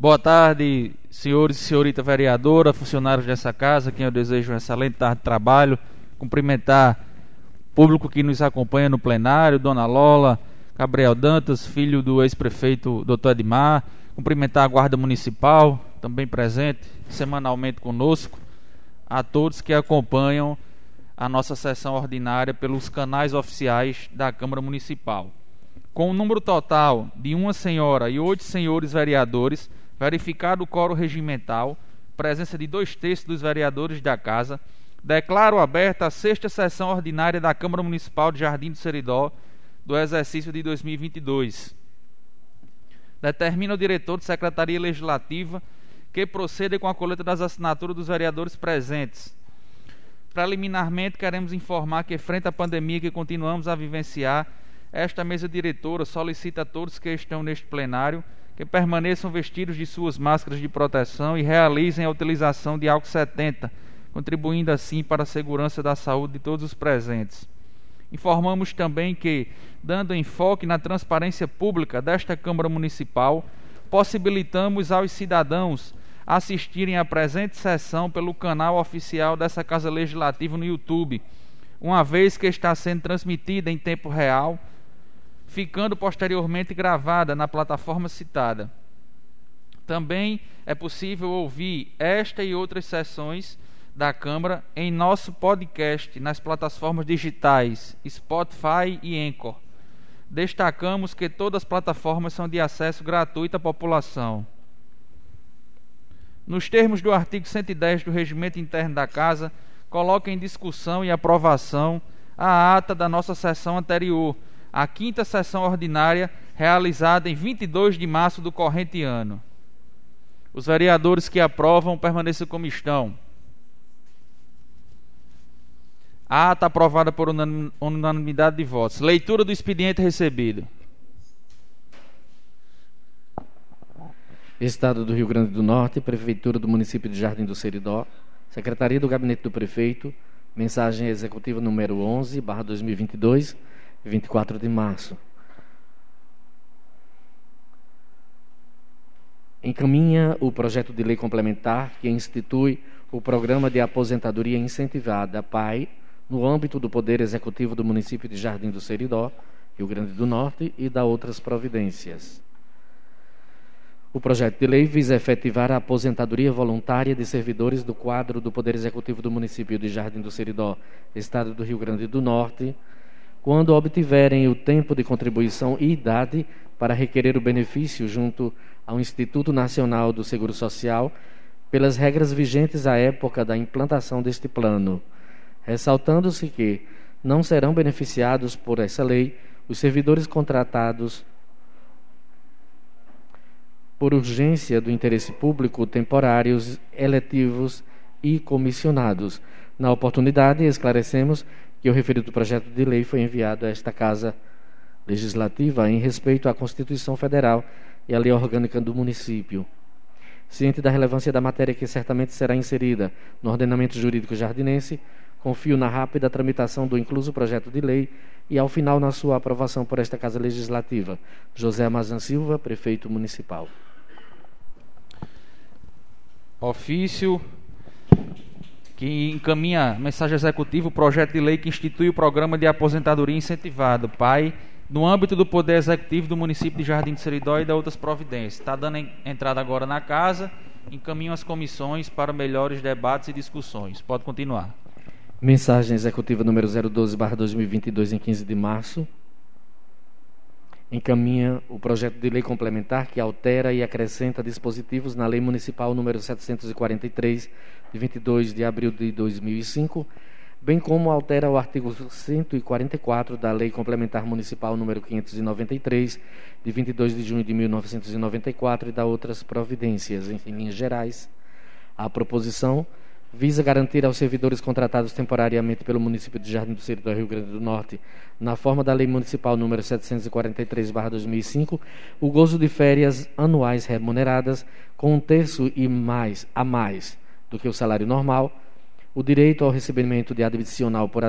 Boa tarde, senhores e senhorita vereadora, funcionários dessa casa, quem eu desejo uma excelente tarde de trabalho. Cumprimentar o público que nos acompanha no plenário, Dona Lola, Gabriel Dantas, filho do ex-prefeito Dr. Edmar. Cumprimentar a Guarda Municipal, também presente semanalmente conosco. A todos que acompanham a nossa sessão ordinária pelos canais oficiais da Câmara Municipal. Com o um número total de uma senhora e oito senhores vereadores, verificado o coro regimental, presença de dois terços dos vereadores da Casa, declaro aberta a sexta sessão ordinária da Câmara Municipal de Jardim do Seridó do exercício de 2022. Determina o diretor de Secretaria Legislativa que proceda com a coleta das assinaturas dos vereadores presentes. Preliminarmente, queremos informar que, frente à pandemia que continuamos a vivenciar, esta mesa diretora solicita a todos que estão neste plenário que permaneçam vestidos de suas máscaras de proteção e realizem a utilização de álcool 70, contribuindo assim para a segurança da saúde de todos os presentes. Informamos também que, dando enfoque na transparência pública desta Câmara Municipal, possibilitamos aos cidadãos assistirem à presente sessão pelo canal oficial dessa Casa Legislativa no YouTube, uma vez que está sendo transmitida em tempo real ficando posteriormente gravada na plataforma citada. Também é possível ouvir esta e outras sessões da Câmara em nosso podcast nas plataformas digitais Spotify e Anchor. Destacamos que todas as plataformas são de acesso gratuito à população. Nos termos do artigo 110 do Regimento Interno da Casa, coloca em discussão e aprovação a ata da nossa sessão anterior, a quinta sessão ordinária realizada em 22 de março do corrente ano. Os vereadores que aprovam permaneçam como estão. A ata aprovada por unanimidade de votos. Leitura do expediente recebido. Estado do Rio Grande do Norte, Prefeitura do município de Jardim do Seridó, Secretaria do Gabinete do Prefeito, mensagem executiva número 11, barra 2022, 24 de março. Encaminha o projeto de lei complementar que institui o Programa de Aposentadoria Incentivada PAI no âmbito do Poder Executivo do município de Jardim do Seridó, Rio Grande do Norte e da outras providências. O projeto de lei visa efetivar a aposentadoria voluntária de servidores do quadro do Poder Executivo do município de Jardim do Seridó, Estado do Rio Grande do Norte, quando obtiverem o tempo de contribuição e idade para requerer o benefício junto ao Instituto Nacional do Seguro Social, pelas regras vigentes à época da implantação deste plano, ressaltando-se que não serão beneficiados por essa lei os servidores contratados por urgência do interesse público, temporários, eletivos e comissionados. Na oportunidade, esclarecemos que o referido projeto de lei foi enviado a esta Casa Legislativa em respeito à Constituição Federal e à Lei Orgânica do Município. Ciente da relevância da matéria que certamente será inserida no ordenamento jurídico jardinense, confio na rápida tramitação do incluso projeto de lei e, ao final, na sua aprovação por esta Casa Legislativa. José Amazan Silva, Prefeito Municipal. Ofício que encaminha mensagem executiva o projeto de lei que institui o programa de aposentadoria incentivado, PAI, no âmbito do Poder Executivo do município de Jardim de Seridó e da outras providências. Está dando entrada agora na casa, encaminham as comissões para melhores debates e discussões. Pode continuar. Mensagem executiva número 012-2022, em 15 de março encaminha o projeto de lei complementar que altera e acrescenta dispositivos na Lei Municipal número 743, de 22 de abril de 2005, bem como altera o artigo 144 da Lei Complementar Municipal número 593, de 22 de junho de 1994 e da outras providências, em linhas gerais. A proposição visa garantir aos servidores contratados temporariamente pelo município de Jardim do Seridó, Rio Grande do Norte, na forma da Lei Municipal número 743/2005, o gozo de férias anuais remuneradas com um terço e mais a mais do que o salário normal, o direito ao recebimento de adicional por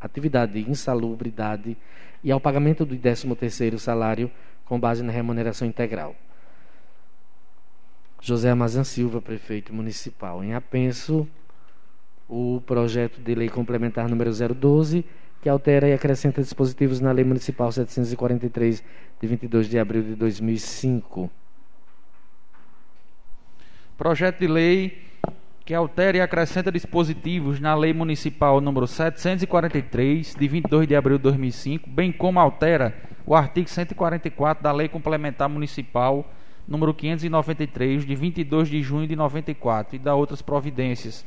atividade de insalubridade e ao pagamento do 13º salário com base na remuneração integral. José Amazan Silva, prefeito municipal. Em apenso, o projeto de lei complementar número 012, que altera e acrescenta dispositivos na Lei Municipal 743, de 22 de abril de 2005. Projeto de lei que altera e acrescenta dispositivos na Lei Municipal número 743, de 22 de abril de 2005, bem como altera o artigo 144 da Lei Complementar Municipal número 593, de 22 de junho de 94, e da outras providências.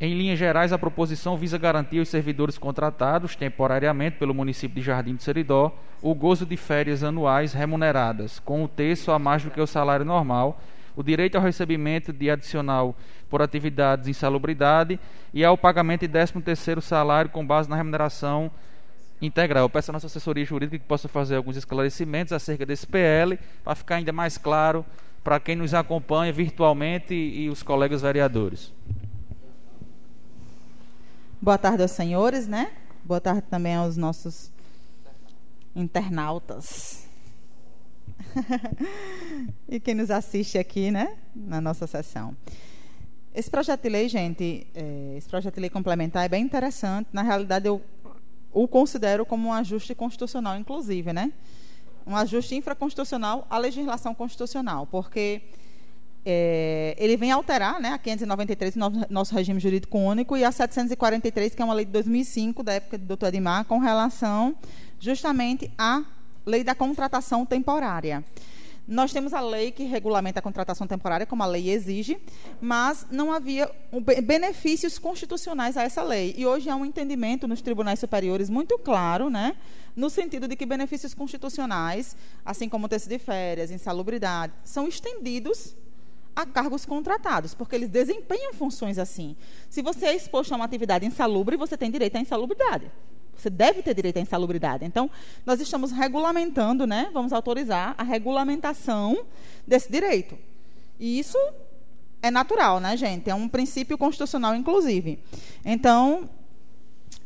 Em linhas gerais, a proposição visa garantir aos servidores contratados temporariamente pelo município de Jardim do Seridó o gozo de férias anuais remuneradas, com um terço a mais do que o salário normal, o direito ao recebimento de adicional por atividades em salubridade e ao pagamento de 13º salário com base na remuneração integral. Eu peço à nossa assessoria jurídica que possa fazer alguns esclarecimentos acerca desse PL, para ficar ainda mais claro para quem nos acompanha virtualmente e, e os colegas vereadores. Boa tarde aos senhores, né? Boa tarde também aos nossos internautas. e quem nos assiste aqui, né, na nossa sessão. Esse projeto de lei, gente, é, esse projeto de lei complementar é bem interessante. Na realidade, eu o considero como um ajuste constitucional, inclusive, né? Um ajuste infraconstitucional à legislação constitucional, porque é, ele vem alterar né, a 593, nosso, nosso regime jurídico único, e a 743, que é uma lei de 2005, da época do doutor Edmar, com relação justamente à lei da contratação temporária. Nós temos a lei que regulamenta a contratação temporária, como a lei exige, mas não havia benefícios constitucionais a essa lei. E hoje há um entendimento nos tribunais superiores muito claro, né, no sentido de que benefícios constitucionais, assim como texto de férias, insalubridade, são estendidos a cargos contratados, porque eles desempenham funções assim. Se você é exposto a uma atividade insalubre, você tem direito à insalubridade. Você deve ter direito à insalubridade. Então, nós estamos regulamentando, né? Vamos autorizar a regulamentação desse direito. E isso é natural, né, gente? É um princípio constitucional, inclusive. Então,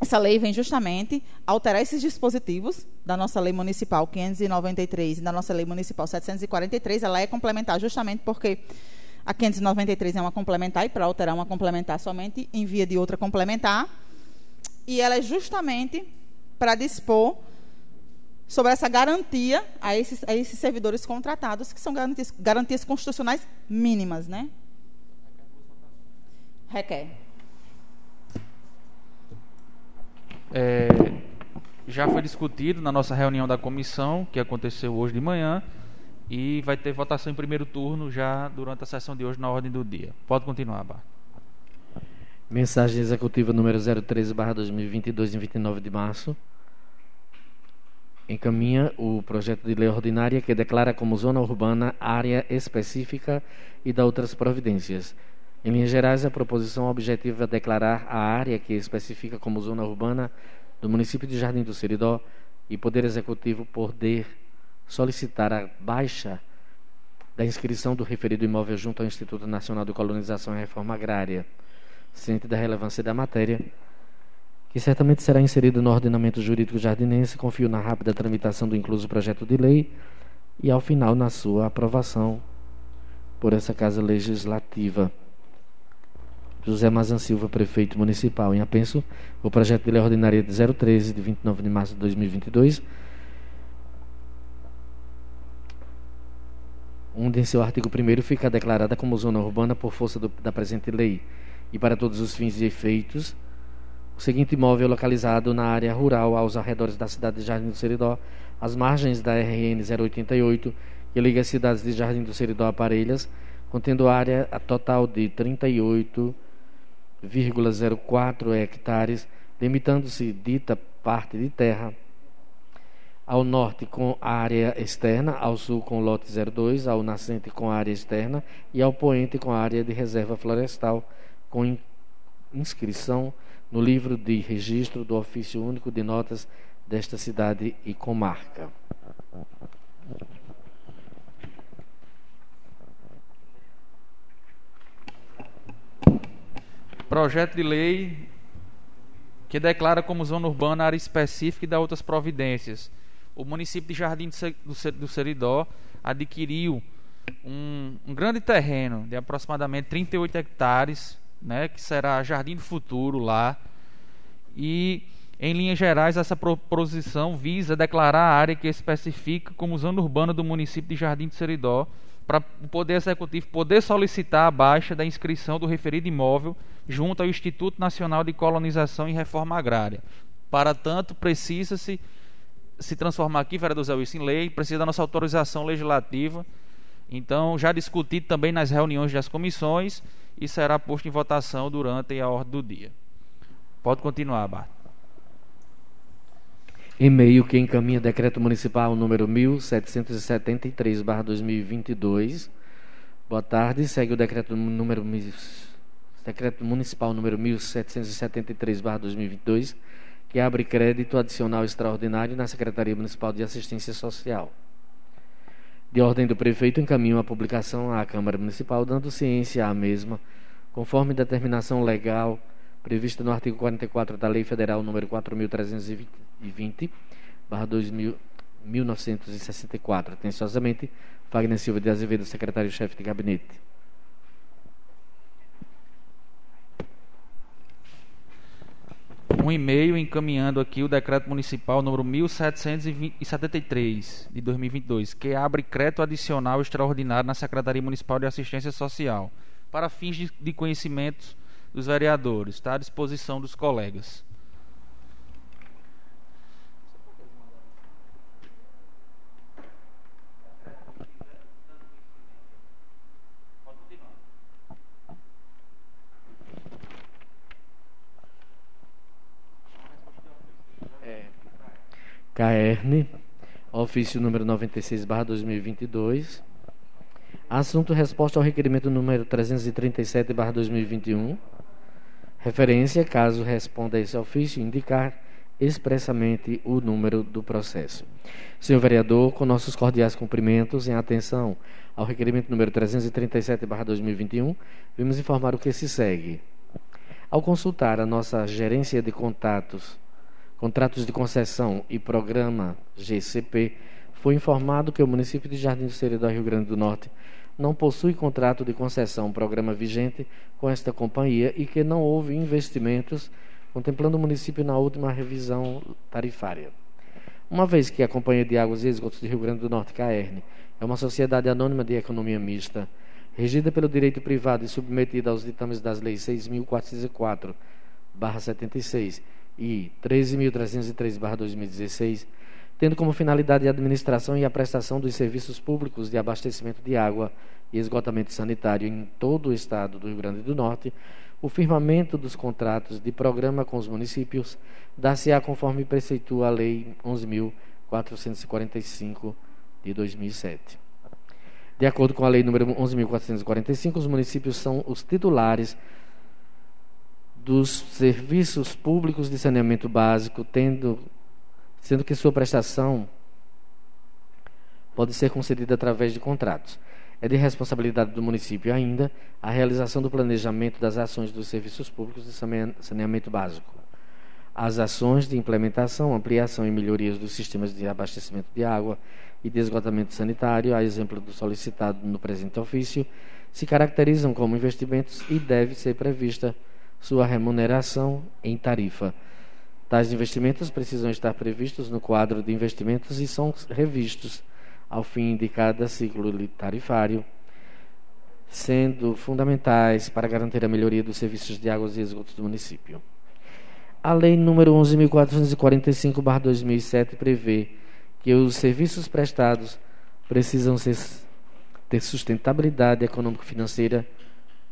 essa lei vem justamente alterar esses dispositivos da nossa lei municipal 593 e da nossa lei municipal 743. Ela é complementar justamente porque a 593 é uma complementar e para alterar uma complementar somente em via de outra complementar e ela é justamente para dispor sobre essa garantia a esses, a esses servidores contratados, que são garantias, garantias constitucionais mínimas, né? Requer. É, já foi discutido na nossa reunião da comissão, que aconteceu hoje de manhã, e vai ter votação em primeiro turno já durante a sessão de hoje na ordem do dia. Pode continuar, Bar. Mensagem executiva número 013/2022 em 29 de março. Encaminha o projeto de lei ordinária que declara como zona urbana área específica e dá outras providências. Em linhas gerais, a proposição objetiva é declarar a área que especifica como zona urbana do município de Jardim do Seridó e Poder Executivo poder solicitar a baixa da inscrição do referido imóvel junto ao Instituto Nacional de Colonização e Reforma Agrária ciente da relevância da matéria, que certamente será inserido no ordenamento jurídico jardinense, confio na rápida tramitação do incluso projeto de lei e, ao final, na sua aprovação por essa Casa Legislativa. José Mazan Silva, prefeito municipal. Em apenso, o projeto de lei ordinária de 013, de 29 de março de 2022, onde em seu artigo 1 fica declarada como zona urbana por força do, da presente lei e para todos os fins e efeitos, o seguinte imóvel localizado na área rural aos arredores da cidade de Jardim do Seridó, às margens da RN 088, que liga as cidades de Jardim do Seridó a Parelhas, contendo área total de 38,04 hectares, limitando-se dita parte de terra ao norte com a área externa, ao sul com lote 02, ao nascente com a área externa e ao poente com a área de reserva florestal com inscrição no livro de registro do ofício único de notas desta cidade e comarca. Projeto de lei que declara como zona urbana área específica e dá outras providências. O município de Jardim do Seridó adquiriu um, um grande terreno de aproximadamente 38 hectares, né, que será Jardim do Futuro lá. E, em linhas gerais, essa proposição visa declarar a área que especifica como zona urbana do município de Jardim do Seridó, para o Poder Executivo poder solicitar a baixa da inscrição do referido imóvel junto ao Instituto Nacional de Colonização e Reforma Agrária. Para tanto, precisa-se se transformar aqui, vereador Zé Wilson, em lei, precisa da nossa autorização legislativa. Então, já discutido também nas reuniões das comissões e será posto em votação durante a ordem do dia. Pode continuar, Bart. E-mail que encaminha decreto municipal número 1773/2022. Boa tarde, segue o decreto número decreto municipal número 1773/2022 que abre crédito adicional extraordinário na Secretaria Municipal de Assistência Social. De ordem do prefeito, encaminho a publicação à Câmara Municipal, dando ciência à mesma, conforme determinação legal prevista no artigo 44 da Lei Federal número 4320, barra 1964. Atenciosamente, Wagner Silva de Azevedo, secretário-chefe de gabinete. Um e-mail encaminhando aqui o decreto municipal número 1773 de 2022, que abre crédito adicional extraordinário na Secretaria Municipal de Assistência Social, para fins de, de conhecimentos dos vereadores, está à disposição dos colegas. Caerne, ofício número 96, barra 2022. Assunto resposta ao requerimento número 337, barra 2021. Referência, caso responda a esse ofício, indicar expressamente o número do processo. Senhor vereador, com nossos cordiais cumprimentos, em atenção ao requerimento número 337, barra 2021, vimos informar o que se segue. Ao consultar a nossa gerência de contatos Contratos de Concessão e Programa GCP, foi informado que o município de Jardim do Seridó, Rio Grande do Norte, não possui contrato de concessão programa vigente com esta companhia e que não houve investimentos contemplando o município na última revisão tarifária. Uma vez que a Companhia de Águas e Esgotos de Rio Grande do Norte, CAERN, é uma sociedade anônima de economia mista, regida pelo direito privado e submetida aos ditames das leis 6.404-76 e 13.303-2016, tendo como finalidade a administração e a prestação dos serviços públicos de abastecimento de água e esgotamento sanitário em todo o estado do Rio Grande do Norte, o firmamento dos contratos de programa com os municípios dar-se-á conforme preceitua a Lei 11.445 de 2007. De acordo com a Lei número 11.445, os municípios são os titulares dos serviços públicos de saneamento básico, tendo, sendo que sua prestação pode ser concedida através de contratos. É de responsabilidade do município ainda a realização do planejamento das ações dos serviços públicos de saneamento básico. As ações de implementação, ampliação e melhorias dos sistemas de abastecimento de água e de esgotamento sanitário, a exemplo do solicitado no presente ofício, se caracterizam como investimentos e deve ser prevista sua remuneração em tarifa. Tais investimentos precisam estar previstos no quadro de investimentos e são revistos ao fim de cada ciclo tarifário, sendo fundamentais para garantir a melhoria dos serviços de águas e esgotos do município. A Lei nº 11.445-2007 prevê que os serviços prestados precisam ser, ter sustentabilidade econômico-financeira,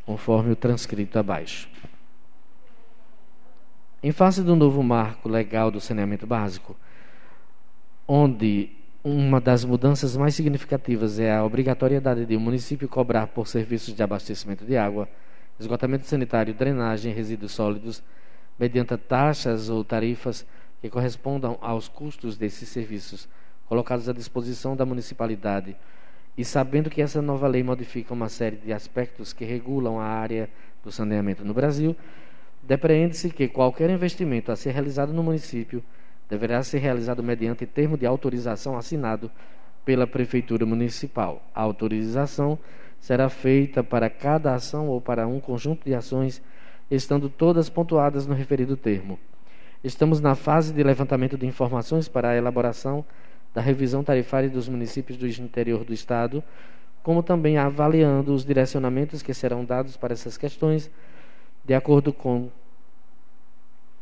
conforme o transcrito abaixo. Em face do novo marco legal do saneamento básico, onde uma das mudanças mais significativas é a obrigatoriedade de o um município cobrar por serviços de abastecimento de água, esgotamento sanitário, drenagem e resíduos sólidos, mediante taxas ou tarifas que correspondam aos custos desses serviços colocados à disposição da municipalidade, e sabendo que essa nova lei modifica uma série de aspectos que regulam a área do saneamento no Brasil, Depreende-se que qualquer investimento a ser realizado no município deverá ser realizado mediante termo de autorização assinado pela Prefeitura Municipal. A autorização será feita para cada ação ou para um conjunto de ações, estando todas pontuadas no referido termo. Estamos na fase de levantamento de informações para a elaboração da revisão tarifária dos municípios do interior do Estado, como também avaliando os direcionamentos que serão dados para essas questões, de acordo com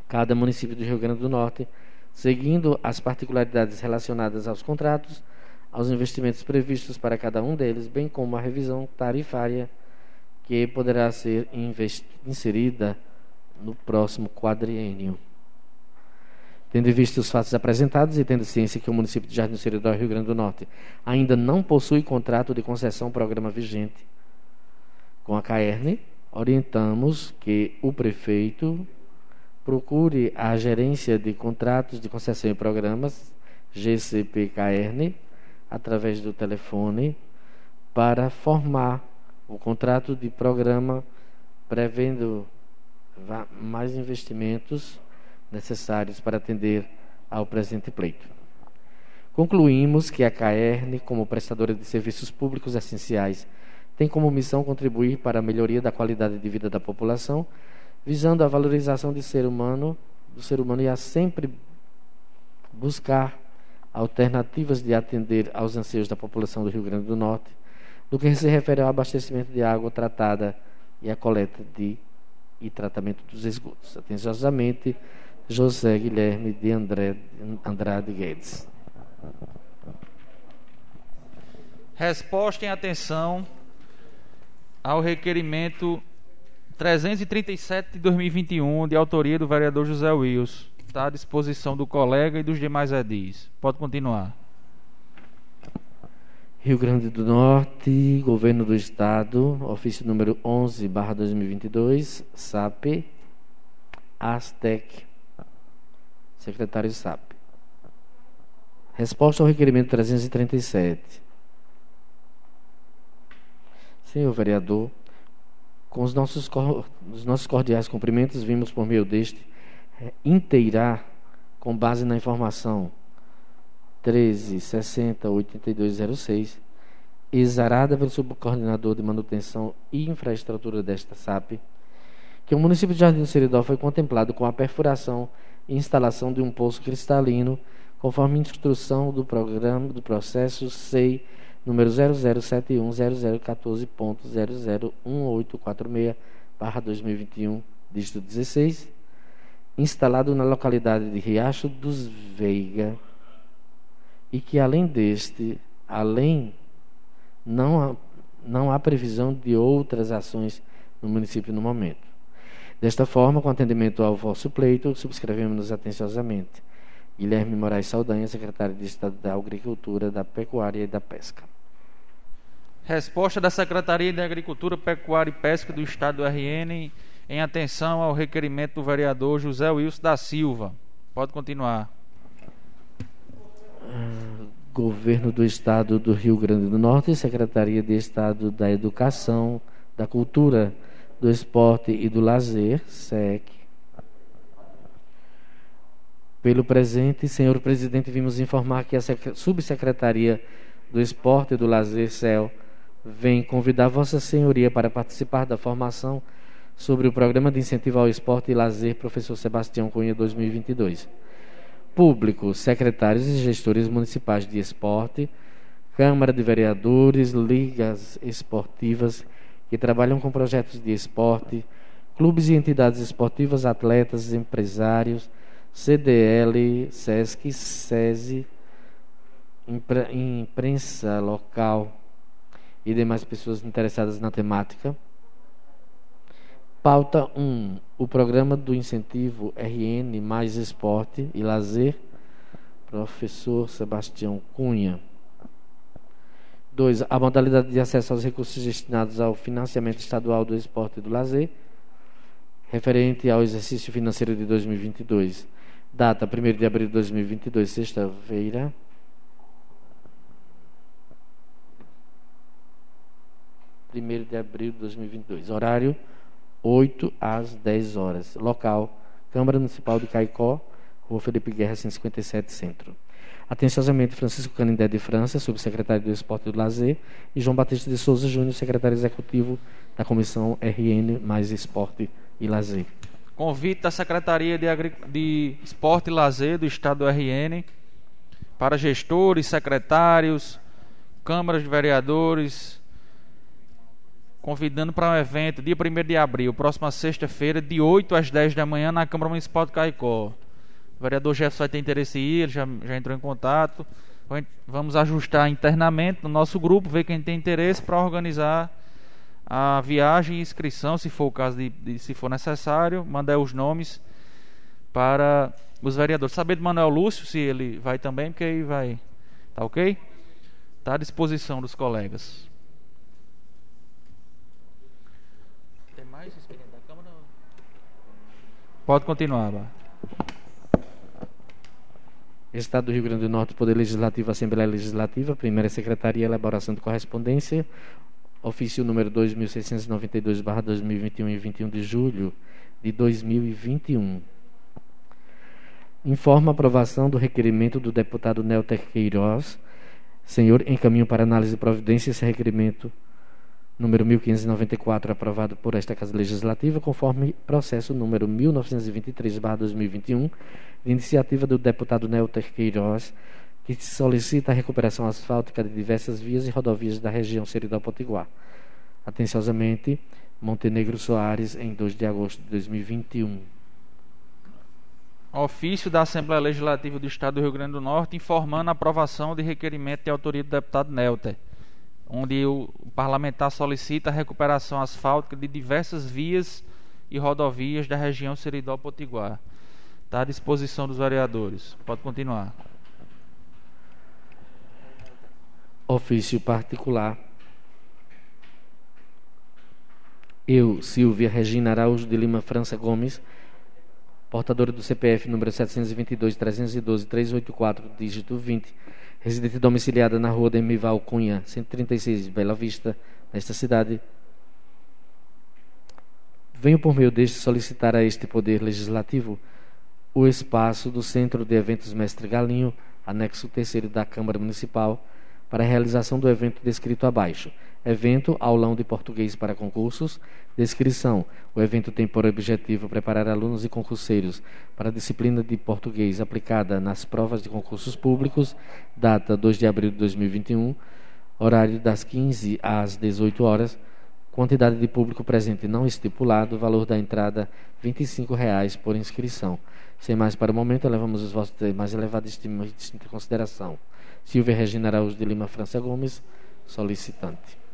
cada município do Rio Grande do Norte, seguindo as particularidades relacionadas aos contratos aos investimentos previstos para cada um deles, bem como a revisão tarifária que poderá ser inserida no próximo quadriênio. Tendo visto os fatos apresentados e tendo ciência que o município de Jardim Seridó, Rio Grande do Norte, ainda não possui contrato de concessão programa vigente com a CAERN, orientamos que o prefeito procure a gerência de contratos de concessão e programas, GCP-CAERN, através do telefone para formar o contrato de programa prevendo mais investimentos necessários para atender ao presente pleito. Concluímos que a CAERN, como prestadora de serviços públicos essenciais, tem como missão contribuir para a melhoria da qualidade de vida da população, visando a valorização do ser humano, do ser humano e a sempre buscar alternativas de atender aos anseios da população do Rio Grande do Norte, no que se refere ao abastecimento de água tratada e a coleta de e tratamento dos esgotos. Atenciosamente, José Guilherme de André, Andrade Guedes. Resposta em atenção ao requerimento 337 de 2021, de autoria do vereador José Wilson está à disposição do colega e dos demais edis. Pode continuar. Rio Grande do Norte, Governo do Estado, ofício número 11, barra 2022, SAP, ASTEC, secretário SAP. Resposta ao requerimento 337. Senhor vereador, com os nossos, os nossos cordiais cumprimentos, vimos por meio deste é, inteirar com base na informação 13 60 8206 exarada pelo subcoordenador de manutenção e infraestrutura desta SAP, que o município de Jardim do Seridó foi contemplado com a perfuração e instalação de um poço cristalino, conforme instrução do programa do processo SEI número 00710014.001846/2021, dígito 16 instalado na localidade de Riacho dos Veiga, e que além deste, além não há, não há previsão de outras ações no município no momento. Desta forma, com atendimento ao vosso pleito, subscrevemos-nos atenciosamente. Guilherme Moraes Saldanha, secretário de Estado da Agricultura, da Pecuária e da Pesca. Resposta da Secretaria de Agricultura, Pecuária e Pesca do Estado do RN em atenção ao requerimento do vereador José Wilson da Silva. Pode continuar. Governo do Estado do Rio Grande do Norte, Secretaria de Estado da Educação, da Cultura, do Esporte e do Lazer, SEC. Pelo presente, senhor presidente, vimos informar que a Subsecretaria do Esporte e do Lazer, CEL, vem convidar Vossa Senhoria para participar da formação sobre o Programa de Incentivo ao Esporte e Lazer Professor Sebastião Cunha 2022. Público, secretários e gestores municipais de esporte, Câmara de Vereadores, ligas esportivas que trabalham com projetos de esporte, clubes e entidades esportivas, atletas, empresários, CDL, SESC, SESI, imprensa local e demais pessoas interessadas na temática Pauta 1. O programa do incentivo RN mais esporte e lazer. Professor Sebastião Cunha. 2. A modalidade de acesso aos recursos destinados ao financiamento estadual do esporte e do lazer, referente ao exercício financeiro de 2022. Data 1 de abril de 2022, sexta-feira. Primeiro de abril de 2022. Horário 8 às 10 horas. Local: Câmara Municipal de Caicó, Rua Felipe Guerra, 157, Centro. Atenciosamente, Francisco Canindé de França, subsecretário do Esporte e do Lazer, e João Batista de Souza Júnior, secretário executivo da Comissão RN mais Esporte e Lazer. Convite da Secretaria de, Agri... de Esporte e Lazer do Estado do RN para gestores, secretários, câmaras de vereadores, convidando para um evento dia 1 de abril, próxima sexta-feira, de 8 às 10 da manhã, na Câmara Municipal de Caicó. O vereador Jefferson vai ter interesse em ir, ele já, já entrou em contato. Vamos ajustar internamente no nosso grupo, ver quem tem interesse para organizar a viagem e inscrição, se for o caso de, de, se for necessário, mandar os nomes para os vereadores. Saber do Manuel Lúcio se ele vai também, porque aí vai. Tá ok? Está à disposição dos colegas. Tem mais experiência da Câmara? Pode continuar, Bar. Estado do Rio Grande do Norte, Poder Legislativo, Assembleia Legislativa, Primeira Secretaria, Elaboração de Correspondência, ofício número 2692/2021 e 21 de julho de 2021. Informa a aprovação do requerimento do deputado Nelter Queiroz. Senhor, encaminho para análise de providência esse requerimento número 1594, aprovado por esta Casa Legislativa, conforme processo número 1923/2021, de iniciativa do deputado Nelter Queiroz, que solicita a recuperação asfáltica de diversas vias e rodovias da região Seridó Potiguar. Atenciosamente, Montenegro Soares, em 2 de agosto de 2021. Ofício da Assembleia Legislativa do Estado do Rio Grande do Norte informando a aprovação de requerimento de autoria do deputado Nelter, onde o parlamentar solicita a recuperação asfáltica de diversas vias e rodovias da região Seridó Potiguar. Está à disposição dos vereadores. Pode continuar. Ofício particular. Eu, Silvia Regina Araújo de Lima França Gomes, portadora do CPF número 722 312 384, dígito 20, residente domiciliada na rua Demival Cunha, 136, Bela Vista, nesta cidade. Venho por meio deste solicitar a este Poder Legislativo o espaço do Centro de Eventos Mestre Galinho, anexo terceiro da Câmara Municipal, para a realização do evento descrito abaixo. Evento Aulão de Português para concursos. Descrição: O evento tem por objetivo preparar alunos e concurseiros para a disciplina de português aplicada nas provas de concursos públicos. Data 2 de abril de 2021. Horário das 15 às 18 horas. Quantidade de público presente não estipulado. Valor da entrada 25 reais por inscrição. Sem mais para o momento, levamos os de mais elevada estima e distinta consideração. Silvia Regina Araújo de Lima França Gomes, solicitante.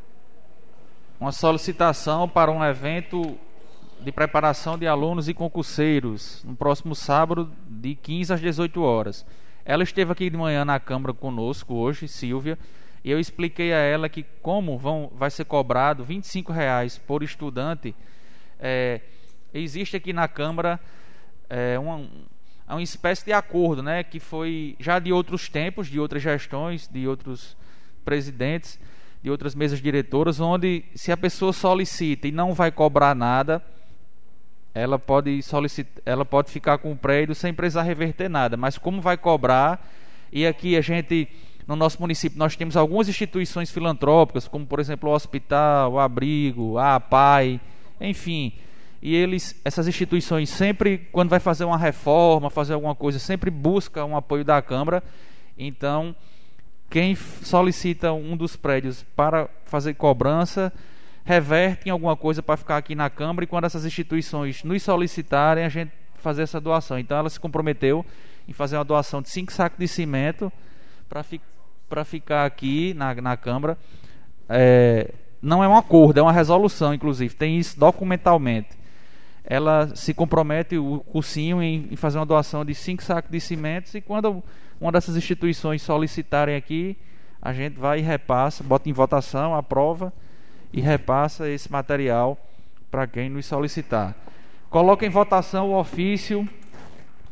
Uma solicitação para um evento de preparação de alunos e concurseiros no próximo sábado, de 15 às 18 horas. Ela esteve aqui de manhã na Câmara conosco hoje, Silvia, e eu expliquei a ela que como vão, vai ser cobrado R$ reais por estudante, é, existe aqui na Câmara é, uma, uma espécie de acordo, né, que foi já de outros tempos, de outras gestões, de outros presidentes, de outras mesas diretoras, onde se a pessoa solicita e não vai cobrar nada, ela pode solicitar, ela pode ficar com o prédio sem precisar reverter nada, mas como vai cobrar, e aqui a gente no nosso município nós temos algumas instituições filantrópicas, como por exemplo o hospital, o abrigo, a APAI, enfim, e eles, essas instituições sempre, quando vai fazer uma reforma, fazer alguma coisa, sempre busca um apoio da Câmara. Então, quem solicita um dos prédios para fazer cobrança, reverte em alguma coisa para ficar aqui na Câmara e quando essas instituições nos solicitarem, a gente fazer essa doação. Então, ela se comprometeu em fazer uma doação de cinco sacos de cimento para fi ficar aqui na, na Câmara. É, não é um acordo, é uma resolução, inclusive, tem isso documentalmente ela se compromete, o cursinho, em, em fazer uma doação de 5 sacos de cimentos e quando uma dessas instituições solicitarem aqui, a gente vai e repassa, bota em votação, aprova e repassa esse material para quem nos solicitar. Coloca em votação o ofício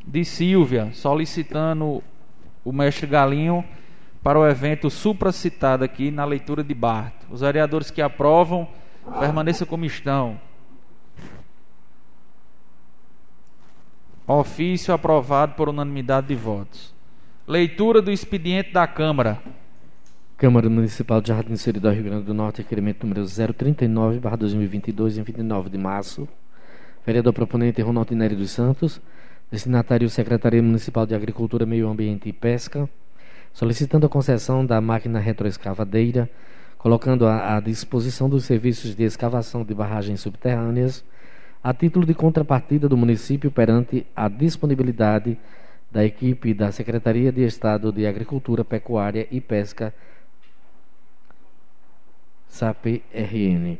de Silvia, solicitando o mestre Galinho para o evento supracitado aqui na leitura de Bart. Os vereadores que aprovam, permaneçam como estão. Ofício aprovado por unanimidade de votos. Leitura do expediente da Câmara. Câmara Municipal de Jardim Seridó, Rio Grande do Norte, requerimento número 039, 2022, em 29 de março. Vereador proponente Ronaldo Nery dos Santos. Destinatário Secretaria Municipal de Agricultura, Meio Ambiente e Pesca. Solicitando a concessão da máquina retroescavadeira, colocando à disposição dos serviços de escavação de barragens subterrâneas, a título de contrapartida do município perante a disponibilidade da equipe da Secretaria de Estado de Agricultura, Pecuária e Pesca, SAPRN.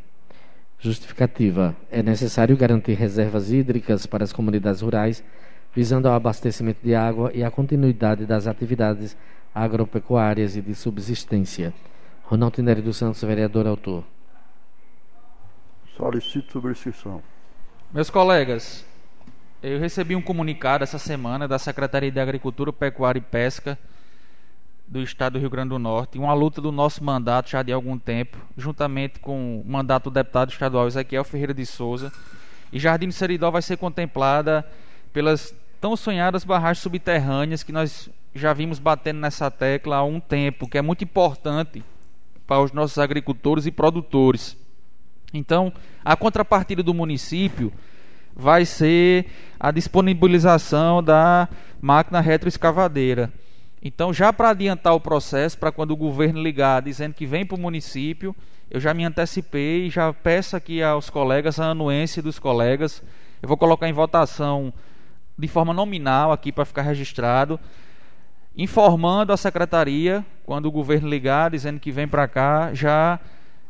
Justificativa: é necessário garantir reservas hídricas para as comunidades rurais, visando ao abastecimento de água e a continuidade das atividades agropecuárias e de subsistência. Ronaldo Nery dos Santos, vereador autor. Solicito subscrição. Meus colegas, eu recebi um comunicado essa semana da Secretaria de Agricultura, Pecuária e Pesca do Estado do Rio Grande do Norte, uma luta do nosso mandato já de algum tempo, juntamente com o mandato do deputado estadual Ezequiel Ferreira de Souza. E Jardim do Seridó vai ser contemplada pelas tão sonhadas barragens subterrâneas que nós já vimos batendo nessa tecla há um tempo, que é muito importante para os nossos agricultores e produtores. Então, a contrapartida do município vai ser a disponibilização da máquina retroescavadeira. Então, já para adiantar o processo, para quando o governo ligar dizendo que vem para o município, eu já me antecipei e já peço aqui aos colegas a anuência dos colegas. Eu vou colocar em votação de forma nominal aqui para ficar registrado, informando a secretaria, quando o governo ligar dizendo que vem para cá, já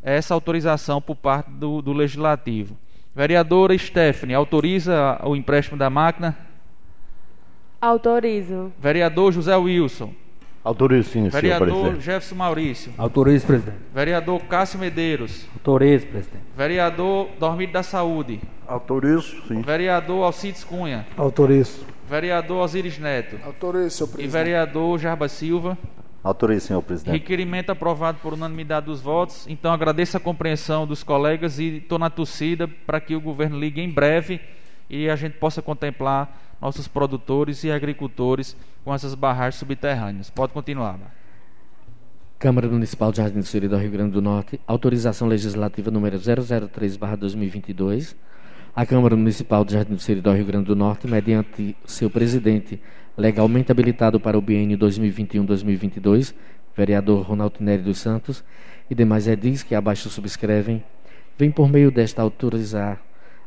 essa autorização por parte do, do legislativo. Vereadora Stephanie, autoriza o empréstimo da máquina? Autorizo. Vereador José Wilson. Autorizo sim, Vereador senhor presidente. Jefferson Maurício. Autorizo, presidente. Vereador Cássio Medeiros. Autorizo, presidente. Vereador Dormido da Saúde. Autorizo sim. Vereador Alcides Cunha. Autorizo. Vereador Osiris Neto. Autorizo, senhor E presidente. vereador Jarba Silva. Autorizo, senhor presidente. Requerimento aprovado por unanimidade dos votos. Então agradeço a compreensão dos colegas e estou na torcida para que o governo ligue em breve e a gente possa contemplar nossos produtores e agricultores com essas barragens subterrâneas. Pode continuar. Mar. Câmara Municipal de Jardim do Seridó, Rio Grande do Norte, autorização legislativa número 003/2022. A Câmara Municipal de Jardim do Seridó, Rio Grande do Norte, mediante seu presidente legalmente habilitado para o biênio 2021-2022, vereador Ronaldo Nery dos Santos, e demais edis que abaixo subscrevem, vem por meio desta autorizar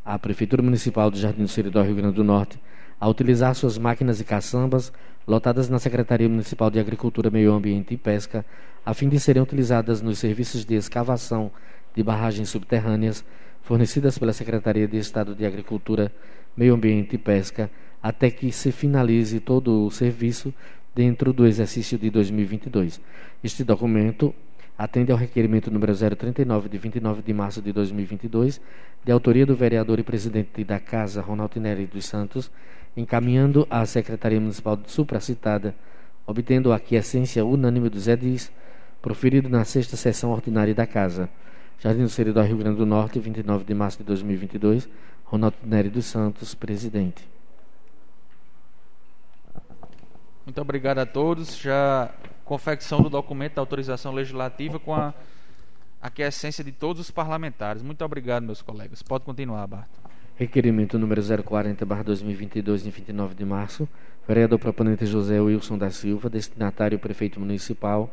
a Prefeitura Municipal de Jardim do Seridó, Rio Grande do Norte, a utilizar suas máquinas e caçambas lotadas na Secretaria Municipal de Agricultura, Meio Ambiente e Pesca, a fim de serem utilizadas nos serviços de escavação de barragens subterrâneas fornecidas pela Secretaria de Estado de Agricultura, Meio Ambiente e Pesca, até que se finalize todo o serviço dentro do exercício de 2022. Este documento atende ao requerimento número 039 de 29 de março de 2022, de autoria do vereador e presidente da Casa, Ronaldo Nery dos Santos, encaminhando à Secretaria Municipal supracitada, obtendo a aquiescência unânime dos edis, proferido na sexta sessão ordinária da Casa. Jardim do Seridó, Rio Grande do Norte, 29 de março de 2022, Ronaldo Nery dos Santos, presidente. Muito obrigado a todos. Já confecção do documento da autorização legislativa com a aquiescência de todos os parlamentares. Muito obrigado, meus colegas. Pode continuar, Bart. Requerimento número 040-2022, de 29 de março. Vereador proponente José Wilson da Silva, destinatário prefeito municipal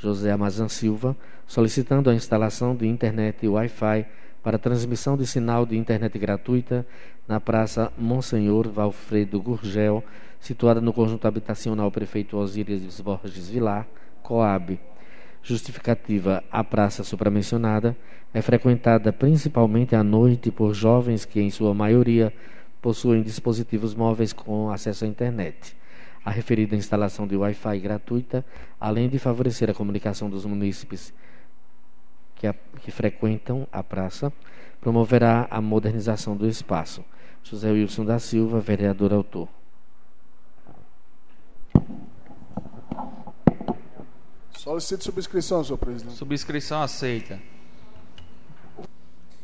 José Amazan Silva, solicitando a instalação de internet Wi-Fi para transmissão de sinal de internet gratuita na Praça Monsenhor Valfredo Gurgel, situada no conjunto habitacional Prefeito Osíris Borges Vilar, Coab. Justificativa: a praça supramencionada é frequentada principalmente à noite por jovens que, em sua maioria, possuem dispositivos móveis com acesso à internet. A referida instalação de Wi-Fi gratuita, além de favorecer a comunicação dos munícipes que, a, que frequentam a praça, promoverá a modernização do espaço. José Wilson da Silva, vereador autor. Solicito subscrição, senhor presidente. Subscrição aceita.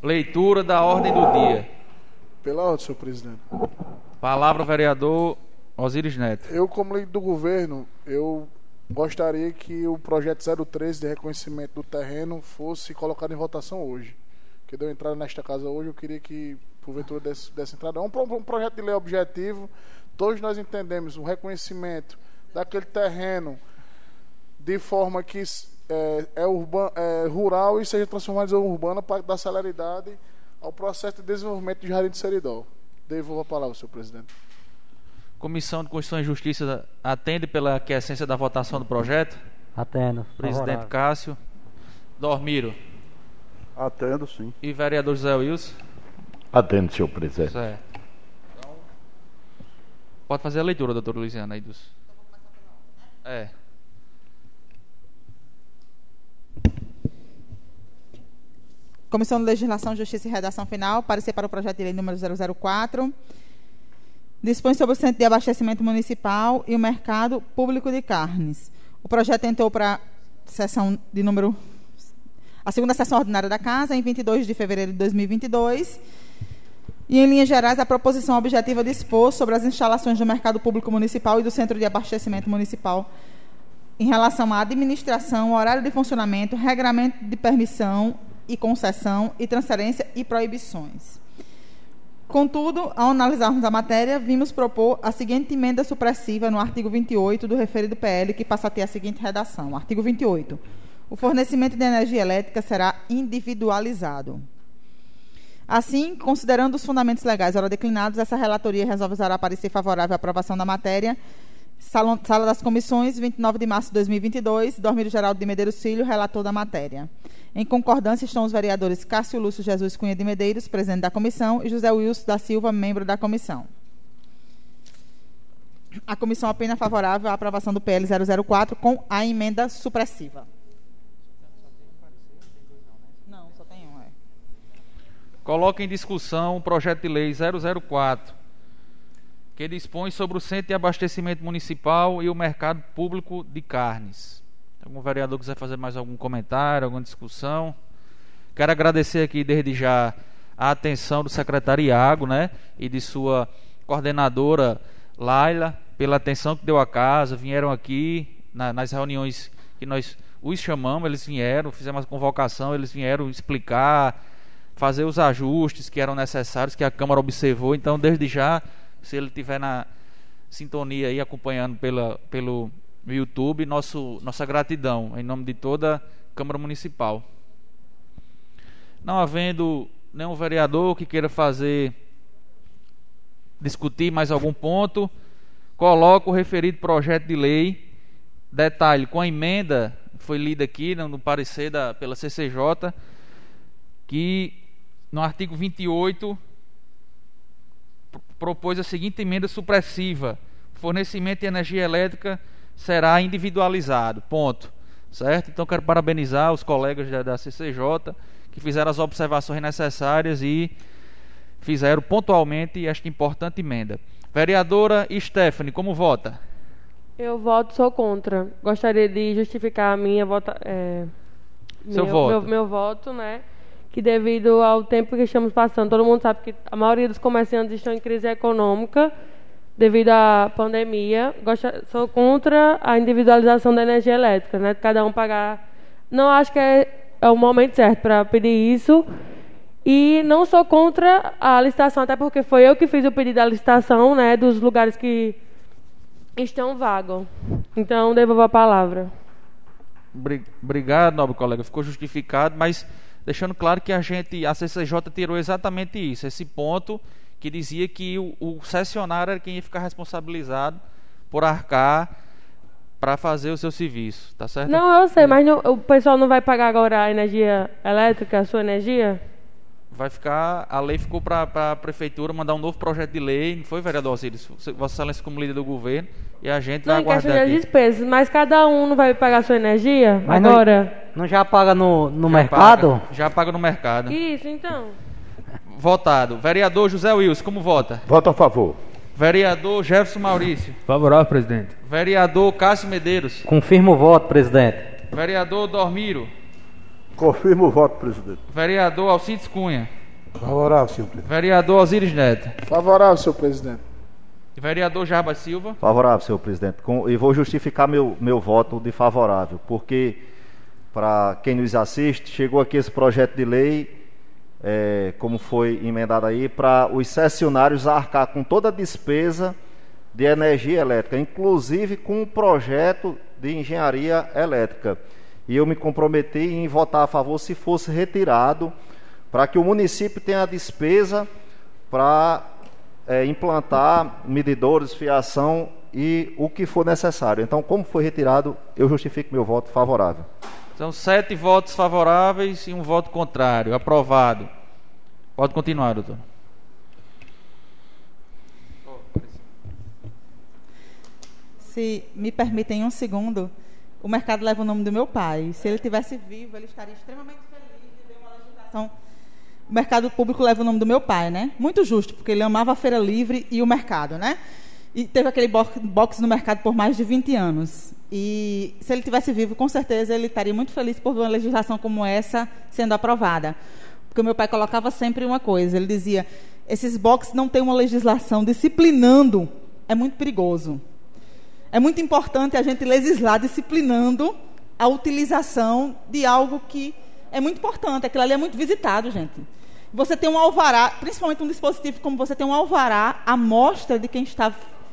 Leitura da ordem do dia. Pela ordem, senhor presidente. Palavra, vereador Osiris Neto. Eu, como líder do governo, eu gostaria que o projeto 013 de reconhecimento do terreno fosse colocado em votação hoje. Que deu entrada nesta casa hoje, eu queria que, porventura, desse, desse entrada. É um, um projeto de lei objetivo. Todos nós entendemos o reconhecimento daquele terreno de forma que é, é, urba, é rural e seja transformado em zona urbana para dar celeridade ao processo de desenvolvimento de Jardim de Seridó. Devolvo a palavra, senhor presidente. Comissão de Constituição e Justiça atende pela aquiescência da votação do projeto? Atendo. Presidente Favorável. Cássio. Dormiro. Atendo, sim. E vereador José Wilson? Atendo, senhor presidente. Certo. Então, pode fazer a leitura, doutor Luiziano, aí dos. É. Comissão de Legislação, Justiça e Redação Final, parecer para o projeto de lei número 004. Dispõe sobre o Centro de Abastecimento Municipal e o Mercado Público de Carnes. O projeto entrou para a sessão de número a segunda sessão ordinária da Casa, em 22 de fevereiro de 2022. E, em linhas gerais, a proposição objetiva dispor sobre as instalações do Mercado Público Municipal e do Centro de Abastecimento Municipal em relação à administração, horário de funcionamento, regramento de permissão e concessão e transferência e proibições. Contudo, ao analisarmos a matéria, vimos propor a seguinte emenda supressiva no artigo 28 do referido PL, que passa a ter a seguinte redação. Artigo 28. O fornecimento de energia elétrica será individualizado. Assim, considerando os fundamentos legais ora declinados, essa relatoria resolve usar parecer favorável à aprovação da matéria. Salão- Sala das Comissões, 29 de março de 2022. Dormiro Geraldo de Medeiros Filho, relator da matéria. Em concordância estão os vereadores Cássio Lúcio Jesus Cunha de Medeiros, presidente da comissão, e José Wilson da Silva, membro da comissão. A comissão opina favorável à aprovação do PL 004 com a emenda supressiva. Não, só tem um, é. Coloca em discussão o projeto de lei 004, que dispõe sobre o Centro de Abastecimento Municipal e o Mercado Público de Carnes. Algum vereador quiser fazer mais algum comentário, alguma discussão? Quero agradecer aqui desde já a atenção do secretário Iago, né, e de sua coordenadora Laila, pela atenção que deu à casa, vieram aqui na- nas reuniões que nós os chamamos, eles vieram, fizemos a convocação, eles vieram explicar, fazer os ajustes que eram necessários, que a Câmara observou. Então, desde já, se ele estiver na sintonia aí acompanhando pela, pelo YouTube, nosso, nossa gratidão em nome de toda a Câmara Municipal. Não havendo nenhum vereador que queira fazer discutir mais algum ponto, coloco o referido projeto de lei. Detalhe, com a emenda, foi lida aqui no, no parecer da, pela CCJ, que no artigo 28 pro- propôs a seguinte emenda supressiva: fornecimento de energia elétrica será individualizado. Ponto. Certo? Então quero parabenizar os colegas da, da CCJ que fizeram as observações necessárias e fizeram pontualmente esta importante emenda. Vereadora Stephanie, como vota? Eu voto, sou contra. Gostaria de justificar a minha vota, é, Seu meu, voto. Meu, meu voto, né? Que devido ao tempo que estamos passando, todo mundo sabe que a maioria dos comerciantes estão em crise econômica devido à pandemia. Sou contra a individualização da energia elétrica, né? Cada um pagar. Não acho que é, é o momento certo para pedir isso. E não sou contra a licitação, até porque foi eu que fiz o pedido da licitação, né? Dos lugares que estão vagos. Então, devolvo a palavra. Bri- Obrigado, nobre colega. Ficou justificado, mas deixando claro que a gente, a CCJ tirou exatamente isso, esse ponto que dizia que o, o cessionário era quem ia ficar responsabilizado por arcar para fazer o seu serviço, tá certo? Não, eu sei, mas não- o pessoal não vai pagar agora a energia elétrica, a sua energia? Vai ficar, a lei ficou para a prefeitura mandar um novo projeto de lei, não foi, vereador Osiris? Vossa Excelência como líder do governo, e a gente Não, vai aguardar aqui. despesas, mas cada um não vai pagar a sua energia Mas não- agora? Não já paga no, no Já mercado? paga, já paga no mercado. Isso, então. Votado. Vereador José Wilson, como vota? Voto a favor. Vereador Jefferson Maurício. Favorável, presidente. Vereador Cássio Medeiros. Confirma o voto, presidente. Vereador Dormiro. Confirmo o voto, presidente. Vereador Alcides Cunha. Favorável, senhor presidente. Vereador Osiris Neto. Favorável, senhor presidente. Vereador Jarbas Silva. Favorável, senhor presidente. Com, e vou justificar meu, meu voto de favorável, porque, para quem nos assiste, chegou aqui esse projeto de lei, é, como foi emendado aí, para os cessionários arcar com toda a despesa de energia elétrica, inclusive com o projeto de engenharia elétrica. E eu me comprometi em votar a favor se fosse retirado, para que o município tenha a despesa para é, implantar medidores, fiação e o que for necessário. Então, como foi retirado, eu justifico meu voto favorável. São sete votos favoráveis e um voto contrário. Aprovado. Pode continuar, doutor. Se me permitem um segundo, o mercado leva o nome do meu pai. Se ele tivesse vivo, ele estaria extremamente feliz de ver uma legislação. O mercado público leva o nome do meu pai, né? Muito justo, porque ele amava a feira livre e o mercado, né? E teve aquele box no mercado por mais de 20 anos. E se ele tivesse vivo, com certeza ele estaria muito feliz por ver uma legislação como essa sendo aprovada. Porque meu pai colocava sempre uma coisa, ele dizia: esses boxes não têm uma legislação disciplinando, é muito perigoso. É muito importante a gente legislar disciplinando a utilização de algo que é muito importante. Aquilo ali é muito visitado, gente. Você tem um alvará, principalmente um dispositivo como você tem um alvará, a mostra de quem está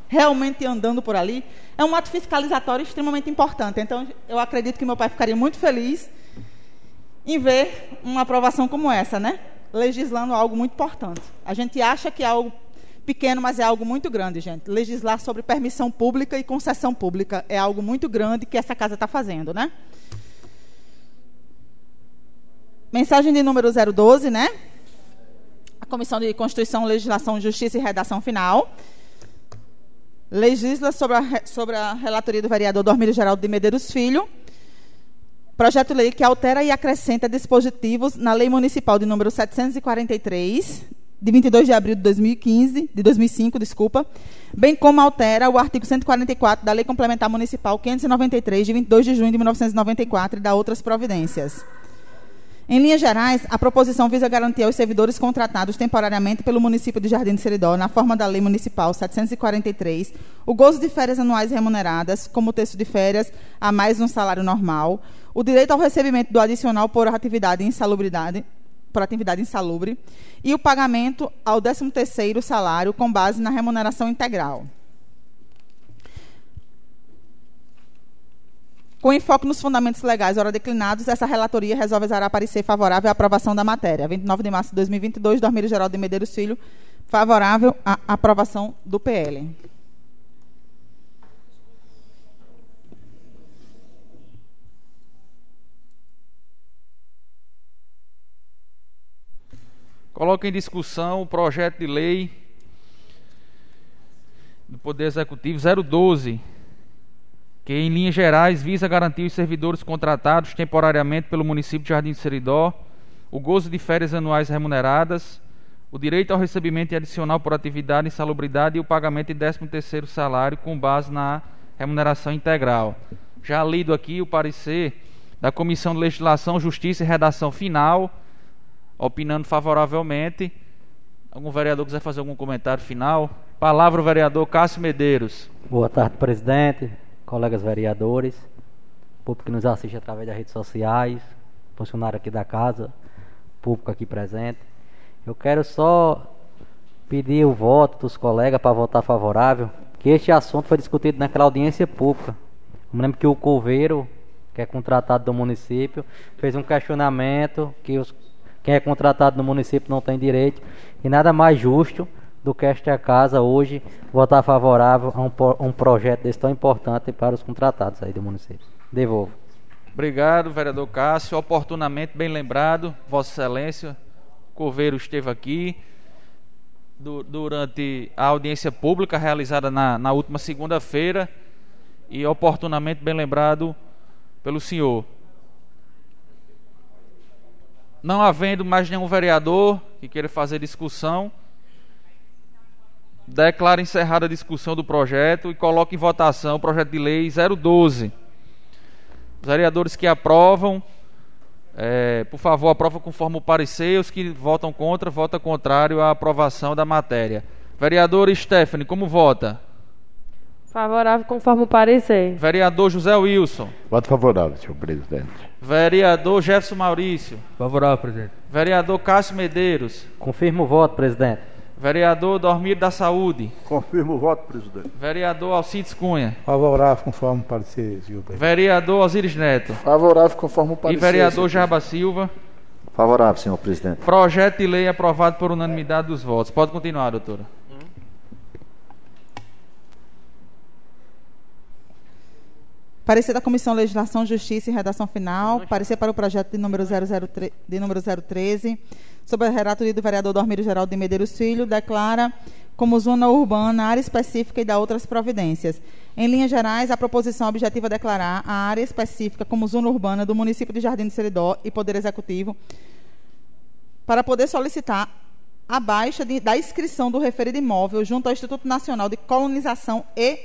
realmente andando por ali, é um ato fiscalizatório extremamente importante. Então, eu acredito que meu pai ficaria muito feliz em ver uma aprovação como essa, né? Legislando algo muito importante. A gente acha que é algo pequeno, mas é algo muito grande, gente. Legislar sobre permissão pública e concessão pública é algo muito grande que essa casa está fazendo, né? Mensagem de número 012, né? A Comissão de Constituição, Legislação, Justiça e Redação Final. Legisla sobre a, sobre a relatoria do vereador Dormírio Geraldo de Medeiros Filho. Projeto de lei que altera e acrescenta dispositivos na Lei Municipal de número 743, de 22 de abril de 2015, de 2005, desculpa, bem como altera o artigo 144 da Lei Complementar Municipal 593, de 22 de junho de 1994 e da outras providências. Em linhas gerais, a proposição visa garantir aos servidores contratados temporariamente pelo município de Jardim do Seridó, na forma da Lei Municipal 743, o gozo de férias anuais remuneradas, como texto de férias, a mais um salário normal, o direito ao recebimento do adicional por atividade insalubridade, por atividade insalubre e o pagamento ao 13º salário com base na remuneração integral. Com enfoque nos fundamentos legais ora declinados, essa relatoria resolverá parecer favorável à aprovação da matéria. 29 de março de 2022, Dormírio Geraldo de Medeiros Filho, favorável à aprovação do PL. Coloca em discussão o projeto de lei do Poder Executivo 012, que em linhas gerais visa garantir os servidores contratados temporariamente pelo município de Jardim de Seridó o gozo de férias anuais remuneradas, o direito ao recebimento adicional por atividade, insalubridade e o pagamento de 13º salário com base na remuneração integral. Já lido aqui o parecer da Comissão de Legislação, Justiça e Redação Final, opinando favoravelmente. Algum vereador quiser fazer algum comentário final? Palavra o vereador Cássio Medeiros. Boa tarde, presidente, colegas vereadores, público que nos assiste através das redes sociais, funcionário aqui da casa, público aqui presente. Eu quero só pedir o voto dos colegas para votar favorável, que este assunto foi discutido naquela audiência pública. Eu lembro que o Coveiro, que é contratado do município, fez um questionamento que os quem é contratado no município não tem direito. E nada mais justo do que esta casa hoje votar favorável a um, um projeto desse tão importante para os contratados aí do município. Devolvo. Obrigado, vereador Cássio. Oportunamente bem lembrado, Vossa Excelência, Coveiro esteve aqui do, durante a audiência pública realizada na, na última segunda-feira e oportunamente bem lembrado pelo senhor. Não havendo mais nenhum vereador que queira fazer discussão, declaro encerrada a discussão do projeto e coloco em votação o projeto de lei 012. Os vereadores que aprovam, é, por favor, aprovam conforme o parecer. Os que votam contra, votam contrário à aprovação da matéria. Vereadora Stephanie, como vota? Favorável conforme o parecer. Vereador José Wilson. Voto favorável, senhor presidente. Vereador Jefferson Maurício. Favorável, presidente. Vereador Cássio Medeiros. Confirmo o voto, presidente. Vereador Dormir da Saúde. Confirmo o voto, presidente. Vereador Alcides Cunha. Favorável conforme o parecer, senhor presidente. Vereador Osiris Neto. Favorável conforme o E parecer. vereador senhor Jaba Silva. Favorável, senhor presidente. Projeto de lei aprovado por unanimidade dos votos. Pode continuar, doutora. Parecer da Comissão Legislação, Justiça e Redação Final. Parecer para o projeto de número, 003, de número 013, sobre a relatoria do vereador Dormírio Geraldo de Medeiros Filho, declara como zona urbana a área específica e dá outras providências. Em linhas gerais, a proposição objetiva é declarar a área específica como zona urbana do município de Jardim de Seridó e Poder Executivo para poder solicitar a baixa de- da inscrição do referido imóvel junto ao Instituto Nacional de Colonização e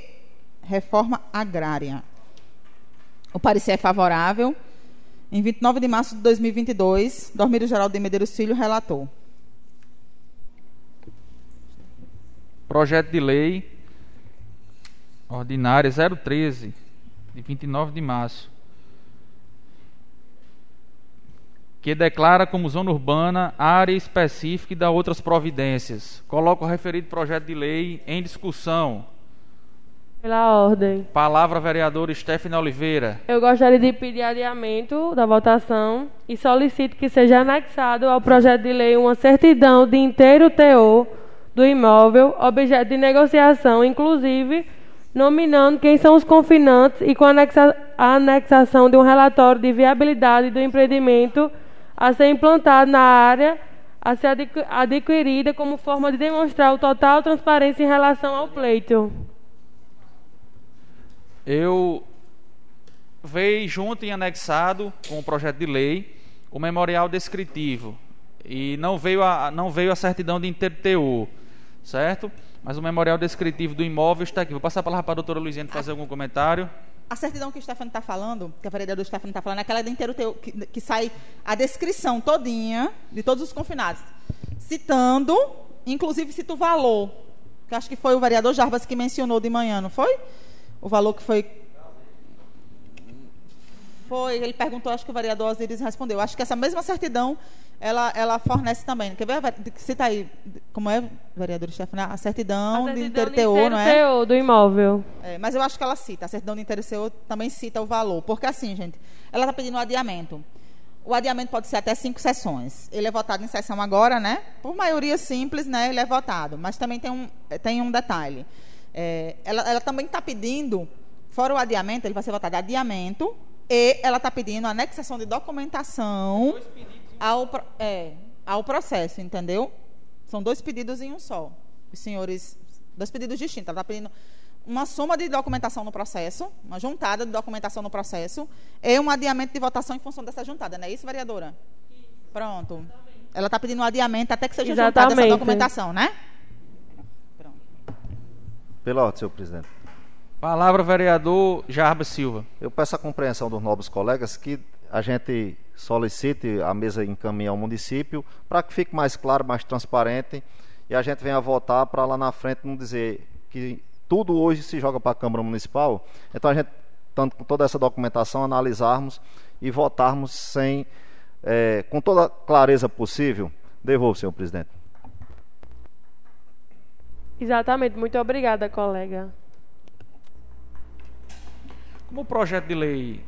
Reforma Agrária. O parecer é favorável. Em 29 de março de 2022, Dormírio Geraldo de Medeiros Filho relatou. Projeto de lei ordinária 013, de 29 de março. Que declara como zona urbana área específica e dá outras providências. Coloca o referido projeto de lei em discussão. Pela ordem. Palavra vereador Stephanie Oliveira. Eu gostaria de pedir adiamento da votação e solicito que seja anexado ao projeto de lei uma certidão de inteiro teor do imóvel, objeto de negociação, inclusive nominando quem são os confinantes e com anexa- a anexação de um relatório de viabilidade do empreendimento a ser implantado na área a ser adqui- adquirida como forma de demonstrar o total transparência em relação ao pleito. Eu veio junto e anexado com o projeto de lei o memorial descritivo e não veio a, não veio a certidão de inteiro teor, certo? Mas o memorial descritivo do imóvel está aqui. Vou passar a palavra para a doutora Luiziane fazer algum comentário. A certidão que o Stefano está falando, que a vereadora Stefano está falando, é aquela do inteiro teu, que, que sai a descrição todinha de todos os confinados, citando, inclusive cita o valor, que acho que foi o vereador Jarbas que mencionou de manhã, não foi? O valor que foi foi, ele perguntou, acho que o vereador Osiris respondeu. Acho que essa mesma certidão ela, ela fornece também. Quer ver? Cita aí, como é, vereador Stefano? A certidão, A de certidão inteiro de teor, inteiro não é? teor do imóvel. É, mas eu acho que ela cita, a certidão de interesse também cita o valor. Porque assim, gente, ela está pedindo um adiamento. O adiamento pode ser até cinco sessões. Ele é votado em sessão agora, né? Por maioria simples, né? Ele é votado. Mas também tem um, tem um detalhe. É, ela, ela também está pedindo, fora o adiamento, ele vai ser votado adiamento, e ela está pedindo anexação de documentação ao, é, ao processo, entendeu? São dois pedidos em um só. Os senhores, dois pedidos distintos. Ela está pedindo uma soma de documentação no processo, uma juntada de documentação no processo, e um adiamento de votação em função dessa juntada, não é isso, vereadora? Pronto. Ela está pedindo um adiamento até que seja juntada essa Exatamente. documentação, né? Pela ordem, senhor presidente. Palavra vereador Jarba Silva. Eu peço a compreensão dos nobres colegas que a gente solicite a mesa encaminhar ao município para que fique mais claro, mais transparente e a gente venha votar para lá na frente não dizer que tudo hoje se joga para a Câmara Municipal. Então a gente, tanto com toda essa documentação, analisarmos e votarmos sem, eh, com toda a clareza possível. Devolvo, senhor presidente. Exatamente. Muito obrigada, colega. Como o projeto de lei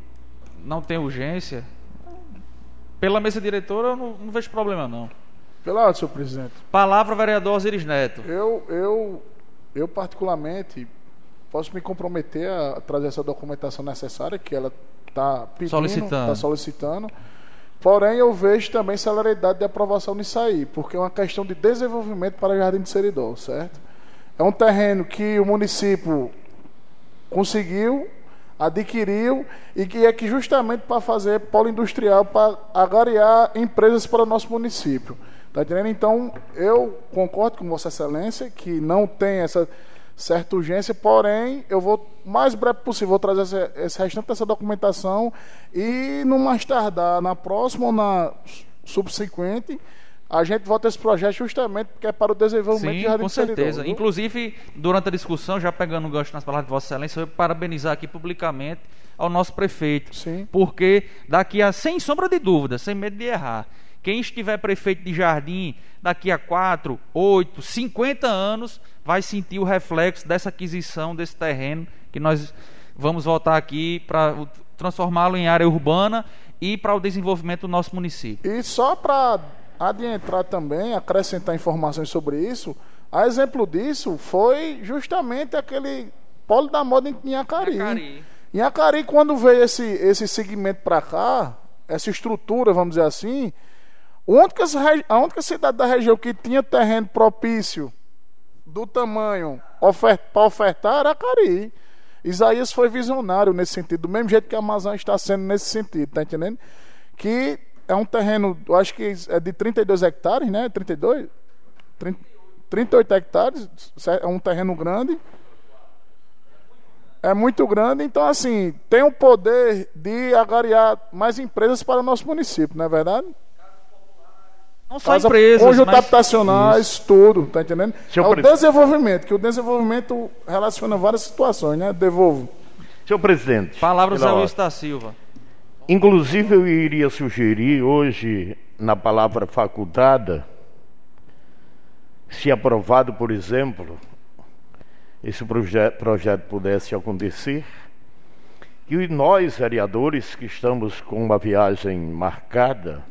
não tem urgência, pela mesa diretora eu não, não vejo problema não. Pela ordem, senhor presidente. Palavra vereador Osiris Neto. Eu, eu, eu particularmente posso me comprometer a trazer essa documentação necessária que ela está pedindo, Solicitando. está solicitando. Porém, eu vejo também celeridade de aprovação nisso aí, porque é uma questão de desenvolvimento para Jardim de Seridó, certo? É um terreno que o município conseguiu, adquiriu e que é que justamente para fazer polo industrial, para agariar empresas para o nosso município. Tá entendendo? Então, eu concordo com Vossa Excelência que não tem essa certa urgência, porém, eu vou, mais breve possível, vou trazer essa, esse restante dessa documentação e, no mais tardar, na próxima ou na subsequente, a gente vota esse projeto justamente porque é para o desenvolvimento de Sim, Jardim com certeza. viu? Inclusive, durante a discussão, já pegando o gancho nas palavras de Vossa Excelência, eu parabenizar aqui publicamente ao nosso prefeito. Sim. Porque daqui a, sem sombra de dúvida, sem medo de errar, quem estiver prefeito de Jardim daqui a 4, 8, 50 anos vai sentir o reflexo dessa aquisição desse terreno que nós vamos votar aqui para transformá-lo em área urbana e para o desenvolvimento do nosso município. E só para adentrar também, acrescentar informações sobre isso, a exemplo disso foi justamente aquele polo da moda em Inhacari. Inhacari. Inhacari, quando veio esse, esse segmento para cá, essa estrutura, vamos dizer assim, a única, a única cidade da região que tinha terreno propício do tamanho para ofertar era Acari. Isaías foi visionário nesse sentido, do mesmo jeito que a Amazônia está sendo nesse sentido, tá entendendo? Que é um terreno, eu acho que é de 32 hectares, né? 32? 30, 38 hectares, é um terreno grande. É muito grande, então assim, tem o poder de agariar mais empresas para o nosso município, não é verdade? Não só Casa, empresas, conjunto mas... habitacionais, tudo, tá entendendo? Senhor é o presidente. desenvolvimento, que o desenvolvimento relaciona várias situações, né? Devolvo. Senhor presidente. Palavra pela Zé ordem. Wilson da Silva. Inclusive, eu iria sugerir hoje, na palavra facultada, se aprovado, por exemplo, esse proje projeto pudesse acontecer, que nós, vereadores, que estamos com uma viagem marcada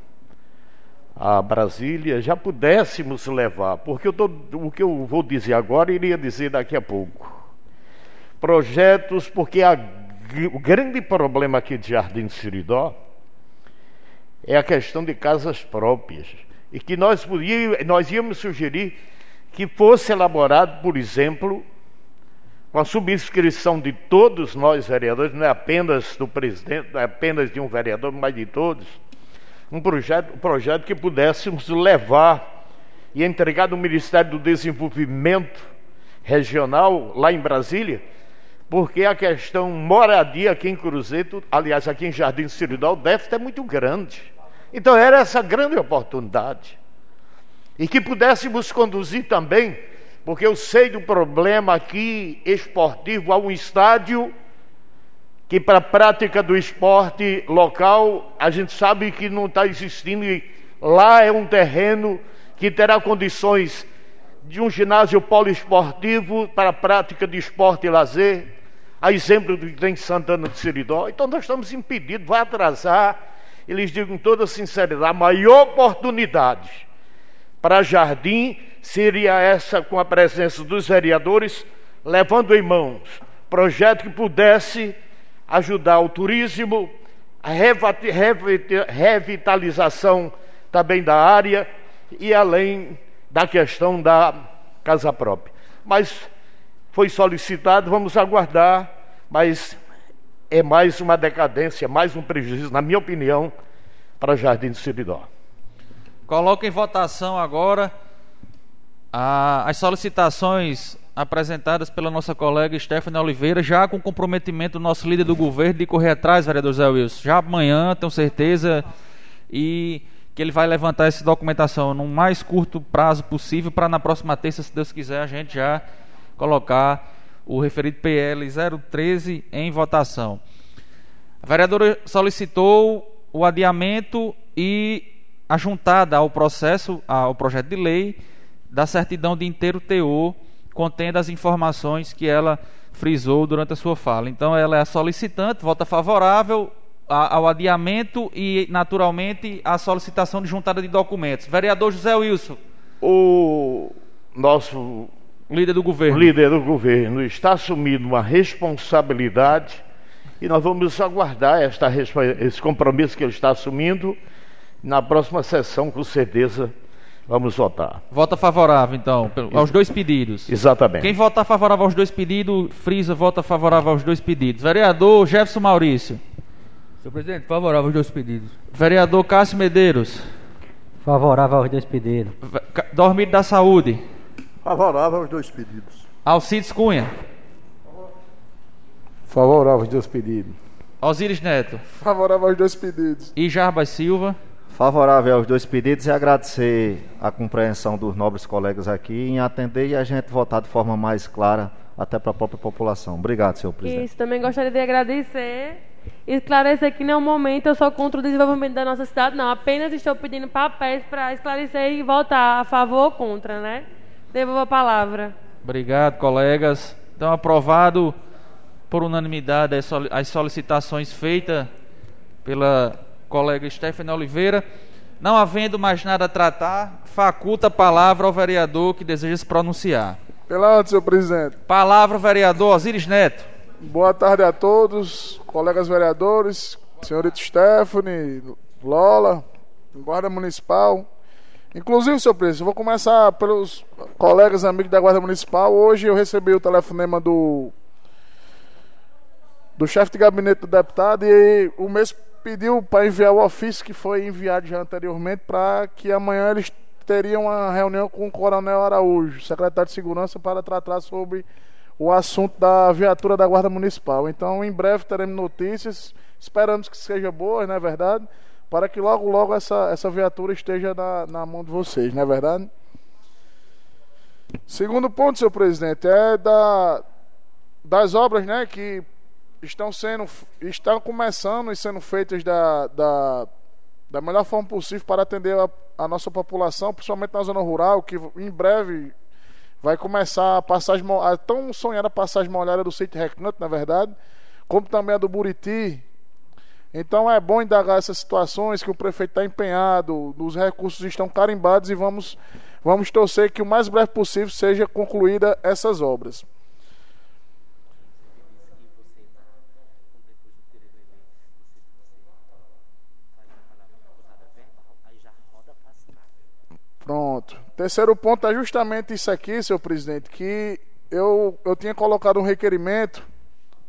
a Brasília, já pudéssemos levar, porque tô, o que eu vou dizer agora, iria dizer daqui a pouco. Projetos, porque a o grande problema aqui de Jardim de Siridó é a questão de casas próprias. E que nós, nós íamos sugerir que fosse elaborado, por exemplo, com a subscrição de todos nós vereadores, não é apenas do presidente, não é apenas de um vereador, mas de todos, um projeto, um projeto que pudéssemos levar e entregar no Ministério do Desenvolvimento Regional, lá em Brasília, porque a questão moradia aqui em Cruzeiro, aliás, aqui em Jardim Siridó, o déficit é muito grande. Então era essa grande oportunidade. E que pudéssemos conduzir também, porque eu sei do problema aqui esportivo, há um estádio que para a prática do esporte local, a gente sabe que não está existindo, e lá é um terreno que terá condições de um ginásio poliesportivo para a prática de esporte e lazer, a exemplo do que tem em Santana de Seridó. Então nós estamos impedidos, vai atrasar. E lhes digo com toda sinceridade, a maior oportunidade para Jardim seria essa com a presença dos vereadores, levando em mãos projeto que pudesse ajudar o turismo, a revitalização também da área e além da questão da casa própria. Mas foi solicitado, vamos aguardar, mas é mais uma decadência, mais um prejuízo, na minha opinião, para Jardim de Seridó. Coloco em votação agora a- as solicitações apresentadas pela nossa colega Stephanie Oliveira, já com comprometimento do nosso líder do governo de correr atrás, vereador Zé Wilson. Já amanhã, tenho certeza, e que ele vai levantar essa documentação no mais curto prazo possível para na próxima terça, se Deus quiser, a gente já colocar o referido PL 013 em votação. A vereadora solicitou o adiamento e a juntada ao processo, ao projeto de lei, da certidão de inteiro teor, contendo as informações que ela frisou durante a sua fala. Então, ela é a solicitante, vota favorável ao adiamento e, naturalmente, a solicitação de juntada de documentos. Vereador José Wilson, O nosso líder do governo. líder do governo está assumindo uma responsabilidade e nós vamos aguardar esta, esse compromisso que ele está assumindo. Na próxima sessão, com certeza, vamos votar. Vota favorável, então, aos dois pedidos. Exatamente. Quem votar favorável aos dois pedidos, frisa, vota favorável aos dois pedidos. Vereador Jefferson Maurício. Senhor presidente, favorável aos dois pedidos. Vereador Cássio Medeiros. Favorável aos dois pedidos. Dormido da Saúde. Favorável aos dois pedidos. Alcides Cunha. Favorável aos dois pedidos. Osíris Neto. Favorável aos dois pedidos. E Jarbas Silva. Favorável aos dois pedidos e agradecer a compreensão dos nobres colegas aqui em atender e a gente votar de forma mais clara até para a própria população. Obrigado, senhor presidente. Isso, também gostaria de agradecer e esclarecer que, nenhum momento, eu sou contra o desenvolvimento da nossa cidade, não. Apenas estou pedindo papéis para esclarecer e votar a favor ou contra, né? Devolvo a palavra. Obrigado, colegas. Então, aprovado por unanimidade as solicitações feitas pela colega Stephanie Oliveira. Não havendo mais nada a tratar, faculta a palavra ao vereador que deseja se pronunciar. Pela ordem, senhor presidente. Palavra, vereador Osiris Neto. Boa tarde a todos, colegas vereadores, senhorita Stephanie, Lola, Guarda Municipal. Inclusive, senhor presidente, eu vou começar pelos colegas amigos da Guarda Municipal. Hoje eu recebi o telefonema do do chefe de gabinete do deputado e o mês pediu para enviar o ofício que foi enviado já anteriormente para que amanhã eles teriam uma reunião com o Coronel Araújo, secretário de Segurança, para tratar sobre o assunto da viatura da Guarda Municipal. Então, em breve teremos notícias, esperamos que seja boa, não é verdade? Para que logo, logo essa, essa viatura esteja na, na mão de vocês, não é verdade? Segundo ponto, senhor presidente, é da, das obras né, que estão sendo estão começando e sendo feitas da, da, da melhor forma possível para atender a, a, nossa população, principalmente na zona rural, que em breve vai começar a passagem a tão sonhada passagem molhada do sítio Recanto, na verdade, como também a do Buriti. Então é bom indagar essas situações que o prefeito está empenhado, os recursos estão carimbados e vamos, vamos torcer que o mais breve possível seja concluída essas obras. Pronto. Terceiro ponto é justamente isso aqui, senhor presidente, que eu, eu tinha colocado um requerimento,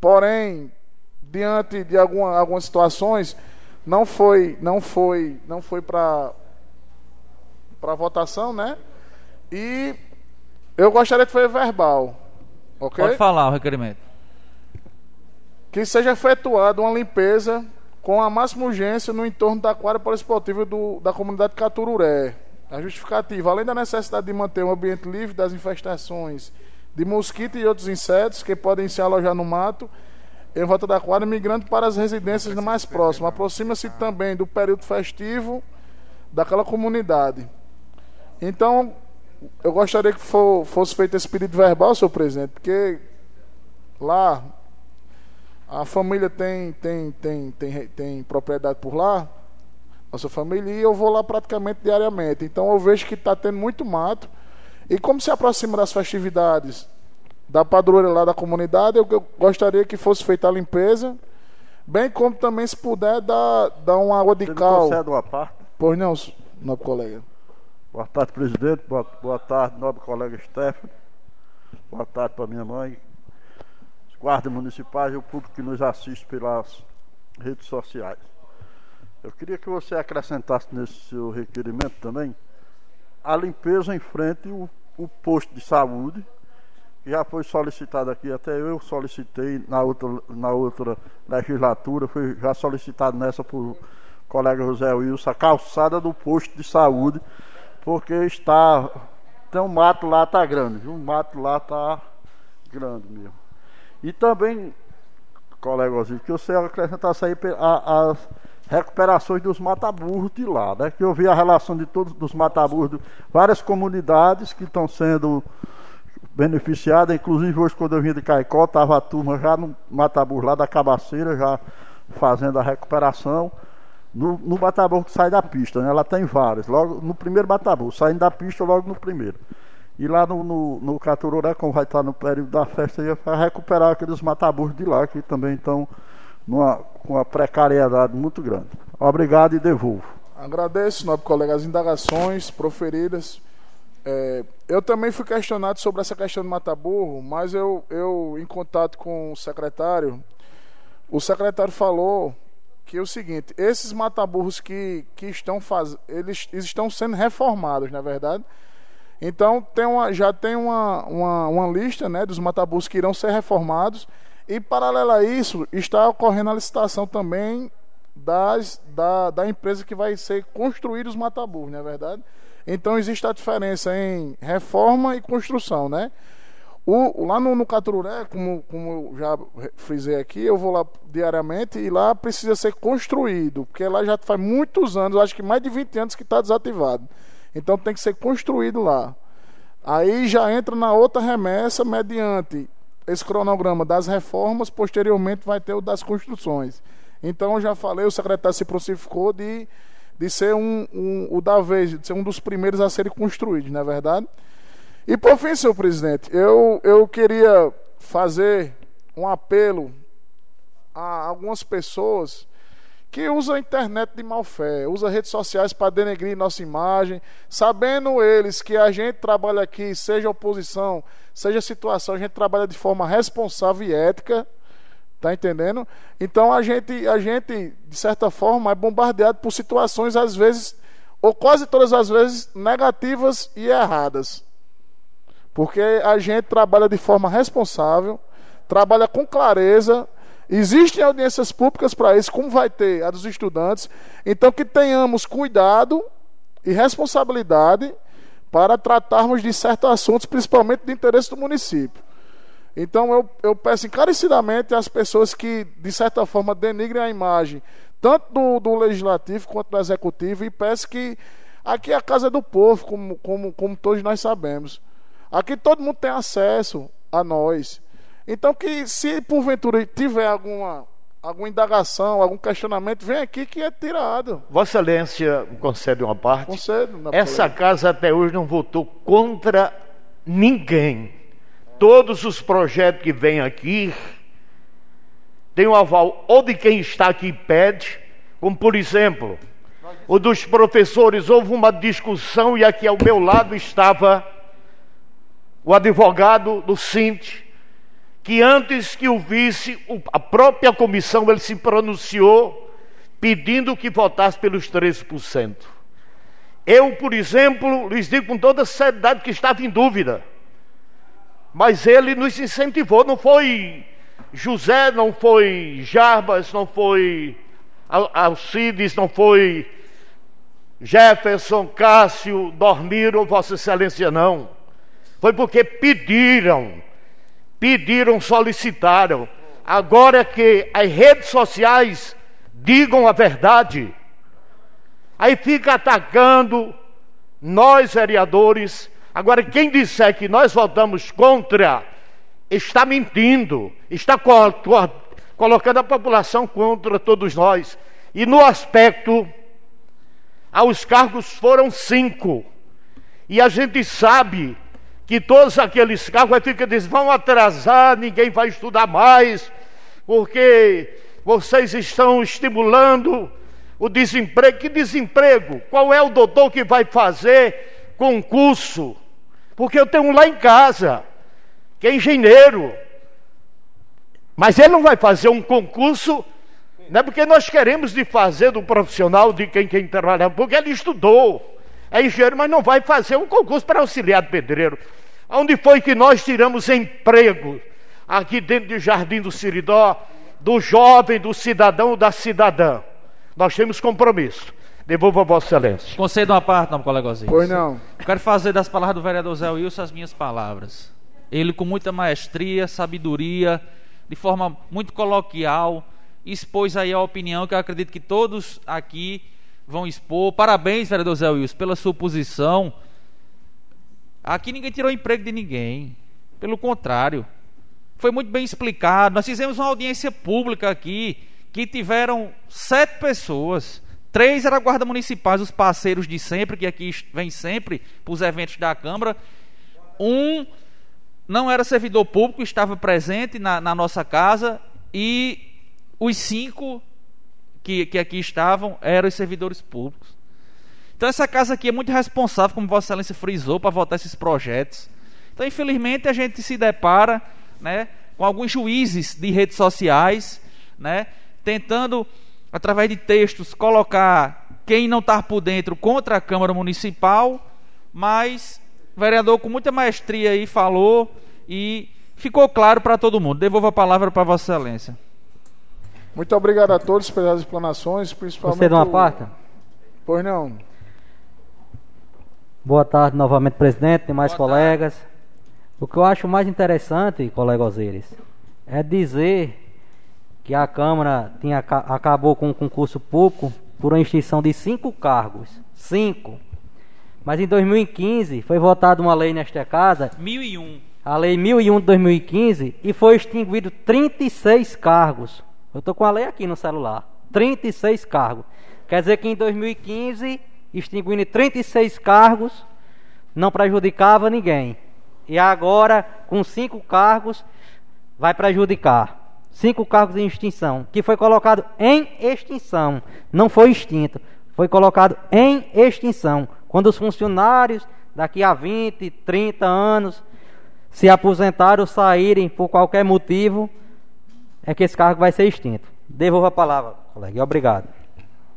porém, diante de alguma, algumas situações, não foi, não foi, não foi para para votação, né? E eu gostaria que fosse verbal. ok? Pode falar o requerimento. Que seja efetuada uma limpeza com a máxima urgência no entorno da quadra poliesportiva do, da comunidade Catururé. A justificativa, além da necessidade de manter um ambiente livre das infestações de mosquito e outros insetos que podem se alojar no mato, em volta da quadra, migrando para as residências mais próximas. Aproxima-se também do período festivo daquela comunidade. Então, eu gostaria que for, fosse feito esse pedido verbal, senhor presidente, porque lá a família tem, tem, tem, tem, tem propriedade por lá, nossa família, e eu vou lá praticamente diariamente. Então eu vejo que está tendo muito mato. E como se aproxima das festividades da padroeira lá da comunidade, eu, eu gostaria que fosse feita a limpeza, bem como também se puder dar, dar uma água de Você cal. Você uma parte? Pois não, nobre colega. Boa tarde, presidente. Boa, boa tarde, nobre colega Stephanie. Boa tarde para minha mãe, os guardas municipais e o público que nos assiste pelas redes sociais. Eu queria que você acrescentasse nesse seu requerimento também a limpeza em frente ao, o posto de saúde, já foi solicitado aqui, até eu solicitei na outra, na outra legislatura, foi já solicitado nessa por colega José Wilson, a calçada do posto de saúde, porque está. Tem um mato lá, está grande, viu? O mato lá está grande mesmo. E também, colega Osílio, que você acrescentasse aí a, a recuperações dos mataburros de lá, né? Que eu vi a relação de todos os mataburros, várias comunidades que estão sendo beneficiadas, inclusive hoje quando eu vim de Caicó, estava a turma já no mataburro lá da Cabaceira, já fazendo a recuperação. No, no que sai da pista, né? Ela tem vários, logo no primeiro mataburro, saindo da pista logo no primeiro. E lá no, no, no Catururé, como vai estar no período da festa, ia recuperar aqueles mataburros de lá, que também estão numa, com uma precariedade muito grande. Obrigado e devolvo. Agradeço, nobre colega, as indagações proferidas. É, eu também fui questionado sobre essa questão do mataburro, mas eu, eu, em contato com o secretário, o secretário falou que é o seguinte: esses mataburros que, que estão faz, eles, eles estão sendo reformados, na é verdade. Então tem uma, já tem uma, uma, uma lista né, dos mataburros que irão ser reformados e, paralelo a isso, está ocorrendo a licitação também das, da, da empresa que vai ser construir os mataburros, não é verdade? Então existe a diferença em reforma e construção, né? O, lá no, no Caturé, como, como eu já frisei aqui, eu vou lá diariamente e lá precisa ser construído, porque lá já faz muitos anos, acho que mais de 20 anos que está desativado. Então tem que ser construído lá. Aí já entra na outra remessa mediante esse cronograma das reformas, posteriormente vai ter o das construções. Então eu já falei, o secretário se prontificou de, de ser um, um, o da vez, de ser um dos primeiros a serem construídos, não é verdade? E por fim, senhor presidente, eu, eu queria fazer um apelo a algumas pessoas que usam a internet de má fé, usam redes sociais para denegrir nossa imagem, sabendo eles que a gente trabalha aqui, seja oposição, seja situação, a gente trabalha de forma responsável e ética, tá entendendo? Então a gente, a gente de certa forma é bombardeado por situações às vezes ou quase todas as vezes negativas e erradas. Porque a gente trabalha de forma responsável, trabalha com clareza. Existem audiências públicas para isso, como vai ter a dos estudantes. Então, que tenhamos cuidado e responsabilidade para tratarmos de certos assuntos, principalmente de interesse do município. Então, eu, eu peço encarecidamente às pessoas que, de certa forma, denigrem a imagem, tanto do, do legislativo quanto do executivo, e peço que aqui é a casa do povo, como, como, como todos nós sabemos. Aqui todo mundo tem acesso a nós. Então que se porventura tiver alguma alguma indagação, algum questionamento, vem aqui que é tirado. Vossa Excelência concede uma parte. Concedo. Essa casa até hoje não votou contra ninguém. Todos os projetos que vêm aqui têm o aval ou de quem está aqui e pede, como por exemplo, o dos professores. Houve uma discussão e aqui ao meu lado estava o advogado do Sint, que antes que o visse, a própria comissão, ele se pronunciou pedindo que votasse pelos 13%. Eu, por exemplo, lhes digo com toda seriedade que estava em dúvida. Mas ele nos incentivou, não foi José, não foi Jarbas, não foi Alcides, não foi Jefferson, Cássio, Dormiro, Vossa Excelência, não. Foi porque pediram, pediram, solicitaram. Agora que as redes sociais digam a verdade, aí fica atacando nós, vereadores. Agora, quem disser que nós votamos contra, está mentindo, está co co colocando a população contra todos nós. E no aspecto, aos cargos foram cinco. E a gente sabe que todos aqueles carros ficam dizendo, vão atrasar, ninguém vai estudar mais, porque vocês estão estimulando o desemprego. Que desemprego? Qual é o doutor que vai fazer concurso? Porque eu tenho um lá em casa, que é engenheiro. Mas ele não vai fazer um concurso, não é porque nós queremos de fazer do profissional de quem quem trabalha, porque ele estudou, é engenheiro, mas não vai fazer um concurso para auxiliar de pedreiro. Onde foi que nós tiramos emprego? Aqui dentro do Jardim do Siridó, do jovem, do cidadão, da cidadã. Nós temos compromisso. Devolvo a Vossa Excelência. Conceda uma parte, não, colega Ozinho. Pois não. quero fazer das palavras do vereador Zé Wilson as minhas palavras. Ele, com muita maestria, sabedoria, de forma muito coloquial, expôs aí a opinião que eu acredito que todos aqui vão expor. Parabéns, vereador Zé Wilson, pela sua posição Aqui ninguém tirou emprego de ninguém. Pelo contrário. Foi muito bem explicado. Nós fizemos uma audiência pública aqui que tiveram sete pessoas. Três eram guarda municipais, os parceiros de sempre, que aqui vem sempre para os eventos da Câmara. Um não era servidor público, estava presente na, na nossa casa. E os cinco que, que aqui estavam eram os servidores públicos. Então essa casa aqui é muito responsável, como Vossa Excelência frisou, para votar esses projetos. Então, infelizmente, a gente se depara né, com alguns juízes de redes sociais, né, tentando, através de textos, colocar quem não está por dentro contra a Câmara Municipal, mas o vereador com muita maestria aí falou e ficou claro para todo mundo. Devolvo a palavra para Vossa Excelência. Muito obrigado a todos pelas explanações, principalmente. Você de uma o- parte? Pois não. Boa tarde novamente, presidente, demais colegas. O que eu acho mais interessante, colega Osiris, é dizer que a Câmara tinha, aca- acabou com o concurso público por uma extinção de cinco cargos. Cinco. Mas em 2015 foi votada uma lei nesta casa, 1001. a Lei 1001 de 2015, e foi extinguido 36 cargos. Eu estou com a lei aqui no celular. 36 cargos. Quer dizer que em 2015, extinguindo 36 cargos, não prejudicava ninguém. E agora, com cinco cargos, vai prejudicar. Cinco cargos em extinção, que foi colocado em extinção, não foi extinto, foi colocado em extinção. Quando os funcionários, daqui a 20, 30 anos, se aposentarem ou saírem por qualquer motivo, é que esse cargo vai ser extinto. Devolvo a palavra, colega. Obrigado.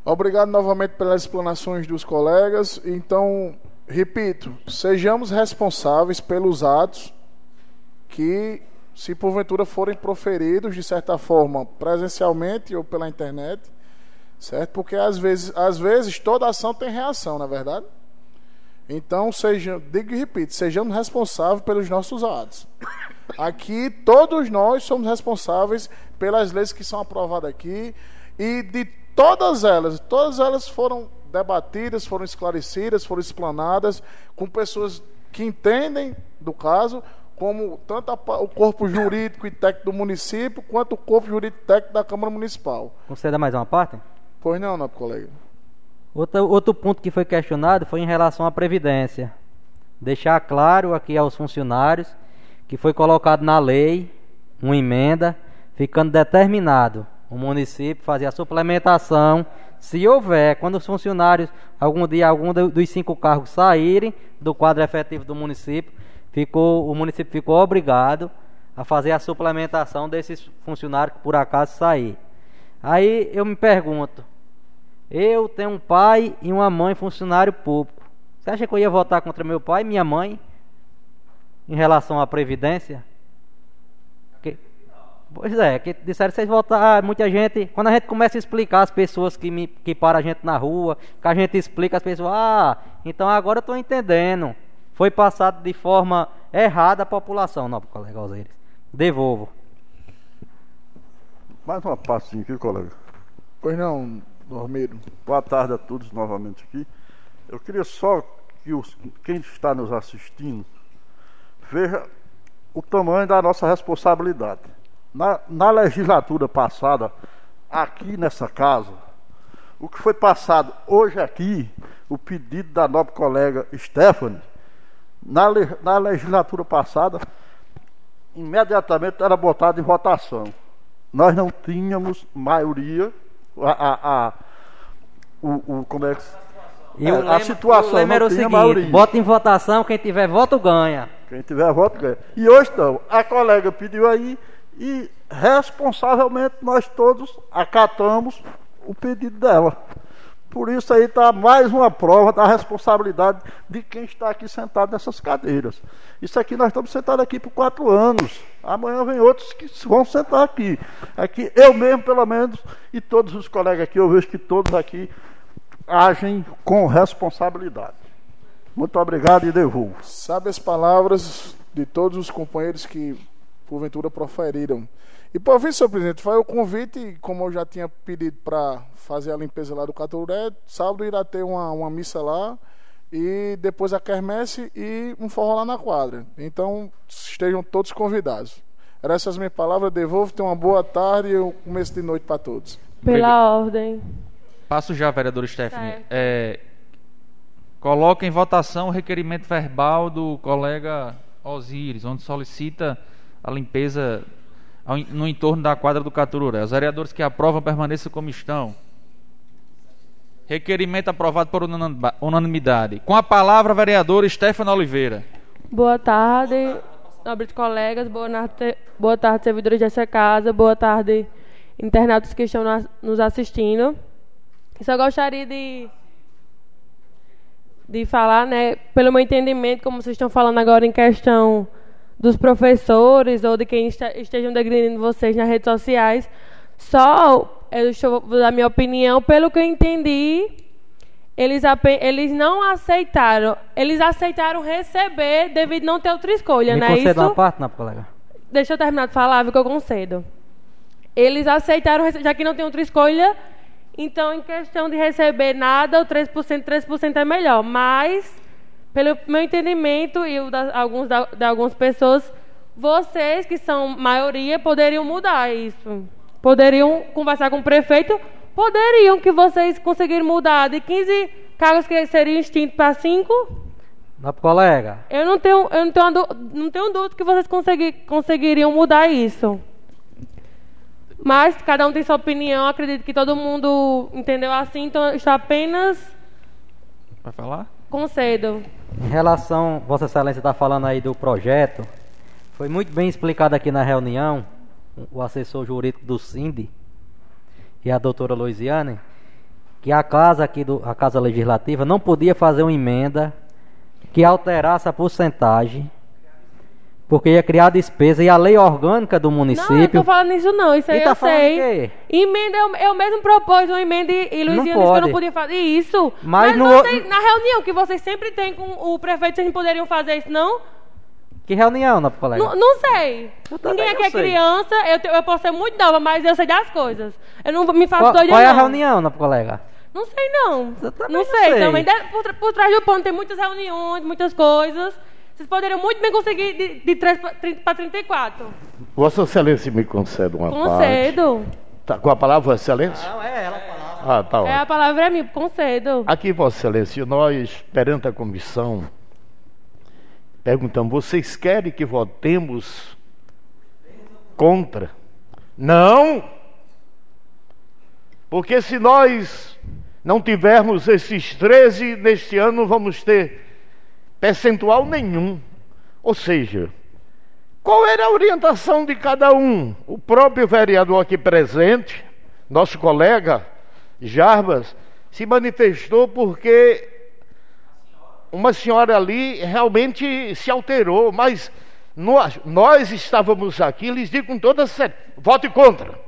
Obrigado novamente pelas explanações dos colegas. Então, repito, sejamos responsáveis pelos atos que, se porventura forem proferidos de certa forma presencialmente ou pela internet, certo? Porque às vezes, às vezes toda ação tem reação, não é verdade? Então, seja, digo e repito, sejamos responsáveis pelos nossos atos. Aqui, todos nós somos responsáveis pelas leis que são aprovadas aqui e de todas elas, todas elas foram debatidas, foram esclarecidas, foram explanadas com pessoas que entendem do caso, como tanto a o corpo jurídico e técnico do município, quanto o corpo jurídico e técnico da Câmara Municipal. Conceda mais uma parte? Pois não, nobre colega. Outro, outro ponto que foi questionado foi em relação à Previdência. Deixar claro aqui aos funcionários que foi colocado na lei uma emenda, ficando determinado o município fazer a suplementação, se houver, quando os funcionários, algum dia, algum do- dos cinco cargos saírem do quadro efetivo do município, ficou, o município ficou obrigado a fazer a suplementação desses funcionários que por acaso sair. Aí eu me pergunto, eu tenho um pai e uma mãe funcionário público. Você acha que eu ia votar contra meu pai e minha mãe em relação à previdência? Que- Pois é, que disseram que vocês votar, muita gente, quando a gente começa a explicar as pessoas que me que param a gente na rua, que a gente explica as pessoas, ah, então agora eu estou entendendo. Foi passado de forma errada à população, não, colega Osiris. Devolvo. Mais uma passinha aqui, colega. Pois não, Dormeiro. Boa tarde a todos novamente aqui. Eu queria só que os, quem está nos assistindo veja o tamanho da nossa responsabilidade. Na, na legislatura passada, aqui nessa casa, o que foi passado hoje aqui, o pedido da nobre colega Stephanie, na, na legislatura passada, imediatamente era botado em votação. Nós não tínhamos maioria, a, a, a- o, o- como é que E É, o a situação o lema era não o tinha seguinte: maioria. bota em votação, quem tiver voto ganha. Quem tiver voto ganha. E hoje não. A colega pediu aí e responsavelmente nós todos acatamos o pedido dela. Por isso aí está mais uma prova da responsabilidade de quem está aqui sentado nessas cadeiras. Isso aqui nós estamos sentados aqui por quatro anos. Amanhã vem outros que vão sentar aqui. Aqui eu mesmo, pelo menos, e todos os colegas aqui, eu vejo que todos aqui agem com responsabilidade. Muito obrigado e devolvo. Sabe as palavras de todos os companheiros que porventura proferiram. E por fim, senhor presidente, foi o convite, como eu já tinha pedido para fazer a limpeza lá do Caturé, sábado irá ter uma, uma missa lá e depois a quermesse e um forró lá na quadra. Então, estejam todos convidados. Eram essas minhas palavras, devolvo, tenham uma boa tarde e um começo de noite para todos. Pela ordem. Passo já, vereador Stephanie. É, coloca em votação o requerimento verbal do colega Osíris, onde solicita a limpeza no entorno da quadra do Catururé. Os vereadores que aprovam permaneçam como estão. Requerimento aprovado por unanimidade. Com a palavra, vereador Stefano Oliveira. Boa tarde, nobres colegas. Boa, narte- boa tarde, servidores dessa casa. Boa tarde, internautas que estão nos assistindo. Só gostaria de, de falar, né, pelo meu entendimento, como vocês estão falando agora em questão dos professores ou de quem estejam degradando vocês nas redes sociais, Só, eu estou vou dar minha opinião, pelo que eu entendi, eles, eles não aceitaram. Eles aceitaram receber devido não ter outra escolha, Me não é isso? uma parte, não, colega. Deixa eu terminar de falar, viu, que eu concedo. Eles aceitaram, já que não tem outra escolha, então, em questão de receber nada, o 3%, 3% é melhor. Mas, pelo meu entendimento e o da, alguns, da, de algumas pessoas, vocês, que são maioria, poderiam mudar isso. Poderiam conversar com o prefeito, poderiam que vocês conseguirem mudar de 15 cargos que seriam extintos para 5, Não, colega. eu não tenho, eu não tenho, não tenho dúvida que vocês consegui- conseguiriam mudar isso. Mas cada um tem sua opinião, acredito que todo mundo entendeu assim, então estou apenas Vai falar? Concedo. Em relação, Vossa Excelência está falando aí do projeto, foi muito bem explicado aqui na reunião, o assessor jurídico do SINDI e a doutora Luiziane, que a casa aqui, do, a Casa Legislativa, não podia fazer uma emenda que alterasse a porcentagem, porque ia criar despesa e a lei orgânica do Não, eu município. tô falando isso não, isso aí E tá eu falando sei. quê? Emenda, eu, eu mesmo propus uma emenda e e Luiziane disse que eu não podia fazer isso. Mas Mas, no vocês, na reunião que vocês sempre têm com o prefeito, vocês não poderiam fazer isso, não? Que reunião, não, colega? Não, não sei. Ninguém aqui não é sei. criança, eu, te- eu posso ser muito nova, mas eu sei das coisas. Eu não me faço doida, qual é a não. reunião, não, colega? Não sei, não. Não não sei. sei. Também por, por trás do pano tem muitas reuniões, muitas coisas. Vocês poderiam muito bem conseguir de, de 3 para 34. Vossa Excelência me concede uma parte. Concedo. Tá com a palavra, Vossa Excelência? Não, é ela a palavra. Ah, tá É, ótimo. a palavra é minha, concedo. Aqui, Vossa Excelência, nós, perante a comissão, perguntamos: vocês querem que votemos contra? Não! Porque se nós não tivermos esses 13 neste ano, vamos ter percentual nenhum. Ou seja, qual era a orientação de cada um? O próprio vereador aqui presente, nosso colega Jarbas, se manifestou porque uma senhora ali realmente se alterou, mas nós, nós estávamos aqui, lhes digo com toda certeza, vote contra.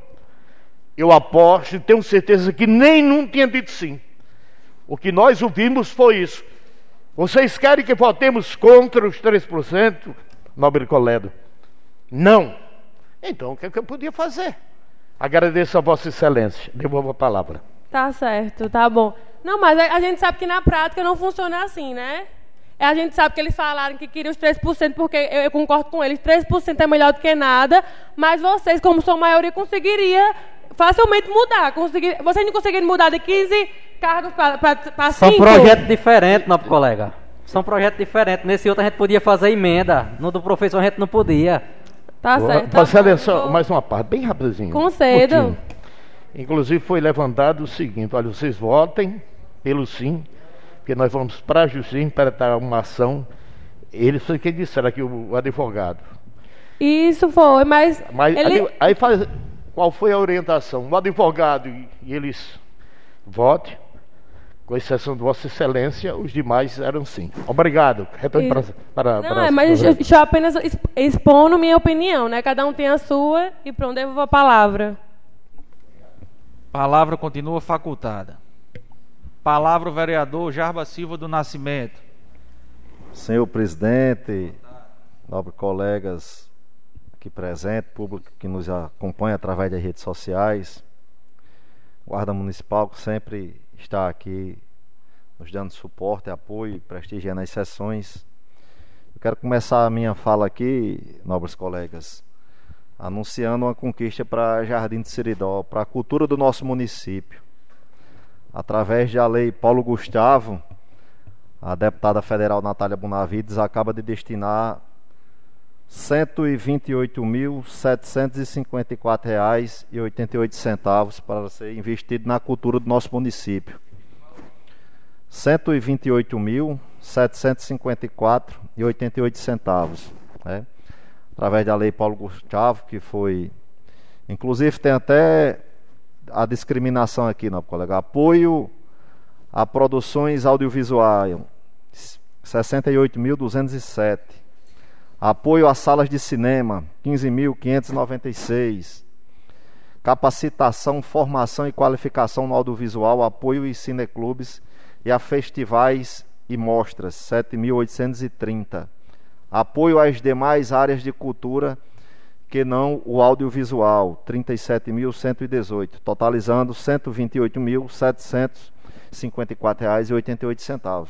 Eu aposto e tenho certeza que nenhum tinha dito sim. O que nós ouvimos foi isso. Vocês querem que votemos contra os 3%, nobre Coledo? Não. Então, o que, é que eu podia fazer? Agradeço a Vossa Excelência. Devolvo a palavra. Tá certo, tá bom. Não, mas a, a gente sabe que na prática não funciona assim, né? É, A gente sabe que eles falaram que queriam os 3%, porque eu, eu concordo com eles, 3% é melhor do que nada, mas vocês, como sua maioria, conseguiria facilmente mudar. Conseguir, vocês não conseguiram mudar de 15 cargos para 5? São projetos diferentes, não, colega. São projetos diferentes. Nesse outro a gente podia fazer emenda. No do professor a gente não podia. Tá certo. tá Vossa bom, Excelência, vou- mais uma parte, bem rapidinho. Concedo. curtinho. Inclusive foi levantado o seguinte: olha, vocês votem pelo sim, porque nós vamos para a justiça interpretar uma ação. Eles foi quem disseram aqui, o, o advogado. Isso foi, mas, Mas ele... aí, aí faz, qual foi a orientação? O advogado e, eles vote, com exceção de Vossa Excelência, os demais eram sim. Obrigado. Retorne E- para, para, Não, para é, mas para- eu estou apenas exp- expondo minha opinião, né? Cada um tem a sua e pronto, devolvo a palavra. Palavra continua facultada. Palavra o vereador Jarba Silva do Nascimento. Senhor presidente, nobres colegas aqui presentes, público que nos acompanha através das redes sociais, Guarda Municipal que sempre está aqui nos dando suporte, apoio e prestigiando as sessões. Eu quero começar a minha fala aqui, nobres colegas, anunciando uma conquista para Jardim de Seridó, para a cultura do nosso município. Através da lei Paulo Gustavo, a deputada federal Natália Bonavides acaba de destinar R$ 128.754,88 para ser investido na cultura do nosso município. R$ 128.754,88, né? através da lei Paulo Gustavo, que foi. Inclusive tem até a discriminação aqui, não, colega. Apoio a produções audiovisuais, 68.207. Apoio a salas de cinema, 15.596. capacitação, formação e qualificação no audiovisual, apoio e cineclubes e a festivais e mostras, 7.830. Apoio às demais áreas de cultura que não o audiovisual, 37.118, totalizando R$ 128.754,88.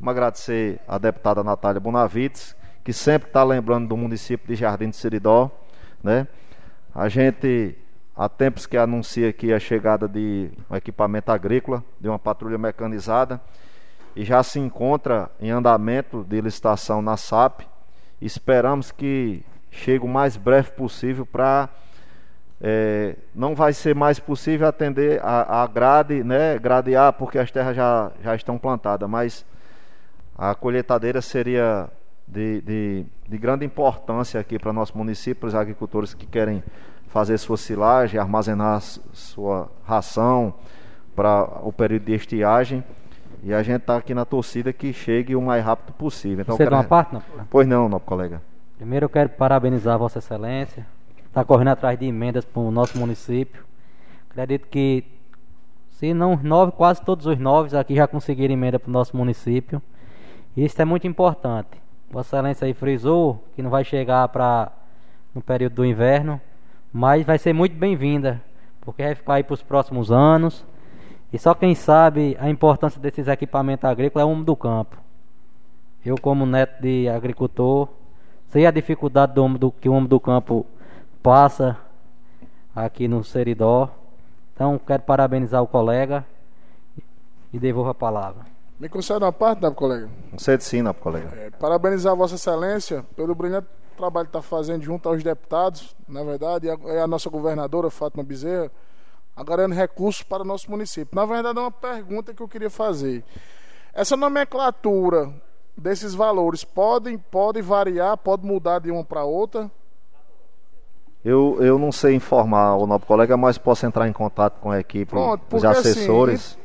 Vamos agradecer a deputada Natália Bonavides, que sempre está lembrando do município de Jardim de Seridó. Né? A gente, há tempos que anuncia aqui a chegada de um equipamento agrícola, de uma patrulha mecanizada, e já se encontra em andamento de licitação na SAP. Esperamos que chegue o mais breve possível para é, não vai ser mais possível atender a, a, grade, né, gradear, porque as terras já, já estão plantadas, mas a colheitadeira seria de, de, de grande importância aqui para nosso município, para os agricultores que querem fazer sua silagem, armazenar sua ração para o período de estiagem. E a gente está aqui na torcida que chegue o mais rápido possível. Então, Você quero... uma parte, não? Pois não, nosso colega. Primeiro eu quero parabenizar Vossa Excelência. Está correndo atrás de emendas para o nosso município. Acredito que, se não nove, quase todos os nove aqui já conseguiram emenda para o nosso município. Isso é muito importante. Vossa Excelência aí frisou que não vai chegar para no período do inverno, mas vai ser muito bem-vinda, porque vai ficar aí para os próximos anos. E só quem sabe a importância desses equipamentos agrícolas é o homem do campo. Eu, como neto de agricultor, sei a dificuldade do, do que o homem do campo passa aqui no Seridó. Então, quero parabenizar o colega e devolvo a palavra. Me concede uma parte, né, colega? Concede sim, né, colega. É, parabenizar a Vossa Excelência pelo brilhante trabalho que está fazendo junto aos deputados, na verdade, e a, e a nossa governadora, Fátima Bezerra, agregando recursos para o nosso município. Na verdade, é uma pergunta que eu queria fazer. Essa nomenclatura desses valores podem, pode variar, pode mudar de uma para outra? Eu, eu não sei informar o nosso colega, mas posso entrar em contato com a equipe, Pronto, os assim, assessores.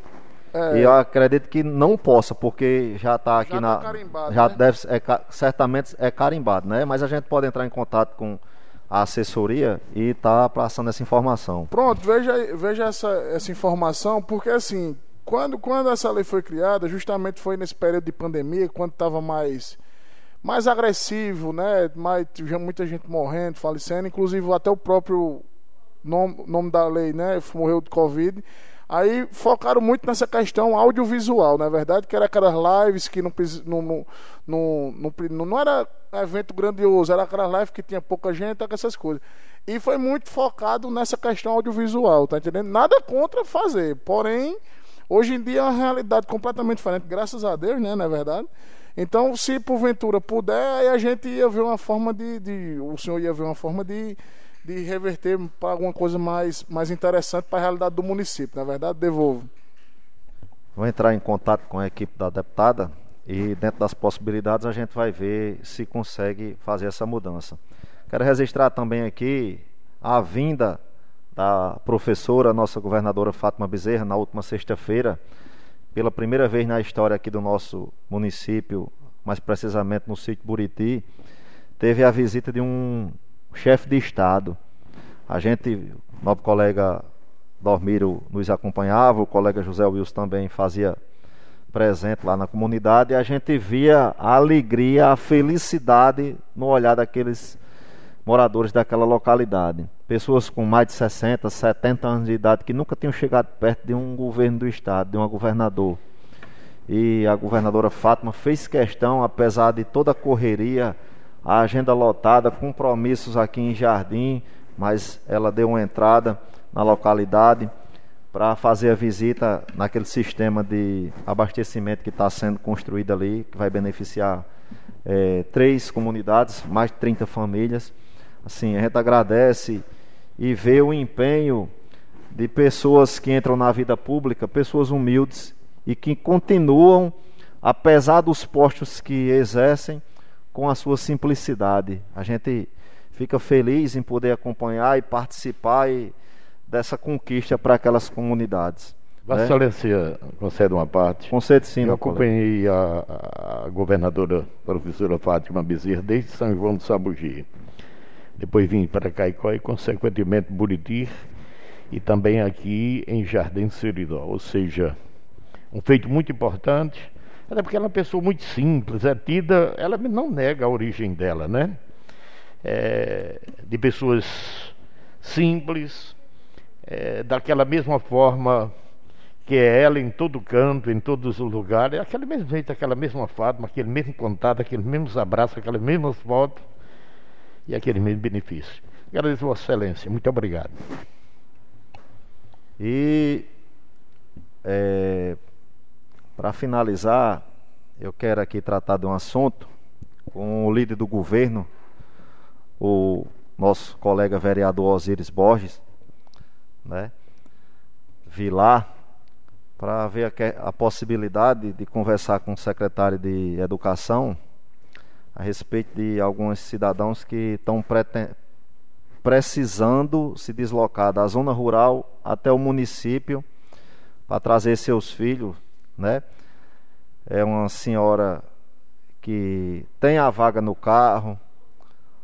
Assim, é... E eu acredito que não possa, porque já está aqui já tá na. já né? deve é, certamente é carimbado, né? Mas a gente pode entrar em contato com a assessoria e tá passando essa informação. Pronto, veja, veja essa, essa informação, porque assim, quando, quando essa lei foi criada, justamente foi nesse período de pandemia, quando estava mais mais agressivo, né? Mais, tinha muita gente morrendo, falecendo, inclusive até o próprio nome, nome da lei, né? Morreu de Covid. Aí focaram muito nessa questão audiovisual, na é verdade, que era aquelas lives que não, não, não, não, não era evento grandioso, era aquelas lives que tinha pouca gente, essas coisas. E foi muito focado nessa questão audiovisual, tá entendendo? Nada contra fazer, porém, hoje em dia é uma realidade completamente diferente, graças a Deus, né, na é verdade. Então, se porventura puder, aí a gente ia ver uma forma de, de o senhor ia ver uma forma de de reverter para alguma coisa mais, mais interessante para a realidade do município. Na verdade, devolvo. Vou entrar em contato com a equipe da deputada e, dentro das possibilidades, a gente vai ver se consegue fazer essa mudança. Quero registrar também aqui a vinda da professora, nossa governadora Fátima Bezerra, na última sexta-feira, pela primeira vez na história aqui do nosso município, mais precisamente no sítio Buriti, teve a visita de um chefe de Estado. A gente, nosso colega Dormiro nos acompanhava, o colega José Wilson também fazia presente lá na comunidade e a gente via a alegria, a felicidade no olhar daqueles moradores daquela localidade. Pessoas com mais de 60, 70 anos de idade que nunca tinham chegado perto de um governo do estado, de um governador. E a governadora Fátima fez questão, apesar de toda a correria, a agenda lotada, compromissos aqui em Jardim, mas ela deu uma entrada na localidade para fazer a visita naquele sistema de abastecimento que está sendo construído ali, que vai beneficiar é, três comunidades, mais de 30 famílias. Assim, a gente agradece e vê o empenho de pessoas que entram na vida pública, pessoas humildes e que continuam, apesar dos postos que exercem, com a sua simplicidade. A gente fica feliz em poder acompanhar e participar e dessa conquista para aquelas comunidades. Vossa né? Excelência, concede uma parte. Concede sim, Eu acompanhei a, a, governadora professora Fátima Bezerra desde São João do Sabugi. Depois vim para Caicó e, consequentemente, Buriti. e também aqui em Jardim Seridó. Ou seja, um feito muito importante, até porque ela é uma pessoa muito simples, é tida, ela não nega a origem dela, né? É, de pessoas simples, é, daquela mesma forma que é ela em todo canto, em todos os lugares, é aquele mesmo jeito, aquela mesma forma, aquele mesmo contato, aqueles mesmos abraços, aquelas mesmas fotos e aquele mesmo benefício. Agradeço Vossa Excelência, muito obrigado. E é, para finalizar, eu quero aqui tratar de um assunto com o líder do governo, o nosso colega vereador Osíris Borges, né? Vilar, para ver a, a, possibilidade de conversar com o secretário de Educação a respeito de alguns cidadãos que estão precisando se deslocar da zona rural até o município para trazer seus filhos, né? É uma senhora que tem a vaga no carro,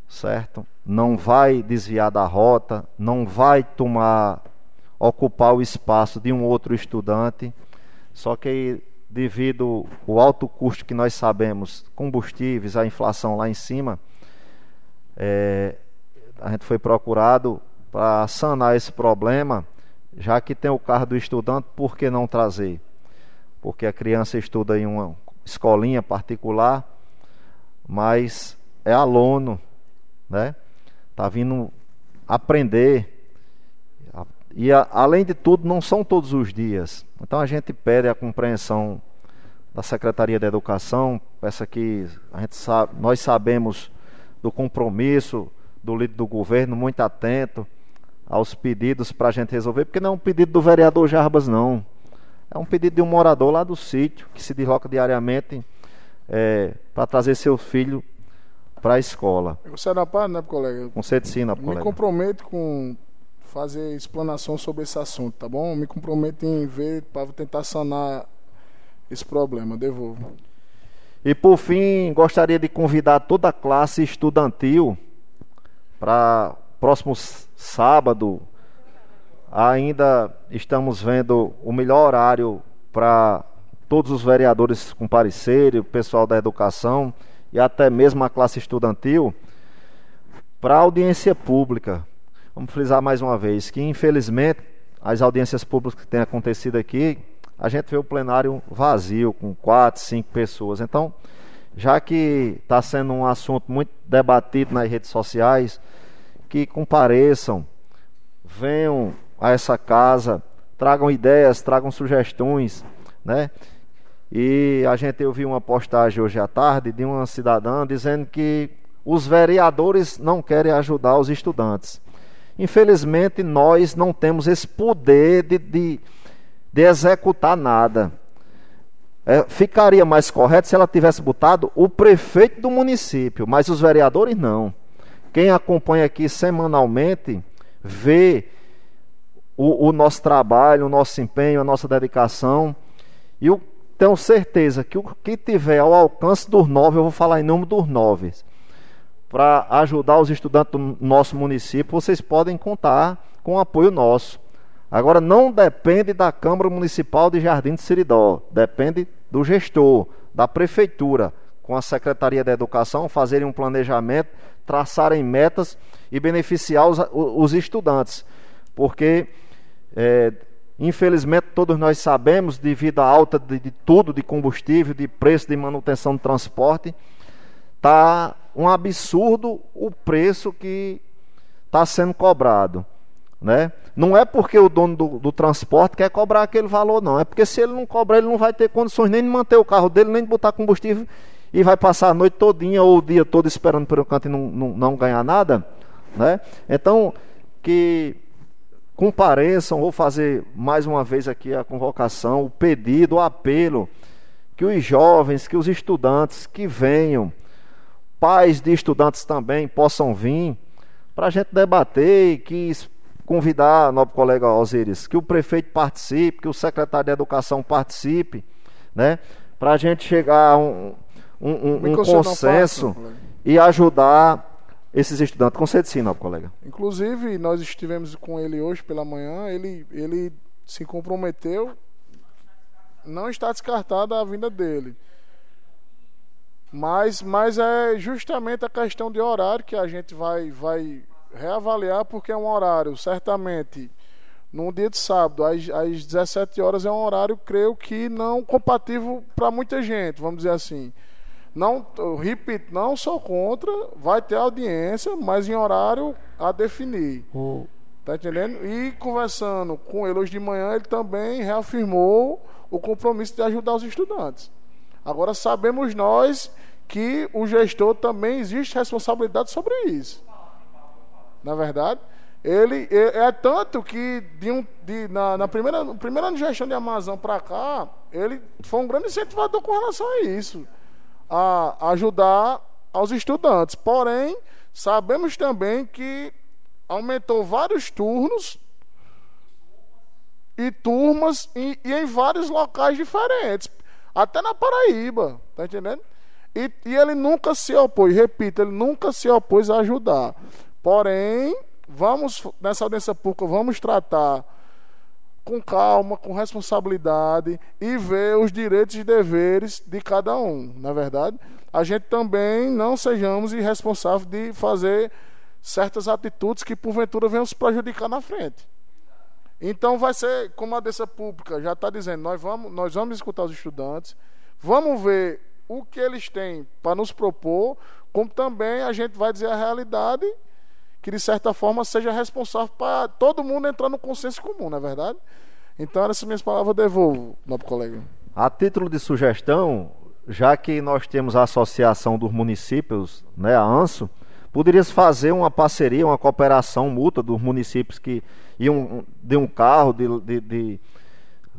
certo? Não vai desviar da rota, não vai tomar ocupar o espaço de um outro estudante. Só que devido ao alto custo que nós sabemos, combustíveis, a inflação lá em cima, é, a gente foi procurado para sanar esse problema, já que tem o carro do estudante, por que não trazer? Porque a criança estuda em uma escolinha particular, mas é aluno, né? Tá vindo aprender e a, além de tudo, não são todos os dias. Então a gente pede a compreensão da Secretaria da Educação, peça que a gente sabe, nós sabemos do compromisso do líder do governo, muito atento aos pedidos para a gente resolver, porque não é um pedido do vereador Jarbas, não. É um pedido de um morador lá do sítio, que se desloca diariamente é, para trazer seu filho para a escola. Você é da parte, né, colega? Com cedicina, colega. Me comprometo com fazer explanação sobre esse assunto, tá bom? Me comprometo em ver para tentar sanar esse problema. Devolvo. E por fim, gostaria de convidar toda a classe estudantil para próximo sábado. Ainda estamos vendo o melhor horário para todos os vereadores comparecerem, o pessoal da educação e até mesmo a classe estudantil para audiência pública Vamos frisar mais uma vez que, infelizmente, as audiências públicas que têm acontecido aqui, a gente vê o plenário vazio, com quatro, cinco pessoas. Então, já que está sendo um assunto muito debatido nas redes sociais, que compareçam, venham a essa casa, tragam ideias, tragam sugestões, né? E a gente ouviu uma postagem hoje à tarde de uma cidadã dizendo que os vereadores não querem ajudar os estudantes. Infelizmente, nós não temos esse poder de, de, de executar nada. É, ficaria mais correto se ela tivesse botado o prefeito do município, mas os vereadores não. Quem acompanha aqui semanalmente vê o, o nosso trabalho, o nosso empenho, a nossa dedicação. E eu tenho certeza que o que tiver ao alcance dos nove, eu vou falar em nome dos nove para ajudar os estudantes do nosso município, vocês podem contar com o apoio nosso. Agora, não depende da Câmara Municipal de Jardim de Seridó, depende do gestor, da prefeitura, com a Secretaria da Educação, fazerem um planejamento, traçarem metas e beneficiar os, os estudantes. Porque, é, infelizmente, todos nós sabemos, devido à alta de, de tudo, de combustível, de preço de manutenção de transporte, está um absurdo o preço que está sendo cobrado. Né? Não é porque o dono do, do, transporte quer cobrar aquele valor, não. É porque se ele não cobrar, ele não vai ter condições nem de manter o carro dele, nem de botar combustível e vai passar a noite todinha ou o dia todo esperando por um canto e não, não, não ganhar nada. Né? Então, que compareçam, vou fazer mais uma vez aqui a convocação, o pedido, o apelo, que os jovens, que os estudantes que venham pais de estudantes também possam vir para a gente debater e que convidar, nobre colega Osiris, que o prefeito participe, que o secretário de Educação participe, né? Para a gente chegar a um, um, um, um consenso e ajudar esses estudantes. Concede sim, nobre colega. Inclusive, nós estivemos com ele hoje pela manhã, ele, ele se comprometeu, não está descartada a vinda dele. Mas, mas é justamente a questão de horário que a gente vai, vai reavaliar, porque é um horário, certamente, num dia de sábado, às, às 17 horas, é um horário, creio que, não compatível para muita gente, vamos dizer assim. Não, repito, não sou contra, vai ter audiência, mas em horário a definir. O, Tá entendendo? E conversando com ele hoje de manhã, ele também reafirmou o compromisso de ajudar os estudantes. Agora sabemos nós que o gestor também existe responsabilidade sobre isso. Na verdade, ele é, é tanto que de um, de, na, na primeira, no primeiro ano de gestão de Amazon para cá, ele foi um grande incentivador com relação a isso, a ajudar aos estudantes. Porém, sabemos também que aumentou vários turnos e turmas e, e em vários locais diferentes, até na Paraíba, tá entendendo? E, e, ele nunca se opôs, repito, ele nunca se opôs a ajudar. Porém, vamos, nessa audiência pública, vamos tratar com calma, com responsabilidade e ver os direitos e deveres de cada um. Na verdade, a gente também não sejamos irresponsáveis de fazer certas atitudes que porventura venham se prejudicar na frente. Então vai ser, como a audiência pública já está dizendo, nós vamos, nós vamos escutar os estudantes, vamos ver o que eles têm para nos propor, como também a gente vai dizer a realidade que de certa forma seja responsável para todo mundo entrar no consenso comum, não é verdade? Então, essas minhas palavras devolvo, nobre colega. A título de sugestão, já que nós temos a Associação dos Municípios, né, a ANSO, poderia-se fazer uma parceria, uma cooperação mútua dos municípios que de um carro, de, de, de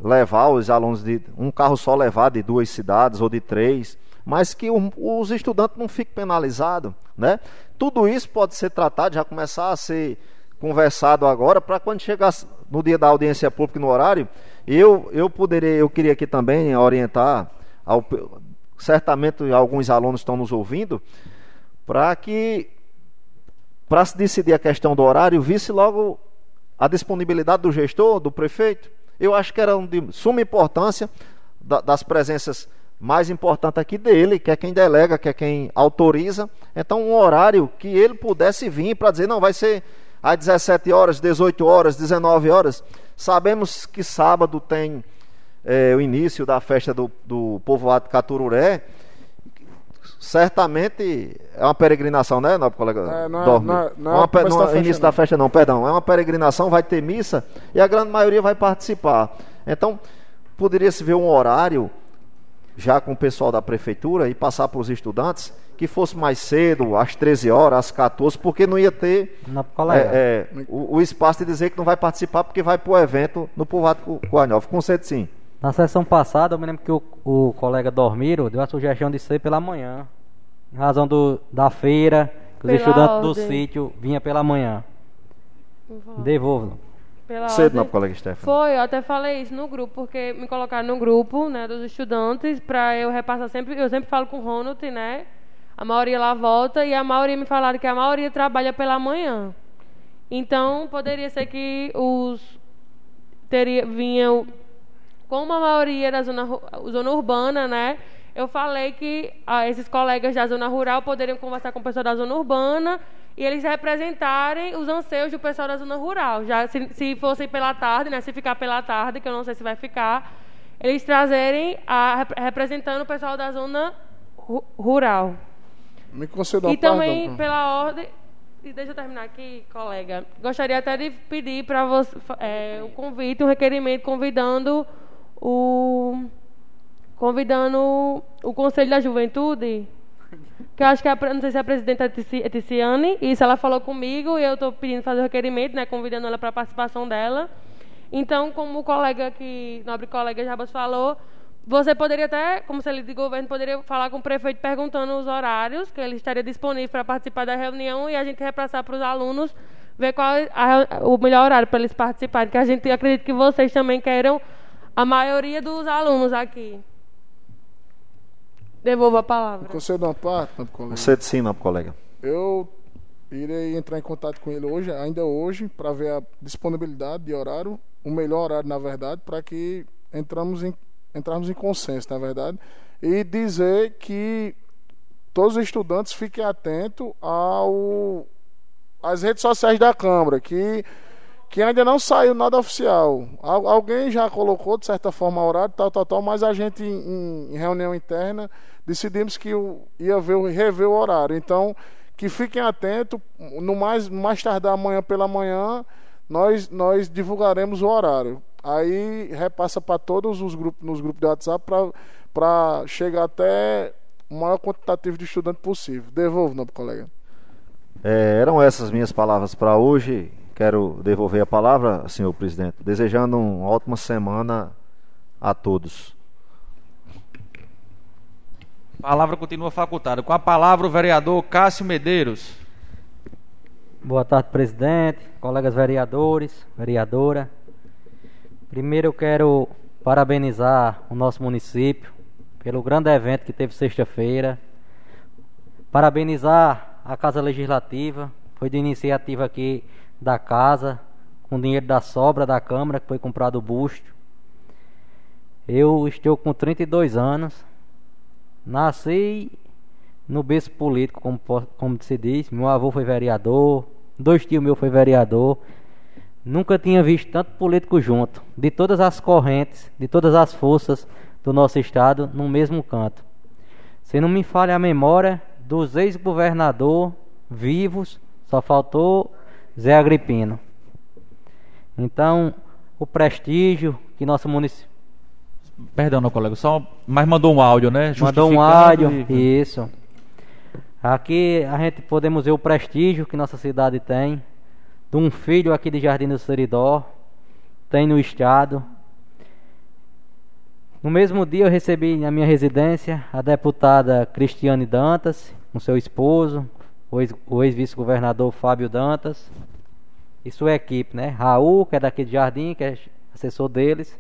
levar os alunos de um carro só levar de duas cidades ou de três, mas que o, os estudantes não fiquem penalizados, né? Tudo isso pode ser tratado, já começar a ser conversado agora, para quando chegar no dia da audiência pública no horário, eu eu poderia, eu queria aqui também orientar ao, certamente alguns alunos estão nos ouvindo, para que para se decidir a questão do horário, visse logo a disponibilidade do gestor, do prefeito. Eu acho que era de suma importância das presenças mais importantes aqui dele, que é quem delega, que é quem autoriza. Então, um horário que ele pudesse vir para dizer, não, vai ser às 17 horas, 18 horas, 19 horas. Sabemos que sábado tem é, o início da festa do, do povoado Catururé certamente é uma peregrinação, né, nobre colega? É, não, é, não, é, não, é, não, é não é início da festa, não, perdão. É uma peregrinação, vai ter missa e a grande maioria vai participar. Então, poderia se ver um horário já com o pessoal da prefeitura e passar para os estudantes que fosse mais cedo, às 13 horas, às 14, porque não ia ter é, é, o, o, espaço de dizer que não vai participar porque vai para o evento no povoado Coanhov. Concede sim. Na sessão passada, eu me lembro que o, o colega Dormiro deu a sugestão de ser pela manhã, em razão do, da feira, que os estudantes ordem. do sítio vinham pela manhã. Devolvo. Pela Cedo, não, colega Stefano. Foi, eu até falei isso no grupo, porque me colocaram no grupo né, dos estudantes para eu repassar sempre. Eu sempre falo com o Ronald, né? A maioria lá volta e a maioria me falaram que a maioria trabalha pela manhã. Então, poderia ser que os teria, vinham como a maioria da zona, zona urbana, né? Eu falei que ah, esses colegas da zona rural poderiam conversar com o pessoal da zona urbana e eles representarem os anseios do pessoal da zona rural. Já se, se fossem pela tarde, né? Se ficar pela tarde, que eu não sei se vai ficar, eles trazerem a, representando o pessoal da zona ru, rural. Me conceda E também pela ordem deixa eu terminar aqui, colega. Gostaria até de pedir para você é, um convite, um requerimento convidando o convidando o Conselho da Juventude, que eu acho que a, não sei se é a presidenta é Ticiane, isso ela falou comigo e eu estou pedindo fazer o requerimento, né, convidando ela para a participação dela. Então, como o colega que, nobre colega Jabas falou, você poderia até, como se de governo, poderia falar com o prefeito perguntando os horários, que ele estaria disponível para participar da reunião e a gente repassar para os alunos, ver qual é o melhor horário para eles participarem, que a gente acredita que vocês também queiram a maioria dos alunos aqui. Devolvo a palavra. Concedo uma parte, nobre colega. Concede sim, nobre colega. Eu, irei entrar em contato com ele hoje, ainda hoje, para ver a disponibilidade de horário, o melhor horário, na verdade, para que entramos em, entrarmos em consenso, na verdade, e dizer que todos os estudantes fiquem atentos ao às redes sociais da Câmara, que que ainda não saiu nada oficial. Alguém já colocou, de certa forma, horário, tal, tal, tal, mas a gente, em, em reunião interna, decidimos que ia ver, rever o horário. Então, que fiquem atentos, no mais, mais tardar amanhã pela manhã, nós, nós divulgaremos o horário. Aí repassa para todos os grupos, nos grupos de WhatsApp, para chegar até o maior quantitativo de estudantes possível. Devolvo, novo colega. É, eram essas minhas palavras para hoje. Quero devolver a palavra, senhor presidente, desejando uma ótima semana a todos. A palavra continua facultada. Com a palavra o vereador Cássio Medeiros. Boa tarde, presidente, colegas vereadores, vereadora. Primeiro eu quero parabenizar o nosso município pelo grande evento que teve sexta-feira. Parabenizar a Casa Legislativa, foi de iniciativa aqui da casa, com dinheiro da sobra da Câmara, que foi comprado o busto. Eu estou com 32 anos, nasci no berço político, como, como se diz. Meu avô foi vereador, dois tios meus foi vereador. Nunca tinha visto tanto político junto, de todas as correntes, de todas as forças do nosso estado, no mesmo canto. Se não me falha a memória, dos ex-governador vivos, só faltou Zé Agripino. Então, o prestígio que nosso município. Perdão, meu colega, só. Mas mandou um áudio, né? Mandou um áudio, e... isso. Aqui a gente podemos ver o prestígio que nossa cidade tem. De um filho aqui de Jardim do Seridó. Tem no estado. No mesmo dia eu recebi na minha residência a deputada Cristiane Dantas, com seu esposo, o ex-vice-governador Fábio Dantas e sua equipe, né? Raul, que é daqui de Jardim, que é assessor deles.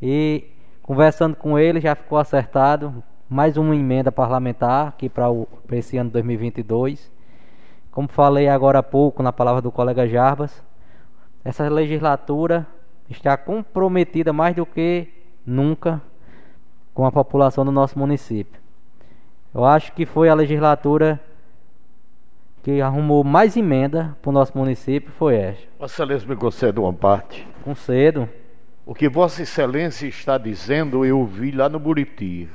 E conversando com ele já ficou acertado mais uma emenda parlamentar aqui para esse ano 2022. Como falei agora há pouco na palavra do colega Jarbas, essa legislatura está comprometida mais do que nunca com a população do nosso município. Eu acho que foi a legislatura que arrumou mais emenda para o nosso município foi esta. Vossa Excelência me concede uma parte. Concedo. O que Vossa Excelência está dizendo eu vi lá no Buriti.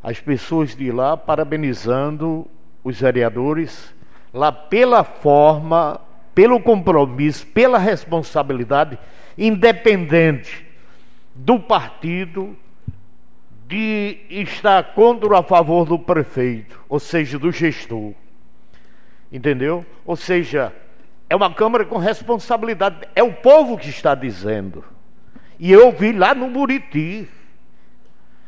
As pessoas de lá parabenizando os vereadores lá pela forma, pelo compromisso, pela responsabilidade, independente do partido, de estar contra ou a favor do prefeito, ou seja, do gestor. Entendeu? Ou seja, é uma Câmara com responsabilidade. É o povo que está dizendo. E eu vi lá no Buriti.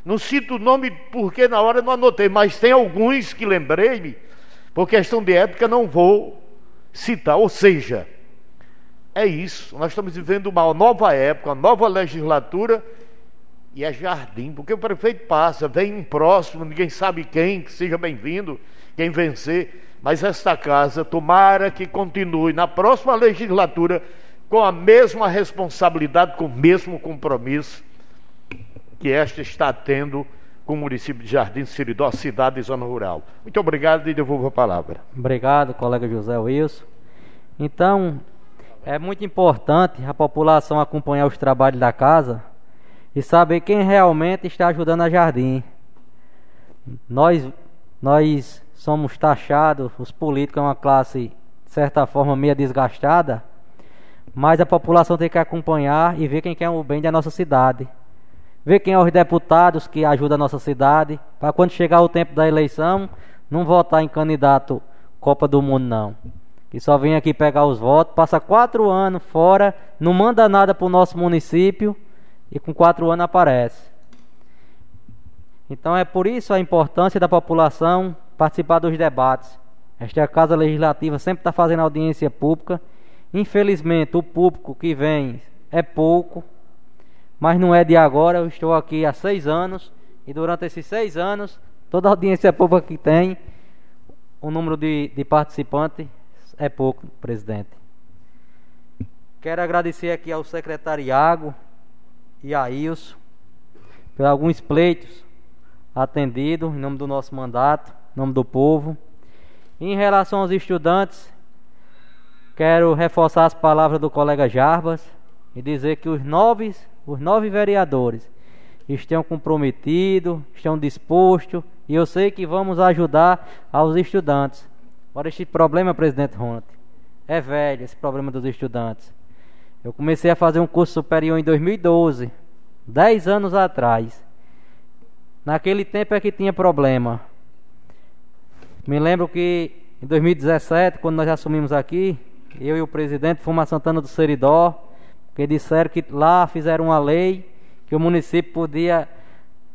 Não cito o nome porque na hora não anotei, mas tem alguns que lembrei-me. Por questão de ética, não vou citar. Ou seja, é isso. Nós estamos vivendo uma nova época, uma nova legislatura. E é jardim, porque o prefeito passa, vem um próximo, ninguém sabe quem, que seja bem-vindo, quem vencer. Mas esta casa, tomara que continue na próxima legislatura com a mesma responsabilidade, com o mesmo compromisso que esta está tendo com o município de Jardim Siridó, cidade e zona rural. Muito obrigado e devolvo a palavra. Obrigado, colega José Wilson. Então, é muito importante a população acompanhar os trabalhos da casa e saber quem realmente está ajudando a Jardim. Nós, nós somos taxados, os políticos é uma classe, de certa forma, meio desgastada, mas a população tem que acompanhar e ver quem quer o bem da nossa cidade. Ver quem é os deputados que ajudam a nossa cidade, para quando chegar o tempo da eleição, não votar em candidato Copa do Mundo, não. Que só vem aqui pegar os votos, passa quatro anos fora, não manda nada para o nosso município e com quatro anos aparece. Então é por isso a importância da população participar dos debates. Esta é Casa Legislativa sempre está fazendo audiência pública. Infelizmente, o público que vem é pouco, mas não é de agora. Eu estou aqui há seis anos e durante esses seis anos, toda audiência pública que tem, o número de, de participantes é pouco, presidente. Quero agradecer aqui ao secretário Iago e a Ilson por alguns pleitos atendidos em nome do nosso mandato, nome do povo. Em relação aos estudantes, quero reforçar as palavras do colega Jarbas e dizer que os nove, os nove vereadores estão comprometidos, estão dispostos e eu sei que vamos ajudar aos estudantes. Agora, este problema, presidente Ronald, é velho, esse problema dos estudantes. Eu comecei a fazer um curso superior em 2012, 10 anos atrás. Naquele tempo é que tinha problema. Me lembro que em 2017, quando nós assumimos aqui, eu e o presidente fomos a Santana do Seridó, que disseram que lá fizeram uma lei que o município podia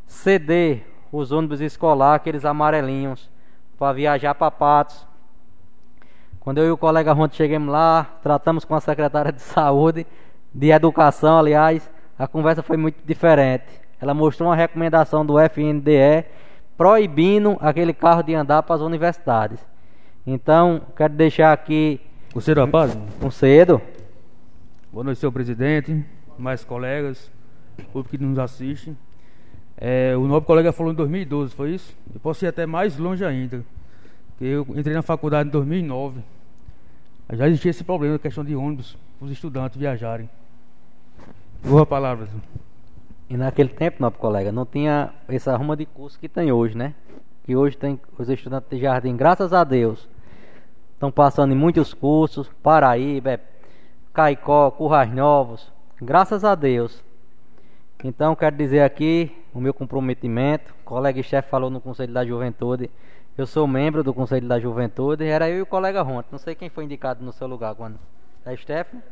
ceder os ônibus escolar, aqueles amarelinhos, para viajar para Patos. Quando eu e o colega Ronto chegamos lá, tratamos com a secretária de saúde, de educação, aliás, a conversa foi muito diferente. Ela mostrou uma recomendação do FNDE proibindo aquele carro de andar para as universidades. Então, quero deixar aqui. Conselho Rapaz? Conselho. Boa noite, senhor presidente, mais colegas, público que nos assiste. É, o nobre colega falou em 2012, foi isso? Eu posso ir até mais longe ainda. Eu entrei na faculdade em 2009. Já existia esse problema, a questão de ônibus, os estudantes viajarem. Boa palavra. E naquele tempo, nobre colega, não tinha essa arruma de curso que tem hoje, né? Que hoje tem os estudantes de jardim, graças a Deus, estão passando em muitos cursos, Paraíba, Caicó, Currais Novos, graças a Deus. Então quero dizer aqui o meu comprometimento. O colega chefe falou no Conselho da Juventude. Eu sou membro do Conselho da Juventude. Era eu e o colega Ronto. Não sei quem foi indicado no seu lugar quando. É Stephanie?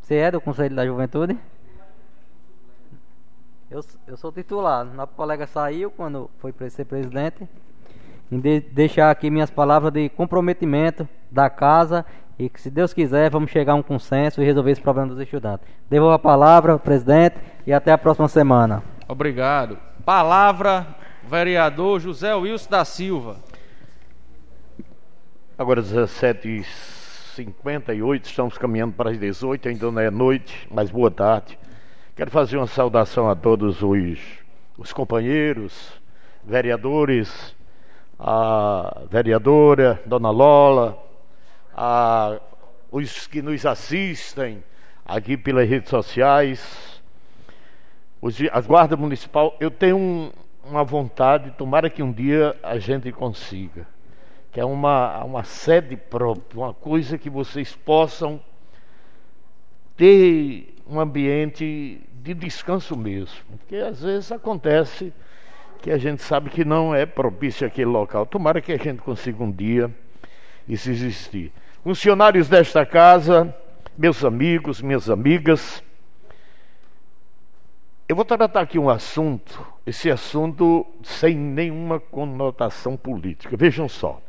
Você é do Conselho da Juventude? Eu, eu sou titular. Nosso colega saiu quando foi para ser presidente. E de, deixar aqui minhas palavras de comprometimento da casa e que, se Deus quiser, vamos chegar a um consenso e resolver esse problema dos estudantes. Devolvo a palavra, presidente, e até a próxima semana. Obrigado. Palavra, vereador José Wilson da Silva. Agora 17h58, estamos caminhando para as 18 ainda não é noite, mas boa tarde. Quero fazer uma saudação a todos os, os companheiros, vereadores, a vereadora Dona Lola, a os que nos assistem aqui pelas redes sociais, os, a Guarda Municipal. Eu tenho um, uma vontade, tomara que um dia a gente consiga, que é uma, uma sede própria, uma coisa que vocês possam ter um ambiente de descanso mesmo, porque às vezes acontece que a gente sabe que não é propício aquele local. Tomara que a gente consiga um dia isso existir funcionários desta casa, meus amigos, minhas amigas. Eu vou tratar aqui um assunto, esse assunto sem nenhuma conotação política. Vejam só.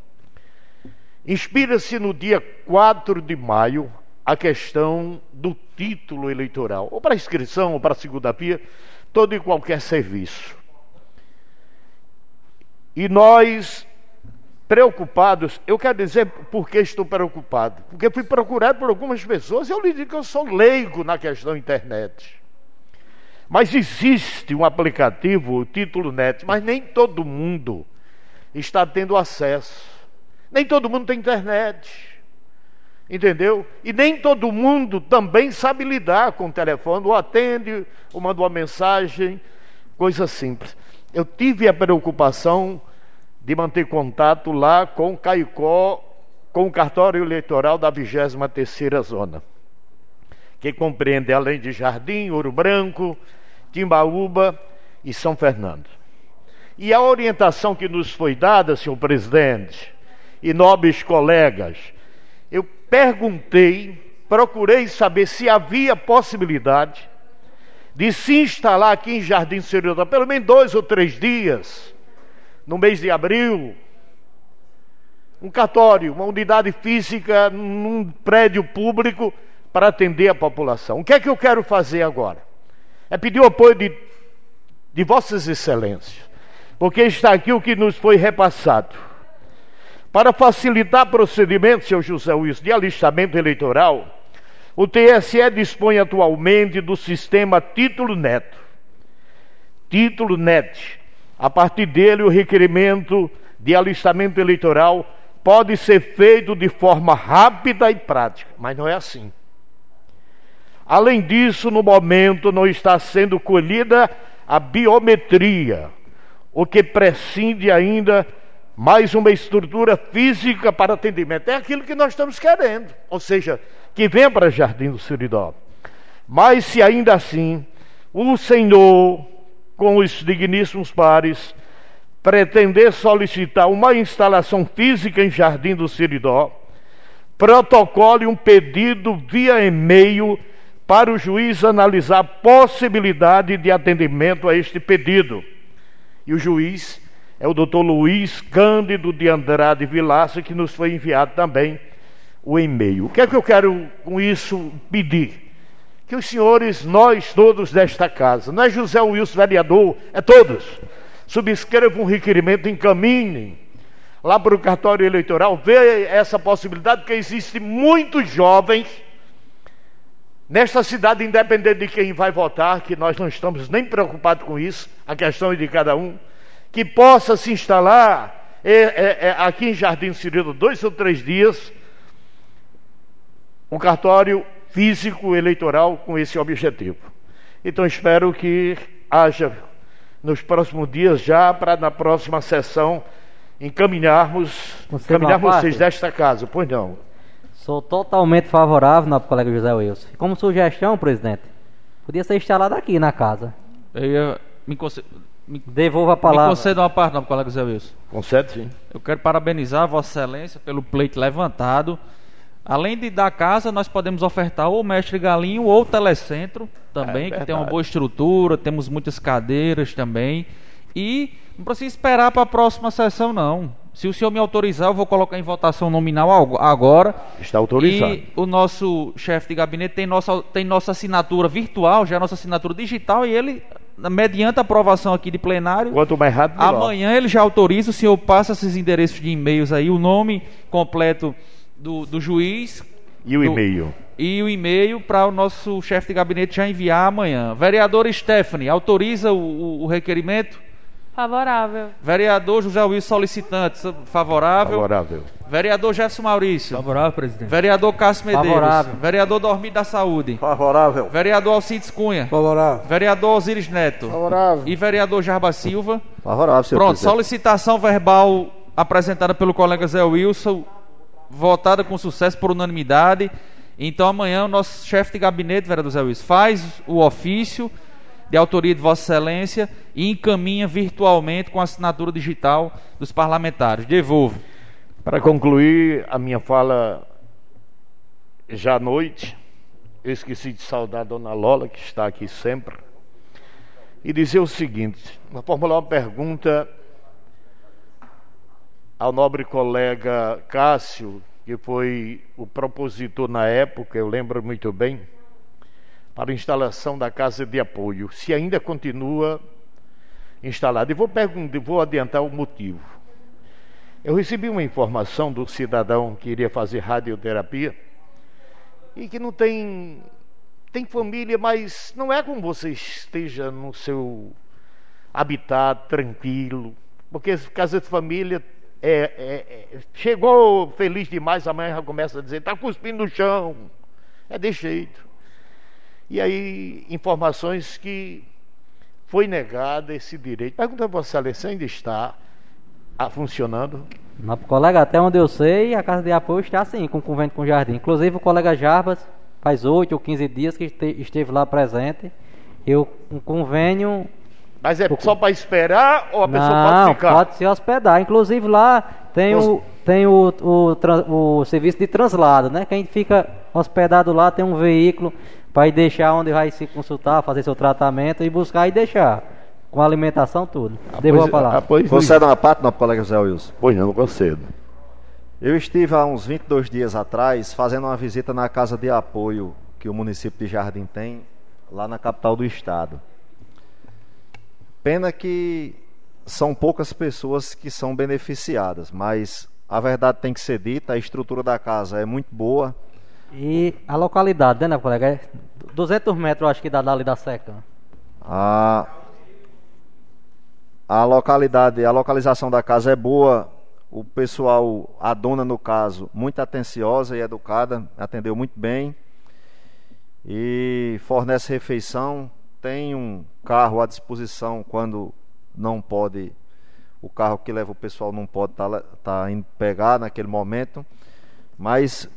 Inspira-se no dia 4 de maio a questão do título eleitoral, ou para inscrição, ou para segunda-feira, todo e qualquer serviço. E nós preocupados. Eu quero dizer por que estou preocupado. Porque fui procurado por algumas pessoas e eu lhe digo que eu sou leigo na questão internet. Mas existe um aplicativo, o Título Net, mas nem todo mundo está tendo acesso. Nem todo mundo tem internet. Entendeu? E nem todo mundo também sabe lidar com o telefone, ou atende, ou manda uma mensagem, coisa simples. Eu tive a preocupação de manter contato lá com Caicó, com o cartório eleitoral da 23ª zona, que compreende além de Jardim, Ouro Branco, Timbaúba e São Fernando. E a orientação que nos foi dada, senhor presidente, e nobres colegas, eu perguntei, procurei saber se havia possibilidade de se instalar aqui em Jardim Seridó, pelo menos dois ou três dias, no mês de abril, um cartório, uma unidade física num prédio público para atender a população. O que é que eu quero fazer agora? É pedir o apoio de, de Vossas Excelências, porque está aqui o que nos foi repassado. Para facilitar procedimentos, seu José Wilson, de alistamento eleitoral, o TSE dispõe atualmente do sistema Título Neto. Título NET. A partir dele, o requerimento de alistamento eleitoral pode ser feito de forma rápida e prática, mas não é assim. Além disso, no momento não está sendo colhida a biometria, o que prescinde ainda mais uma estrutura física para atendimento. É aquilo que nós estamos querendo, ou seja, que venha para Jardim do Siridó. Mas se ainda assim o Senhor, com os digníssimos pares, pretender solicitar uma instalação física em Jardim do Siridó, protocole um pedido via e-mail para o juiz analisar a possibilidade de atendimento a este pedido. E o juiz é o doutor Luiz Cândido de Andrade Vilaça, que nos foi enviado também o e-mail. O que é que eu quero com isso pedir? Que os senhores, nós todos desta casa, não é José Wilson vereador, é todos, subscrevam um requerimento, encaminhem lá para o cartório eleitoral, ver essa possibilidade, porque existem muitos jovens nesta cidade, independente de quem vai votar, que nós não estamos nem preocupados com isso, a questão é de cada um que possa se instalar é, é, é, aqui em Jardim Cirilo dois ou três dias um cartório físico eleitoral com esse objetivo. Então espero que haja nos próximos dias já para na próxima sessão encaminharmos, encaminhar vocês desta casa, pois não. Sou totalmente favorável, nosso colega José Wilson. Como sugestão, presidente, podia ser instalado aqui na casa. Eu ia me me, Devolva a palavra. Me conceda uma parte, não, colega Zé Wilson. Concede, sim. Eu quero parabenizar Vossa Excelência pelo pleito levantado. Além de dar casa, nós podemos ofertar ou o Mestre Galinho ou o Telecentro também, é, que tem uma boa estrutura, temos muitas cadeiras também. E não precisa esperar para a próxima sessão, não. Se o senhor me autorizar, eu vou colocar em votação nominal agora. Está autorizado. E o nosso chefe de gabinete tem nossa, tem nossa assinatura virtual, já é nossa assinatura digital, e ele mediante a aprovação aqui de plenário. Quanto mais rápido, melhor. Amanhã ele já autoriza, o senhor passa esses endereços de e-mails aí, o nome completo do, do juiz. E o e-mail. E o e-mail para o nosso chefe de gabinete já enviar amanhã. Vereador Stephanie, autoriza o, o, o requerimento? Favorável. Vereador José Luiz solicitante, favorável. Favorável. Vereador Jefferson Maurício. Favorável, presidente. Vereador Cássio Medeiros. Favorável. Vereador Dormir da Saúde. Favorável. Vereador Alcides Cunha. Favorável. Vereador Osiris Neto. Favorável. E vereador Jarba Silva. Favorável, senhor Pronto, presidente. solicitação verbal apresentada pelo colega Zé Wilson, votada com sucesso por unanimidade. Então amanhã o nosso chefe de gabinete, vereador Zé Wilson, faz o ofício de autoria de Vossa Excelência e encaminha virtualmente com assinatura digital dos parlamentares. Devolvo. Para concluir a minha fala já à noite, eu esqueci de saudar a dona Lola, que está aqui sempre, e dizer o seguinte: vou formular uma pergunta ao nobre colega Cássio, que foi o propositor na época, eu lembro muito bem para a instalação da casa de apoio, se ainda continua instalada. E vou, vou adiantar o motivo. Eu recebi uma informação do cidadão que iria fazer radioterapia e que não tem tem família, mas não é como você esteja no seu habitat tranquilo, porque casa de família é, é, é, chegou feliz demais, amanhã já começa a dizer, está cuspindo no chão. É de jeito. E aí, informações que foi negado esse direito. Pergunta a Vossa Excelência, ainda está ah, funcionando? Não, colega, até onde eu sei, a Casa de Apoio está assim, com convênio com o Jardim. Inclusive o colega Jarbas, faz 8 ou 15 dias que esteve lá presente. Eu, um convênio mas é só para esperar ou a não, pessoa pode ficar? pode se hospedar. Inclusive lá tem, o, tem o, o, o, serviço de translado, né? Quem fica hospedado lá tem um veículo para ir deixar onde vai se consultar, fazer seu tratamento e buscar e deixar. Com alimentação, tudo. Ah, Devolva a palavra. Ah, pois, Conceda uma parte, não, colega José Wilson? Pois não, não concedo. Eu estive há uns 22 dias atrás fazendo uma visita na casa de apoio que o município de Jardim tem, lá na capital do estado. Pena que são poucas pessoas que são beneficiadas, mas a verdade tem que ser dita, a estrutura da casa é muito boa. E a localidade, né, colega? É 200 metros, acho que dá dali da seca. A, a localidade, a localização da casa é boa. O pessoal, a dona no caso, muito atenciosa e educada, atendeu muito bem. E fornece refeição, tem um carro à disposição quando não pode, o carro que leva o pessoal não pode estar tá, tá indo pegar naquele momento, mas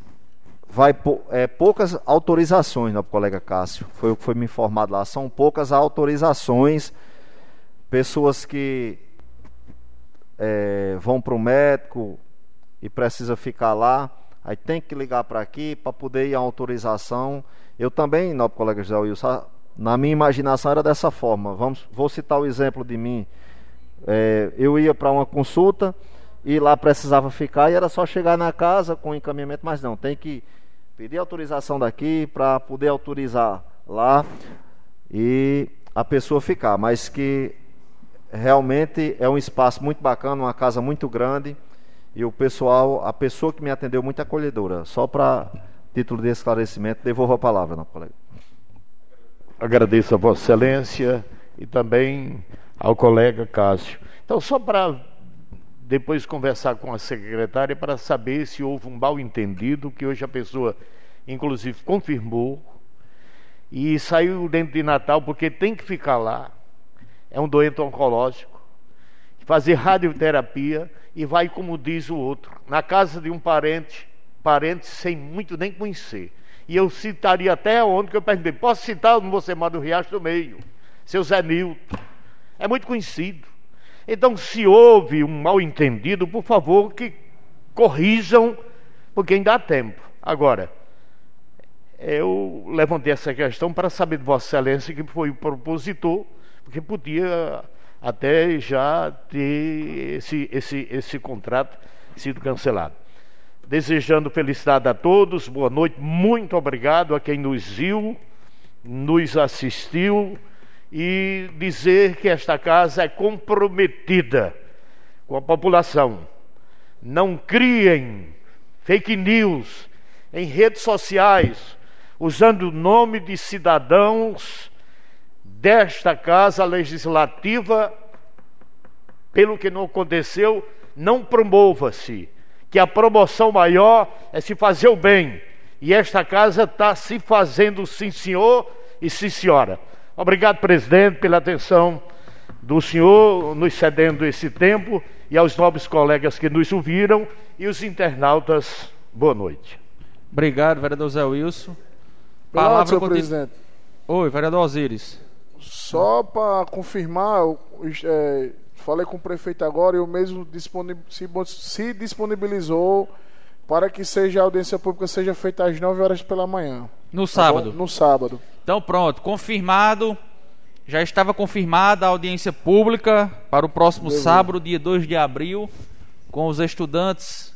vai é, poucas autorizações, né, colega Cássio, foi o que foi me informado lá, são poucas autorizações, pessoas que é, vão para o médico e precisa ficar lá, aí tem que ligar para aqui para poder ir a autorização. Eu também, nobre colega José Wilson, na minha imaginação era dessa forma. Vamos, vou citar o exemplo de mim. É, eu ia para uma consulta e lá precisava ficar e era só chegar na casa com encaminhamento, mas não, tem que pedir autorização daqui para poder autorizar lá e a pessoa ficar, mas que realmente é um espaço muito bacana, uma casa muito grande e o pessoal, a pessoa que me atendeu muito acolhedora. Só para título de esclarecimento, devolvo a palavra, não, colega. Agradeço a Vossa Excelência e também ao colega Cássio. Então, só para depois conversar com a secretária para saber se houve um mal entendido, que hoje a pessoa, inclusive, confirmou e saiu dentro de Natal porque tem que ficar lá. É um doente oncológico, fazer radioterapia e vai, como diz o outro, na casa de um parente, parente sem muito nem conhecer. E eu citaria até onde que eu perguntei, posso citar, não vou ser do Riacho do Meio, seu Zé Nilton. É muito conhecido. Então, se houve um mal entendido, por favor, que corrijam, porque ainda há tempo. Agora, eu levantei essa questão para saber de Vossa Excelência que foi o propositor, porque podia até já ter esse, esse, esse contrato sido cancelado. Desejando felicidade a todos, boa noite, muito obrigado a quem nos viu, nos assistiu e dizer que esta casa é comprometida com a população. Não criem fake news em redes sociais usando o nome de cidadãos desta casa legislativa, pelo que não aconteceu, não promova-se. Que a promoção maior é se fazer o bem. E esta casa está se fazendo, sim, senhor e sim, senhora. Obrigado, presidente, pela atenção do senhor, nos cedendo esse tempo, e aos nobres colegas que nos ouviram, e os internautas, boa noite. Obrigado, vereador Zé Wilson. Palavra, senhor presidente. Oi, vereador Osiris. Só para confirmar, é, falei com o prefeito agora e o mesmo se disponibilizou para que seja a audiência pública seja feita às 9 horas pela manhã. No tá sábado. no sábado. Então pronto, confirmado. Já estava confirmada a audiência pública para o próximo Beleza. sábado, dia 2 de abril, com os estudantes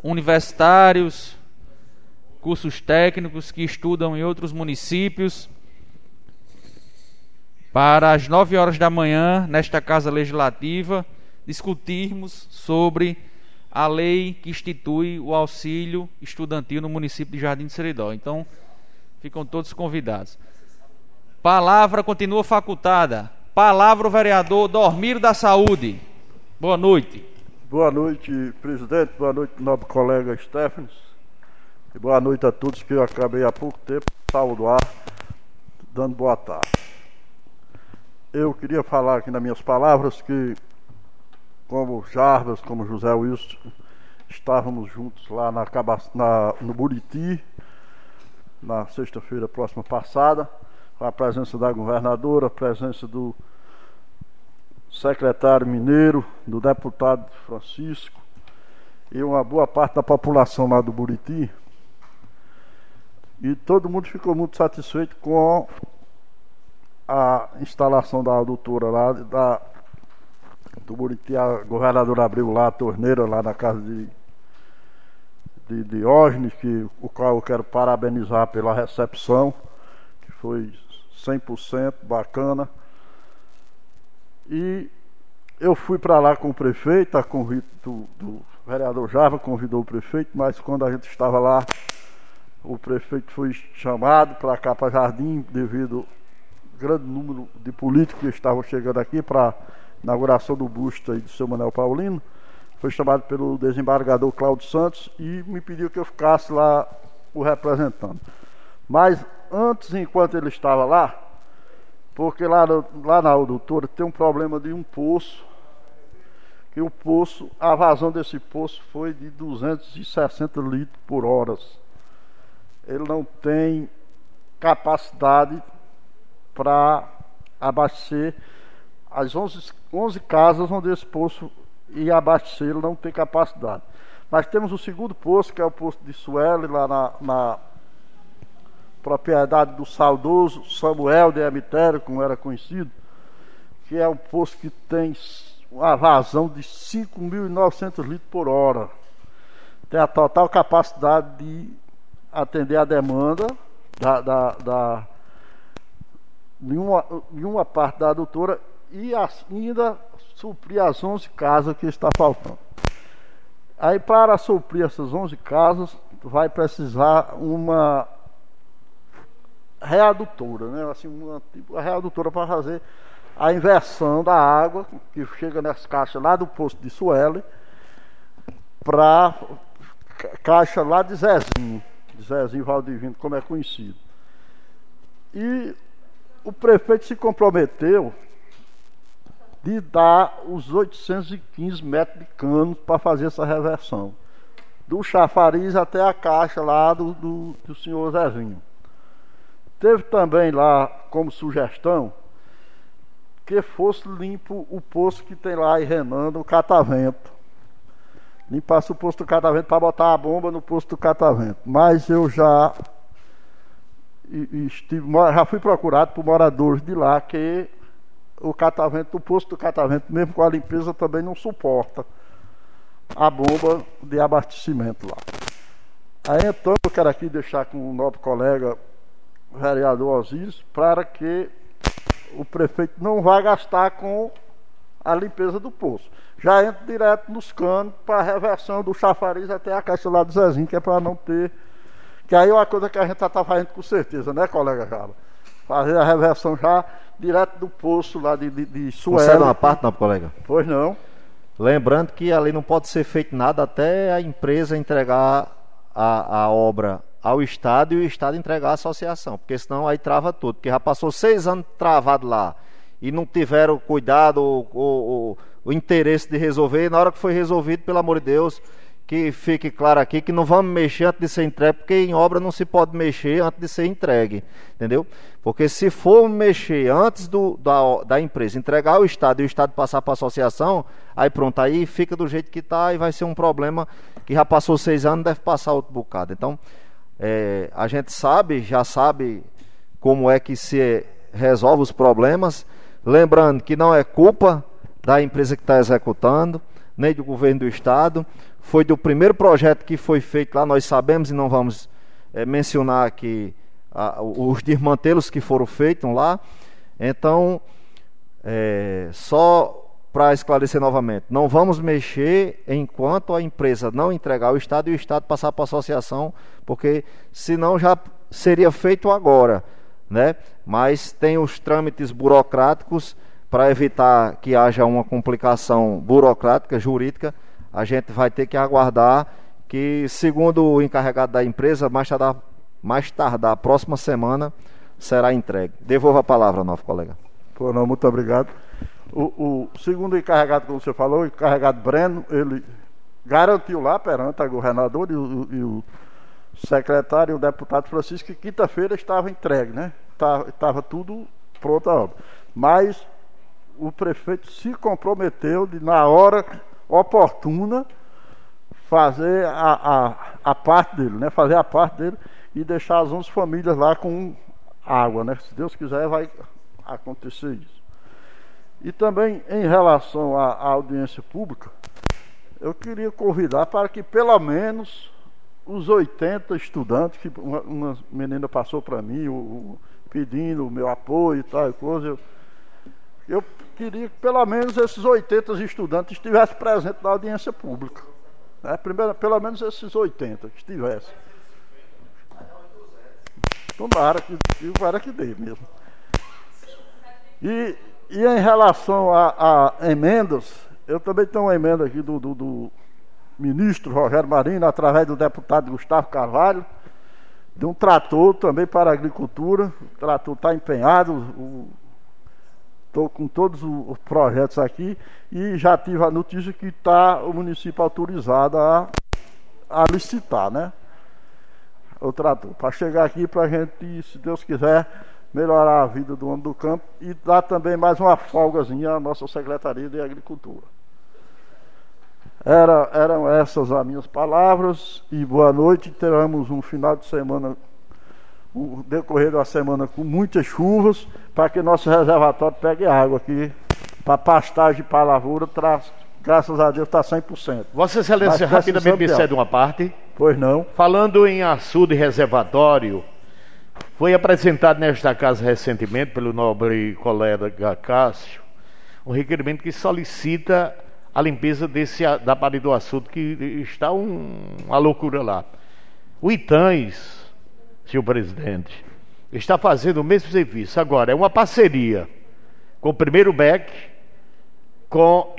universitários, cursos técnicos que estudam em outros municípios, para as 9 horas da manhã, nesta Casa Legislativa, discutirmos sobre a lei que institui o auxílio estudantil no município de Jardim de Seridó. Então, ficam todos convidados. Palavra continua facultada. Palavra o vereador Dormir da Saúde. Boa noite. Boa noite, presidente. Boa noite, nobre colega Stephens. E boa noite a todos que eu acabei há pouco tempo de saudar, dando boa tarde. Eu queria falar aqui nas minhas palavras que como Jarbas, como José Wilson, estávamos juntos lá na, na no Buriti, na sexta-feira próxima passada, com a presença da governadora, a presença do secretário mineiro, do deputado Francisco e uma boa parte da população lá do Buriti. E todo mundo ficou muito satisfeito com a instalação da doutora lá, da do Buriti, a governadora abriu lá a torneira lá na casa de, de Diógenes, que, o qual eu quero parabenizar pela recepção, que foi 100% bacana. E eu fui para lá com o prefeito, a convite do, do vereador Java convidou o prefeito, mas quando a gente estava lá, o prefeito foi chamado para cá, para Jardim, devido ao grande número de políticos que estavam chegando aqui para inauguração do busto aí do seu Manuel Paulino. Foi chamado pelo desembargador Cláudio Santos e me pediu que eu ficasse lá o representando. Mas antes, enquanto ele estava lá, porque lá, lá na doutora tem um problema de um poço, que o poço, a vazão desse poço foi de 260 litros por hora. Ele não tem capacidade para abastecer as 11, 11 casas onde esse poço ia abastecer, ele não tem capacidade. Mas temos o segundo poço, que é o poço de Sueli, lá na, na propriedade do saudoso Samuel de Emitério, como era conhecido, que é um poço que tem uma vazão de 5.900 litros por hora. Tem a total capacidade de atender a demanda da, da, da de, uma, de uma parte da adutora e ainda suprir as 11 casas que está faltando. Aí para suprir essas 11 casas vai precisar uma readutora, né? Assim, uma, tipo, readutora para fazer a inversão da água que chega nas caixas lá do posto de Sueli para caixa lá de Zezinho, de Zezinho Valdivino, como é conhecido. E o prefeito se comprometeu de dar os 815 metros de cano para fazer essa reversão. Do chafariz até a caixa lá do, do, do senhor Zezinho. Teve também lá como sugestão que fosse limpo o poço que tem lá em Renando, o catavento. Limpasse o posto do catavento para botar a bomba no posto do catavento. Mas eu já estive, já fui procurado por moradores de lá que o catavento, o posto do catavento, mesmo com a limpeza, também não suporta a bomba de abastecimento lá. Aí então eu quero aqui deixar com o nosso colega vereador Osíris para que o prefeito não vá gastar com a limpeza do poço. Já entra direto nos canos para a reversão do chafariz até a caixa lá do Zezinho, que é para não ter. Que aí é uma coisa que a gente está fazendo com certeza, né, colega Java? Fazer a reversão já direto do poço lá de, de, de Sueli. uma parte, não, colega? Pois não. Lembrando que ali não pode ser feito nada até a empresa entregar a, a obra ao Estado e o Estado entregar à associação, porque senão aí trava tudo. Porque já passou seis anos travado lá e não tiveram cuidado ou, ou, o interesse de resolver. E na hora que foi resolvido, pelo amor de Deus, que fique claro aqui que não vamos mexer antes de ser entregue, porque em obra não se pode mexer antes de ser entregue, entendeu? Porque se for mexer antes do, da, da empresa entregar ao Estado e o Estado passar para a associação, aí pronto, aí fica do jeito que está e vai ser um problema que já passou seis anos, deve passar outro bocado. Então, é, a gente sabe, já sabe como é que se resolve os problemas. Lembrando que não é culpa da empresa que está executando, nem do governo do estado. Foi do primeiro projeto que foi feito lá, nós sabemos e não vamos é, mencionar aqui a, os desmantelos que foram feitos lá. Então, é, só para esclarecer novamente, não vamos mexer enquanto a empresa não entregar o Estado e o Estado passar para a associação, porque senão já seria feito agora, né? Mas tem os trâmites burocráticos para evitar que haja uma complicação burocrática, jurídica, a gente vai ter que aguardar que, segundo o encarregado da empresa, mais tardar, mais tardar próxima semana será entregue. Devolvo a palavra, novo colega. Pô, não, muito obrigado. O, o segundo encarregado, como você falou, o encarregado Breno, ele garantiu lá perante a governador e o, e o secretário e o deputado Francisco que quinta-feira estava entregue, né? Estava tudo pronto a obra. Mas o prefeito se comprometeu de, na hora oportuna, fazer a, a, a parte dele, né? Fazer a parte dele e deixar as 11 famílias lá com água, né? Se Deus quiser, vai acontecer isso. E também em relação à, audiência pública, eu queria convidar para que pelo menos os 80 estudantes, que uma, uma menina passou para mim, o, o, pedindo o meu apoio e tal coisa, eu, eu queria que pelo menos esses 80 estudantes estivessem presentes na audiência pública. Né? Primeiro, pelo menos esses 80 que estivesse. Tomara que, tomara que dê mesmo. E, e em relação a, a, emendas, eu também tenho uma emenda aqui do, do, do ministro Rogério Marinho, através do deputado Gustavo Carvalho, de um trator também para a agricultura. O trator está empenhado, estou com todos os projetos aqui e já tive a notícia que está o município autorizado a, a licitar, né? O trator. Para chegar aqui para a gente, se Deus quiser, melhorar a vida do homem do campo e dar também mais uma folgazinha à nossa Secretaria de Agricultura. Era, eram essas as minhas palavras e boa noite. Teremos um final de semana, o decorrer da semana com muitas chuvas, para que nosso reservatório pegue água aqui para pastagem e para lavoura, graças a Deus está 100%. Vossa Excelência, rapidamente me cede uma parte. Pois não. Falando em açude reservatório, foi apresentado nesta casa recentemente pelo nobre colega Cássio um requerimento que solicita a limpeza desse, da parede do açude, que está um, uma loucura lá. O Itães, senhor presidente, está fazendo o mesmo serviço. Agora, é uma parceria com o primeiro BEC, com,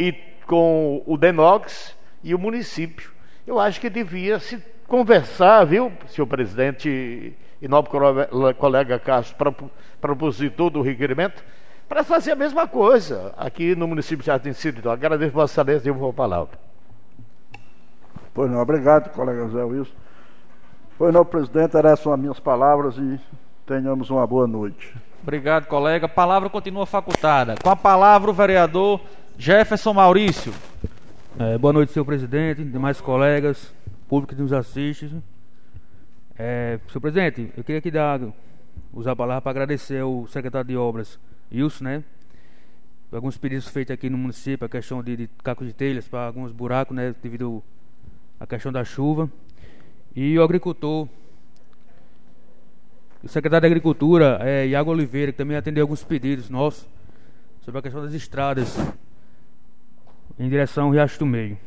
com o Denox e o município. Eu acho que devia se conversar, viu, senhor presidente e nobre colega Castro, propositor do requerimento, para fazer a mesma coisa aqui no município de Jardim Círio. Agradeço Vossa Excelência e vou a palavra. Pois não, obrigado, colega Zé Wilson. Pois não, presidente, essas são as minhas palavras e tenhamos uma boa noite. Obrigado, colega. A palavra continua facultada. Com a palavra, o vereador Jefferson Maurício. É, boa noite, senhor presidente, demais colegas, público que nos assiste. É, senhor presidente, eu queria aqui dar, usar a palavra para agradecer ao secretário de Obras, Wilson, né? Alguns pedidos feitos aqui no município, a questão de, de cacos de telhas para alguns buracos, né? Devido à questão da chuva. E o agricultor, o secretário de Agricultura, é, Iago Oliveira, que também atendeu alguns pedidos nossos sobre a questão das estradas em direção ao Riacho do Meio.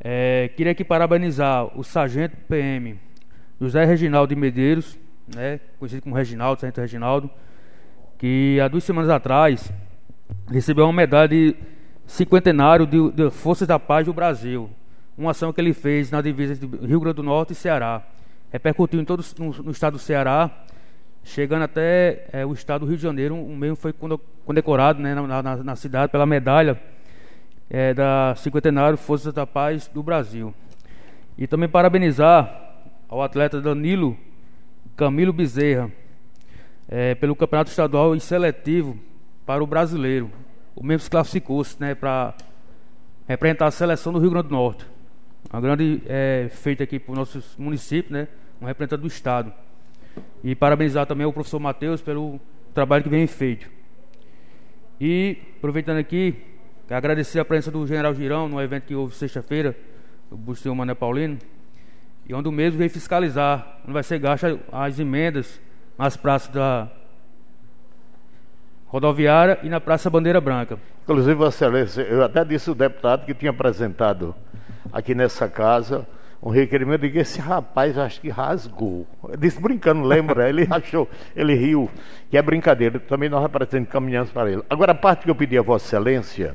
É, queria aqui parabenizar o sargento PM José Reginaldo de Medeiros, né, conhecido como Reginaldo, sargento Reginaldo, que há duas semanas atrás recebeu uma medalha de cinquentenário de, de Forças da Paz do Brasil, uma ação que ele fez na divisa de Rio Grande do Norte e Ceará. Repercutiu em todo no, no estado do Ceará, chegando até é, o estado do Rio de Janeiro. Um mesmo foi condecorado né, na, na, na cidade pela medalha é, da cinquentenário Forças da Paz do Brasil. E também parabenizar ao atleta Danilo Camilo Bezerra é, pelo campeonato estadual e seletivo para o brasileiro. O mesmo se classificou-se né, para representar a seleção do Rio Grande do Norte. Uma grande é, feita aqui para o nosso município, né, um representante do Estado. E parabenizar também o professor Matheus pelo trabalho que vem feito. E, aproveitando aqui, agradecer a presença do General Girão no evento que houve sexta-feira, o Busto Mané Paulino, e onde o mesmo vem fiscalizar, onde vai ser gasta as emendas nas praças da rodoviária e na Praça Bandeira Branca. Inclusive, Vossa Excelência, eu até disse ao deputado que tinha apresentado aqui nessa casa um requerimento, que esse rapaz acho que rasgou. Eu disse brincando, lembra? Ele achou, ele riu, que é brincadeira. Também nós apresentamos, caminhamos para ele. Agora, a parte que eu pedi a Vossa Excelência,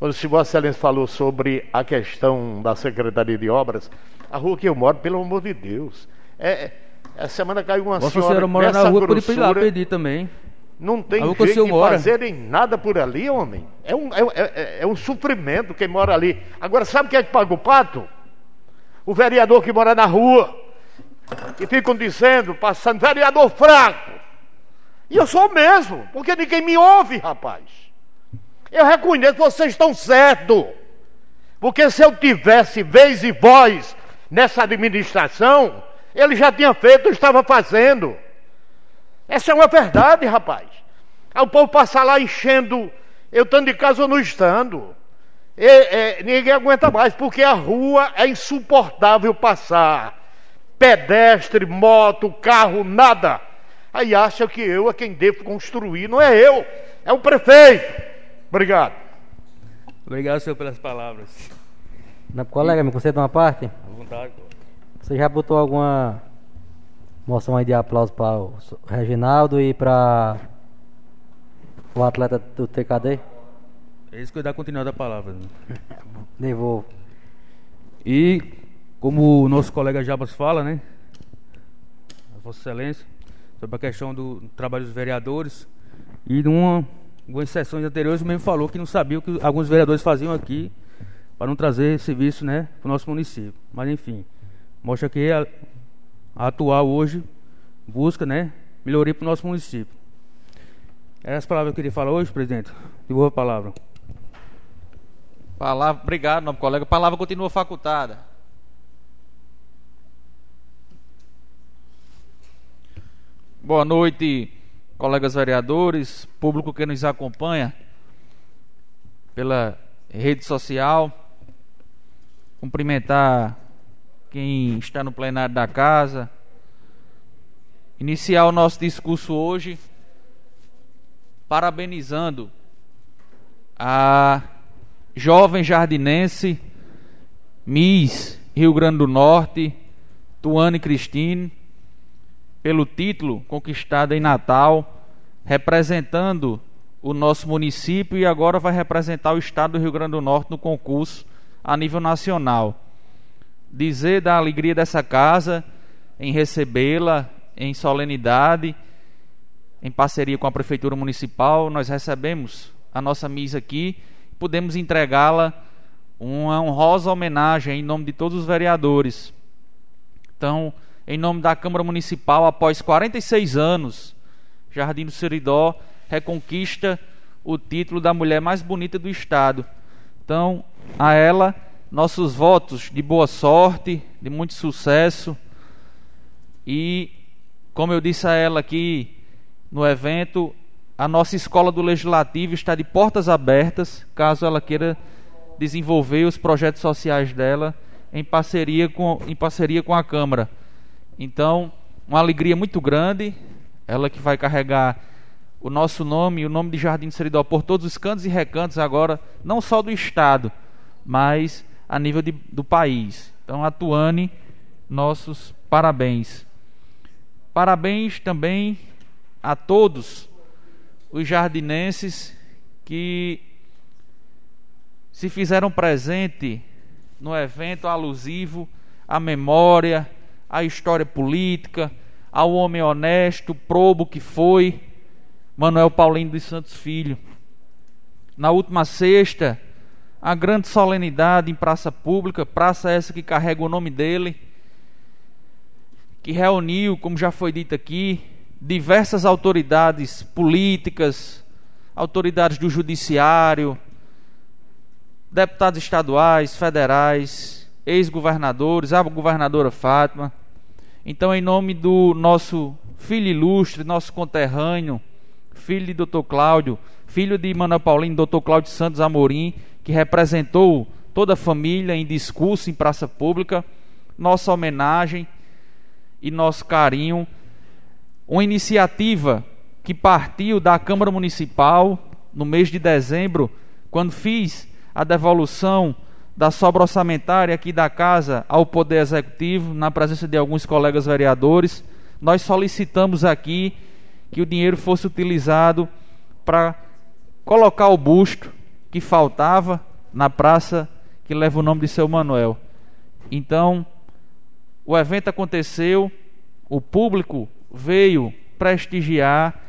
quando se Vossa Excelência falou sobre a questão da Secretaria de Obras, a rua que eu moro, pelo amor de Deus. É, a semana caiu uma Vossa senhora, senhora mora na rua, pode ir lá pedir também. Não tem jeito de mora. fazerem nada por ali, homem. É um, é, é, é, um sofrimento quem mora ali. Agora, sabe quem é que paga o pato? O vereador que mora na rua. E ficam dizendo, passando, vereador fraco. E eu sou mesmo, porque ninguém me ouve, rapaz. Eu reconheço, vocês estão certos. Porque se eu tivesse vez e voz nessa administração, ele já tinha feito, estava fazendo. Essa é uma verdade, rapaz. Aí o povo passa lá enchendo, eu estando de casa ou não estando. E, é, ninguém aguenta mais, porque a rua é insuportável passar. Pedestre, moto, carro, nada. Aí acha que eu é quem devo construir, não é eu, é o prefeito. Obrigado. Obrigado, senhor, pelas palavras. Não, colega, me conceda uma parte? À vontade. Você já botou alguma moção aí de aplauso para o Reginaldo e para o atleta do TKD? É isso que eu dar continuidade à palavra. né? Devolvo. E como o nosso colega Jabas fala, né? Vossa Excelência, sobre a questão do trabalho dos vereadores. E numa algumas sessões anteriores o mesmo falou que não sabia o que alguns vereadores faziam aqui para não trazer serviço né, para o nosso município. Mas enfim, mostra que a, a atual hoje busca né, melhoria para o nosso município. Essas palavras que eu queria falar hoje, presidente. Devolvo a palavra. Palavra, obrigado, nobre colega. A palavra continua facultada. Boa noite, colegas vereadores, público que nos acompanha pela rede social. Cumprimentar quem está no plenário da casa. Iniciar o nosso discurso hoje parabenizando a jovem jardinense Miss Rio Grande do Norte, Tuane Cristine, pelo título conquistado em Natal, representando o nosso município e agora vai representar o estado do Rio Grande do Norte no concurso a nível nacional. Dizer da alegria dessa casa em recebê-la em solenidade, em parceria com a prefeitura municipal, nós recebemos a nossa misa aqui, podemos entregá-la uma honrosa homenagem em nome de todos os vereadores. Então, em nome da Câmara Municipal, após 46 anos, Jardim do Seridó reconquista o título da mulher mais bonita do estado. Então, a ela, nossos votos de boa sorte, de muito sucesso. E, como eu disse a ela aqui no evento, a nossa escola do Legislativo está de portas abertas, caso ela queira desenvolver os projetos sociais dela em parceria com, em parceria com a Câmara. Então, uma alegria muito grande, ela que vai carregar o nosso nome e o nome de Jardim do Seridó por todos os cantos e recantos agora, não só do Estado, mas a nível de, do país. Então, Atuane, nossos parabéns. Parabéns também a todos os jardinenses que se fizeram presente no evento alusivo à memória, à história política, ao homem honesto, probo que foi Manuel Paulino dos Santos Filho. Na última sexta, a grande solenidade em praça pública, praça essa que carrega o nome dele, que reuniu, como já foi dito aqui, diversas autoridades políticas, autoridades do judiciário, deputados estaduais, federais, ex-governadores, a governadora Fátima. Então, em nome do nosso filho ilustre, nosso conterrâneo, filho de Dr. Cláudio, filho de Manuel Paulino, Dr. Cláudio Santos Amorim, que representou toda a família em discurso em praça pública, nossa homenagem e nosso carinho. Uma iniciativa que partiu da Câmara Municipal no mês de dezembro, quando fiz a devolução da sobra orçamentária aqui da casa ao Poder Executivo, na presença de alguns colegas vereadores, nós solicitamos aqui que o dinheiro fosse utilizado para colocar o busto que faltava na praça que leva o nome de seu Manuel. Então, o evento aconteceu, o público veio prestigiar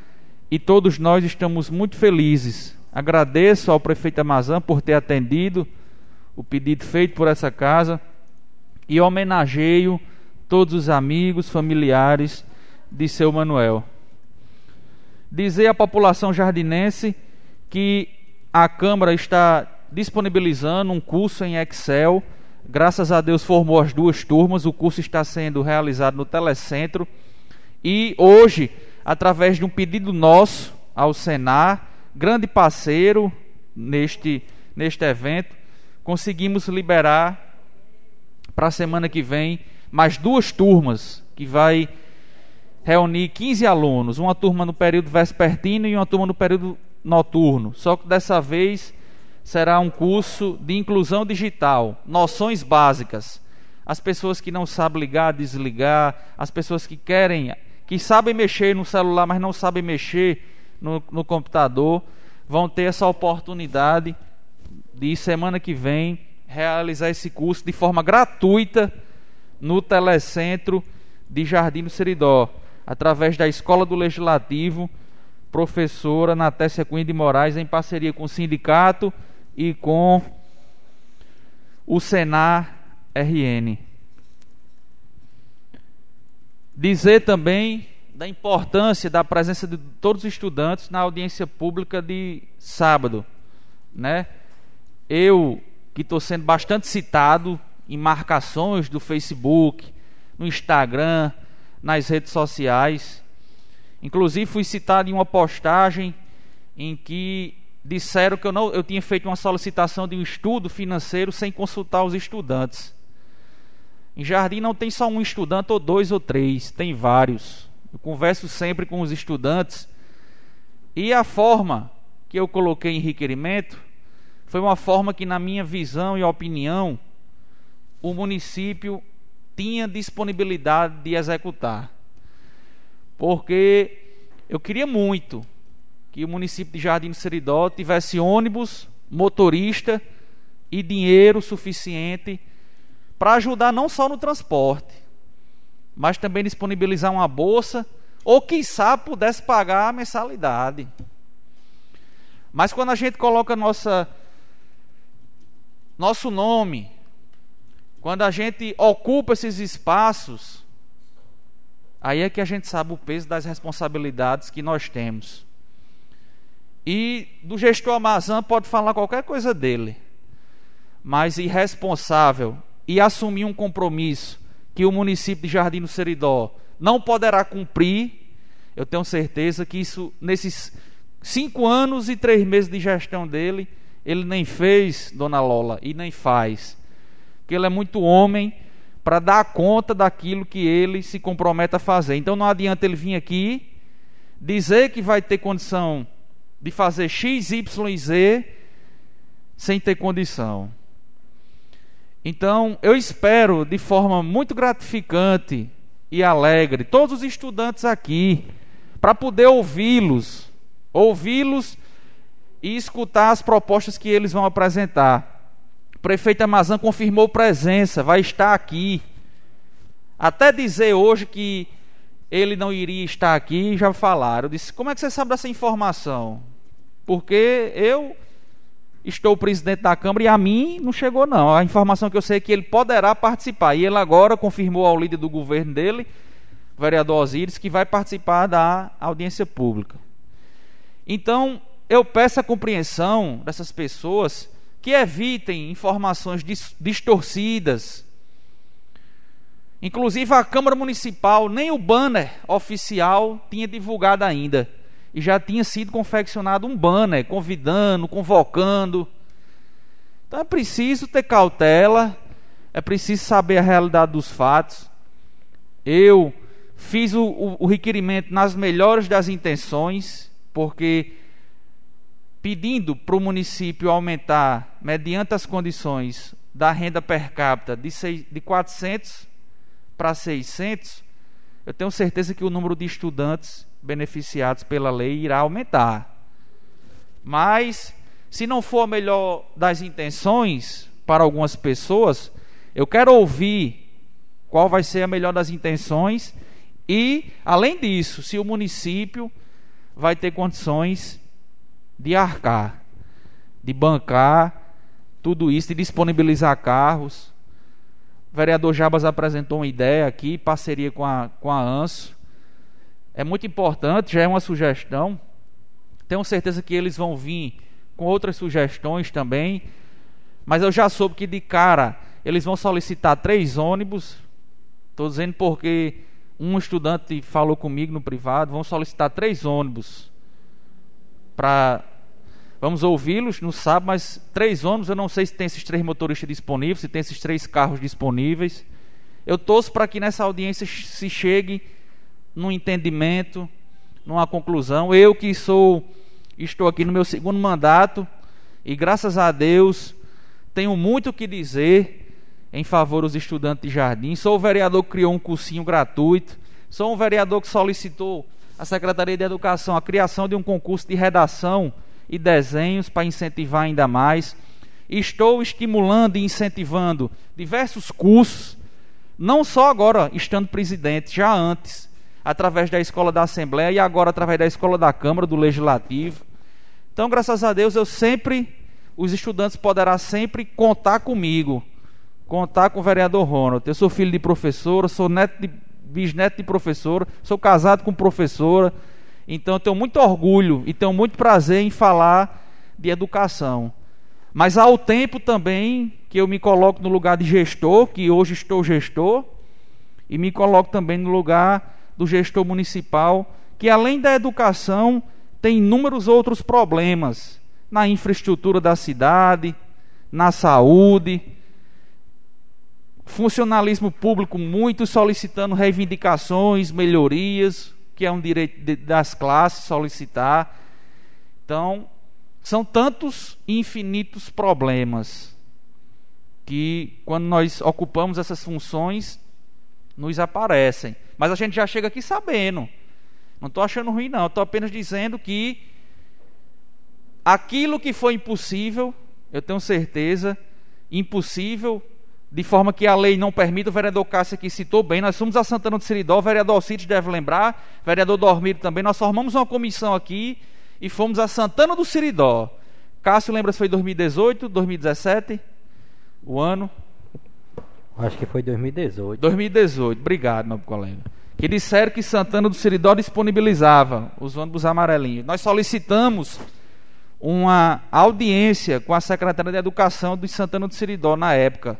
e todos nós estamos muito felizes. Agradeço ao prefeito Amazã por ter atendido o pedido feito por essa casa e homenageio todos os amigos, familiares de seu Manuel. Dizer à população jardinense que a Câmara está disponibilizando um curso em Excel. Graças a Deus formou as duas turmas. O curso está sendo realizado no Telecentro. E hoje, através de um pedido nosso ao Senar, grande parceiro neste, neste evento, conseguimos liberar para a semana que vem mais duas turmas que vai reunir 15 alunos, uma turma no período vespertino e uma turma no período noturno. Só que dessa vez será um curso de inclusão digital, noções básicas. As pessoas que não sabem ligar, desligar, as pessoas que querem, que sabem mexer no celular, mas não sabem mexer no, no computador, vão ter essa oportunidade de semana que vem realizar esse curso de forma gratuita no Telecentro de Jardim do Seridó, através da Escola do Legislativo, professora Natécia Cunha de Moraes, em parceria com o sindicato e com o Senar RN. Dizer também da importância da presença de todos os estudantes na audiência pública de sábado, né? Eu que estou sendo bastante citado em marcações do Facebook, no Instagram, nas redes sociais. Inclusive fui citado em uma postagem em que disseram que eu, não, eu tinha feito uma solicitação de um estudo financeiro sem consultar os estudantes. Em Jardim não tem só um estudante ou dois ou três, tem vários. Eu converso sempre com os estudantes e a forma que eu coloquei em requerimento foi uma forma que, na minha visão e opinião, o município tinha disponibilidade de executar. Porque eu queria muito que o município de Jardim do Seridó tivesse ônibus, motorista e dinheiro suficiente para ajudar não só no transporte, mas também disponibilizar uma bolsa ou quiçá pudesse pagar a mensalidade. Mas quando a gente coloca nossa nosso nome, quando a gente ocupa esses espaços, aí é que a gente sabe o peso das responsabilidades que nós temos. E do gestor Amazon pode falar qualquer coisa dele, mas irresponsável e assumir um compromisso que o município de Jardim do Seridó não poderá cumprir, eu tenho certeza que isso, nesses cinco anos e três meses de gestão dele, ele nem fez, dona Lola, e nem faz. Porque ele é muito homem para dar conta daquilo que ele se compromete a fazer. Então não adianta ele vir aqui dizer que vai ter condição de fazer X, Y e Z sem ter condição. Então, eu espero de forma muito gratificante e alegre todos os estudantes aqui para poder ouvi-los, ouvi-los e escutar as propostas que eles vão apresentar. O prefeito Amazã confirmou presença, vai estar aqui. Até dizer hoje que ele não iria estar aqui, já falaram. Eu disse: Como é que você sabe dessa informação? Porque eu estou presidente da Câmara e a mim não chegou, não. A informação que eu sei é que ele poderá participar. E ele agora confirmou ao líder do governo dele, vereador Osíris, que vai participar da audiência pública. Então, eu peço a compreensão dessas pessoas que evitem informações distorcidas. Inclusive a Câmara Municipal, nem o banner oficial tinha divulgado ainda. E já tinha sido confeccionado um banner convidando, convocando. Então é preciso ter cautela, é preciso saber a realidade dos fatos. Eu fiz o, o, o requerimento nas melhores das intenções, porque pedindo para o município aumentar, mediante as condições da renda per capita, de, de 400 para 600, eu tenho certeza que o número de estudantes beneficiados pela lei irá aumentar. Mas, se não for a melhor das intenções para algumas pessoas, eu quero ouvir qual vai ser a melhor das intenções e, além disso, se o município vai ter condições de arcar, de bancar tudo isso, de disponibilizar carros. O vereador Jabas apresentou uma ideia aqui, parceria com a, com a ANSO. É muito importante, já é uma sugestão. Tenho certeza que eles vão vir com outras sugestões também. Mas eu já soube que de cara eles vão solicitar três ônibus. Estou dizendo porque um estudante falou comigo no privado. Vão solicitar três ônibus para Vamos ouvi-los no sábado, mas três ônibus, eu não sei se tem esses três motoristas disponíveis, se tem esses três carros disponíveis. Eu torço para que nessa audiência se chegue num entendimento, numa conclusão. Eu que sou, estou aqui no meu segundo mandato, E graças a Deus, tenho muito que dizer em favor dos estudantes de jardim. Sou o vereador que criou um cursinho gratuito. Sou um vereador que solicitou à Secretaria de Educação a criação de um concurso de redação e desenhos para incentivar ainda mais. Estou estimulando e incentivando diversos cursos, não só agora estando presidente, já antes, através da Escola da Assembleia e agora através da Escola da Câmara, do Legislativo. Então, graças a Deus, eu sempre, os estudantes poderão sempre contar comigo, contar com o vereador Ronald. Eu sou filho de professora, sou neto de, bisneto de professora, sou casado com professora, então tenho muito orgulho e tenho muito prazer em falar de educação. Mas há o tempo também que eu me coloco no lugar de gestor, que hoje estou gestor, e me coloco também no lugar do gestor municipal, que além da educação, tem inúmeros outros problemas na infraestrutura da cidade, na saúde, funcionalismo público muito solicitando reivindicações, melhorias, que é um direito das classes solicitar. Então, são tantos infinitos problemas que quando nós ocupamos essas funções nos aparecem. Mas a gente já chega aqui sabendo. Não estou achando ruim, não. Estou apenas dizendo que aquilo que foi impossível, eu tenho certeza, impossível, de forma que a lei não permite, o vereador Cássio aqui citou bem, nós fomos a Santana do Seridó, o vereador Alcides deve lembrar, o vereador Dormiro também, nós formamos uma comissão aqui e fomos a Santana do Seridó. Cássio lembra se foi 2018, 2017, o ano? Acho que foi 2018. 2018, obrigado, meu colega. Que disseram que Santana do Seridó disponibilizava os ônibus amarelinhos. Nós solicitamos uma audiência com a secretária de Educação de Santana do Seridó na época.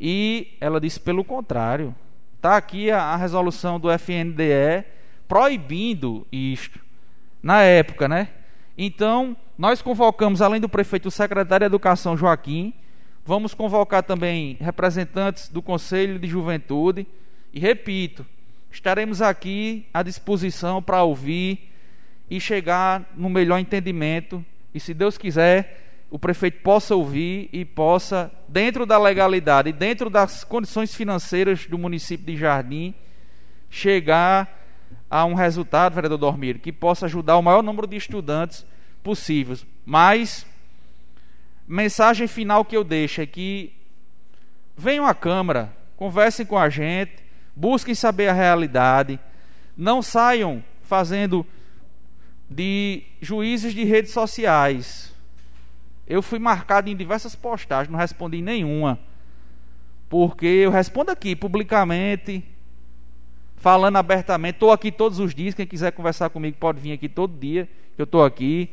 E ela disse pelo contrário. Está aqui a, a, resolução do FNDE proibindo isto. Na época, né? Então, nós convocamos, além do prefeito, o secretário de Educação, Joaquim, Vamos convocar também representantes do Conselho de Juventude. E repito, estaremos aqui à disposição para ouvir e chegar no melhor entendimento. E se Deus quiser, o prefeito possa ouvir e possa, dentro da legalidade dentro das condições financeiras do município de Jardim, chegar a um resultado, vereador Dormir, que possa ajudar o maior número de estudantes possíveis. Mas mensagem final que eu deixo é que venham à Câmara, conversem com a gente, busquem saber a realidade, não saiam fazendo de juízes de redes sociais. Eu fui marcado em diversas postagens, não respondi nenhuma. Porque eu respondo aqui publicamente, falando abertamente. Estou aqui todos os dias. Quem quiser conversar comigo pode vir aqui todo dia. Eu estou aqui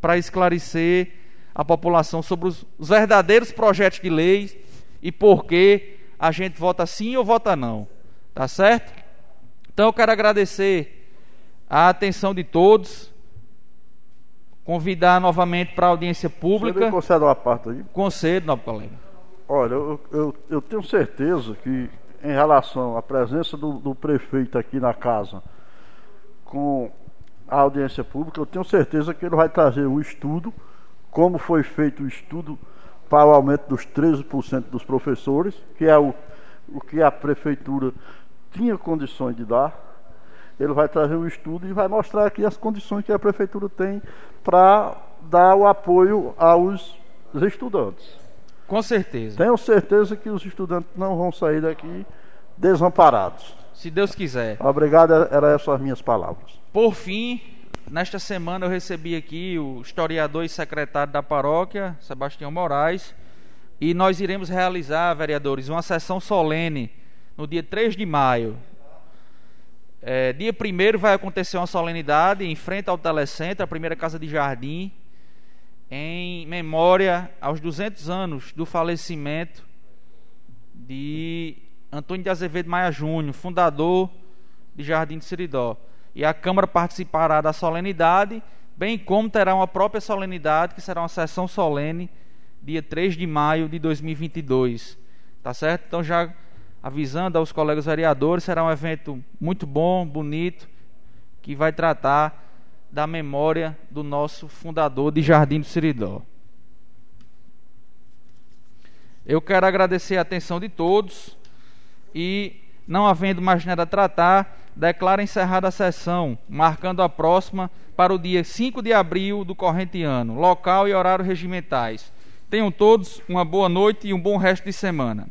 para esclarecer a população sobre os, os verdadeiros projetos de lei e por que a gente vota sim ou vota não. Tá certo? Então eu quero agradecer a atenção de todos. Convidar novamente para a audiência pública. Você concede uma parte aí? Concedo, nobre colega. Olha, eu, eu, eu, tenho certeza que em relação à presença do, do prefeito aqui na casa com a audiência pública, eu tenho certeza que ele vai trazer um estudo como foi feito o estudo para o aumento dos 13% dos professores, que é o, o que a prefeitura tinha condições de dar. Ele vai trazer um estudo e vai mostrar aqui as condições que a prefeitura tem para dar o apoio aos estudantes. Com certeza. Tenho certeza que os estudantes não vão sair daqui desamparados. Se Deus quiser. Obrigado, eram essas as minhas palavras. Por fim, Nesta semana eu recebi aqui o historiador e secretário da paróquia, Sebastião Moraes, e nós iremos realizar, vereadores, uma sessão solene no dia 3 de maio. É, dia 1 vai acontecer uma solenidade em frente ao Telecentro, a primeira casa de jardim, em memória aos 200 anos do falecimento de Antônio de Azevedo Maia Júnior, fundador de Jardim de Seridó e a Câmara participará da solenidade, bem como terá uma própria solenidade, que será uma sessão solene, dia 3 de maio de 2022. Tá certo? Então, já avisando aos colegas vereadores, será um evento muito bom, bonito, que vai tratar da memória do nosso fundador de Jardim do Siridó. Eu quero agradecer a atenção de todos e, não havendo mais nada a tratar, declaro encerrada a sessão, marcando a próxima para o dia 5 de abril do corrente ano, local e horário regimentais. Tenham todos uma boa noite e um bom resto de semana.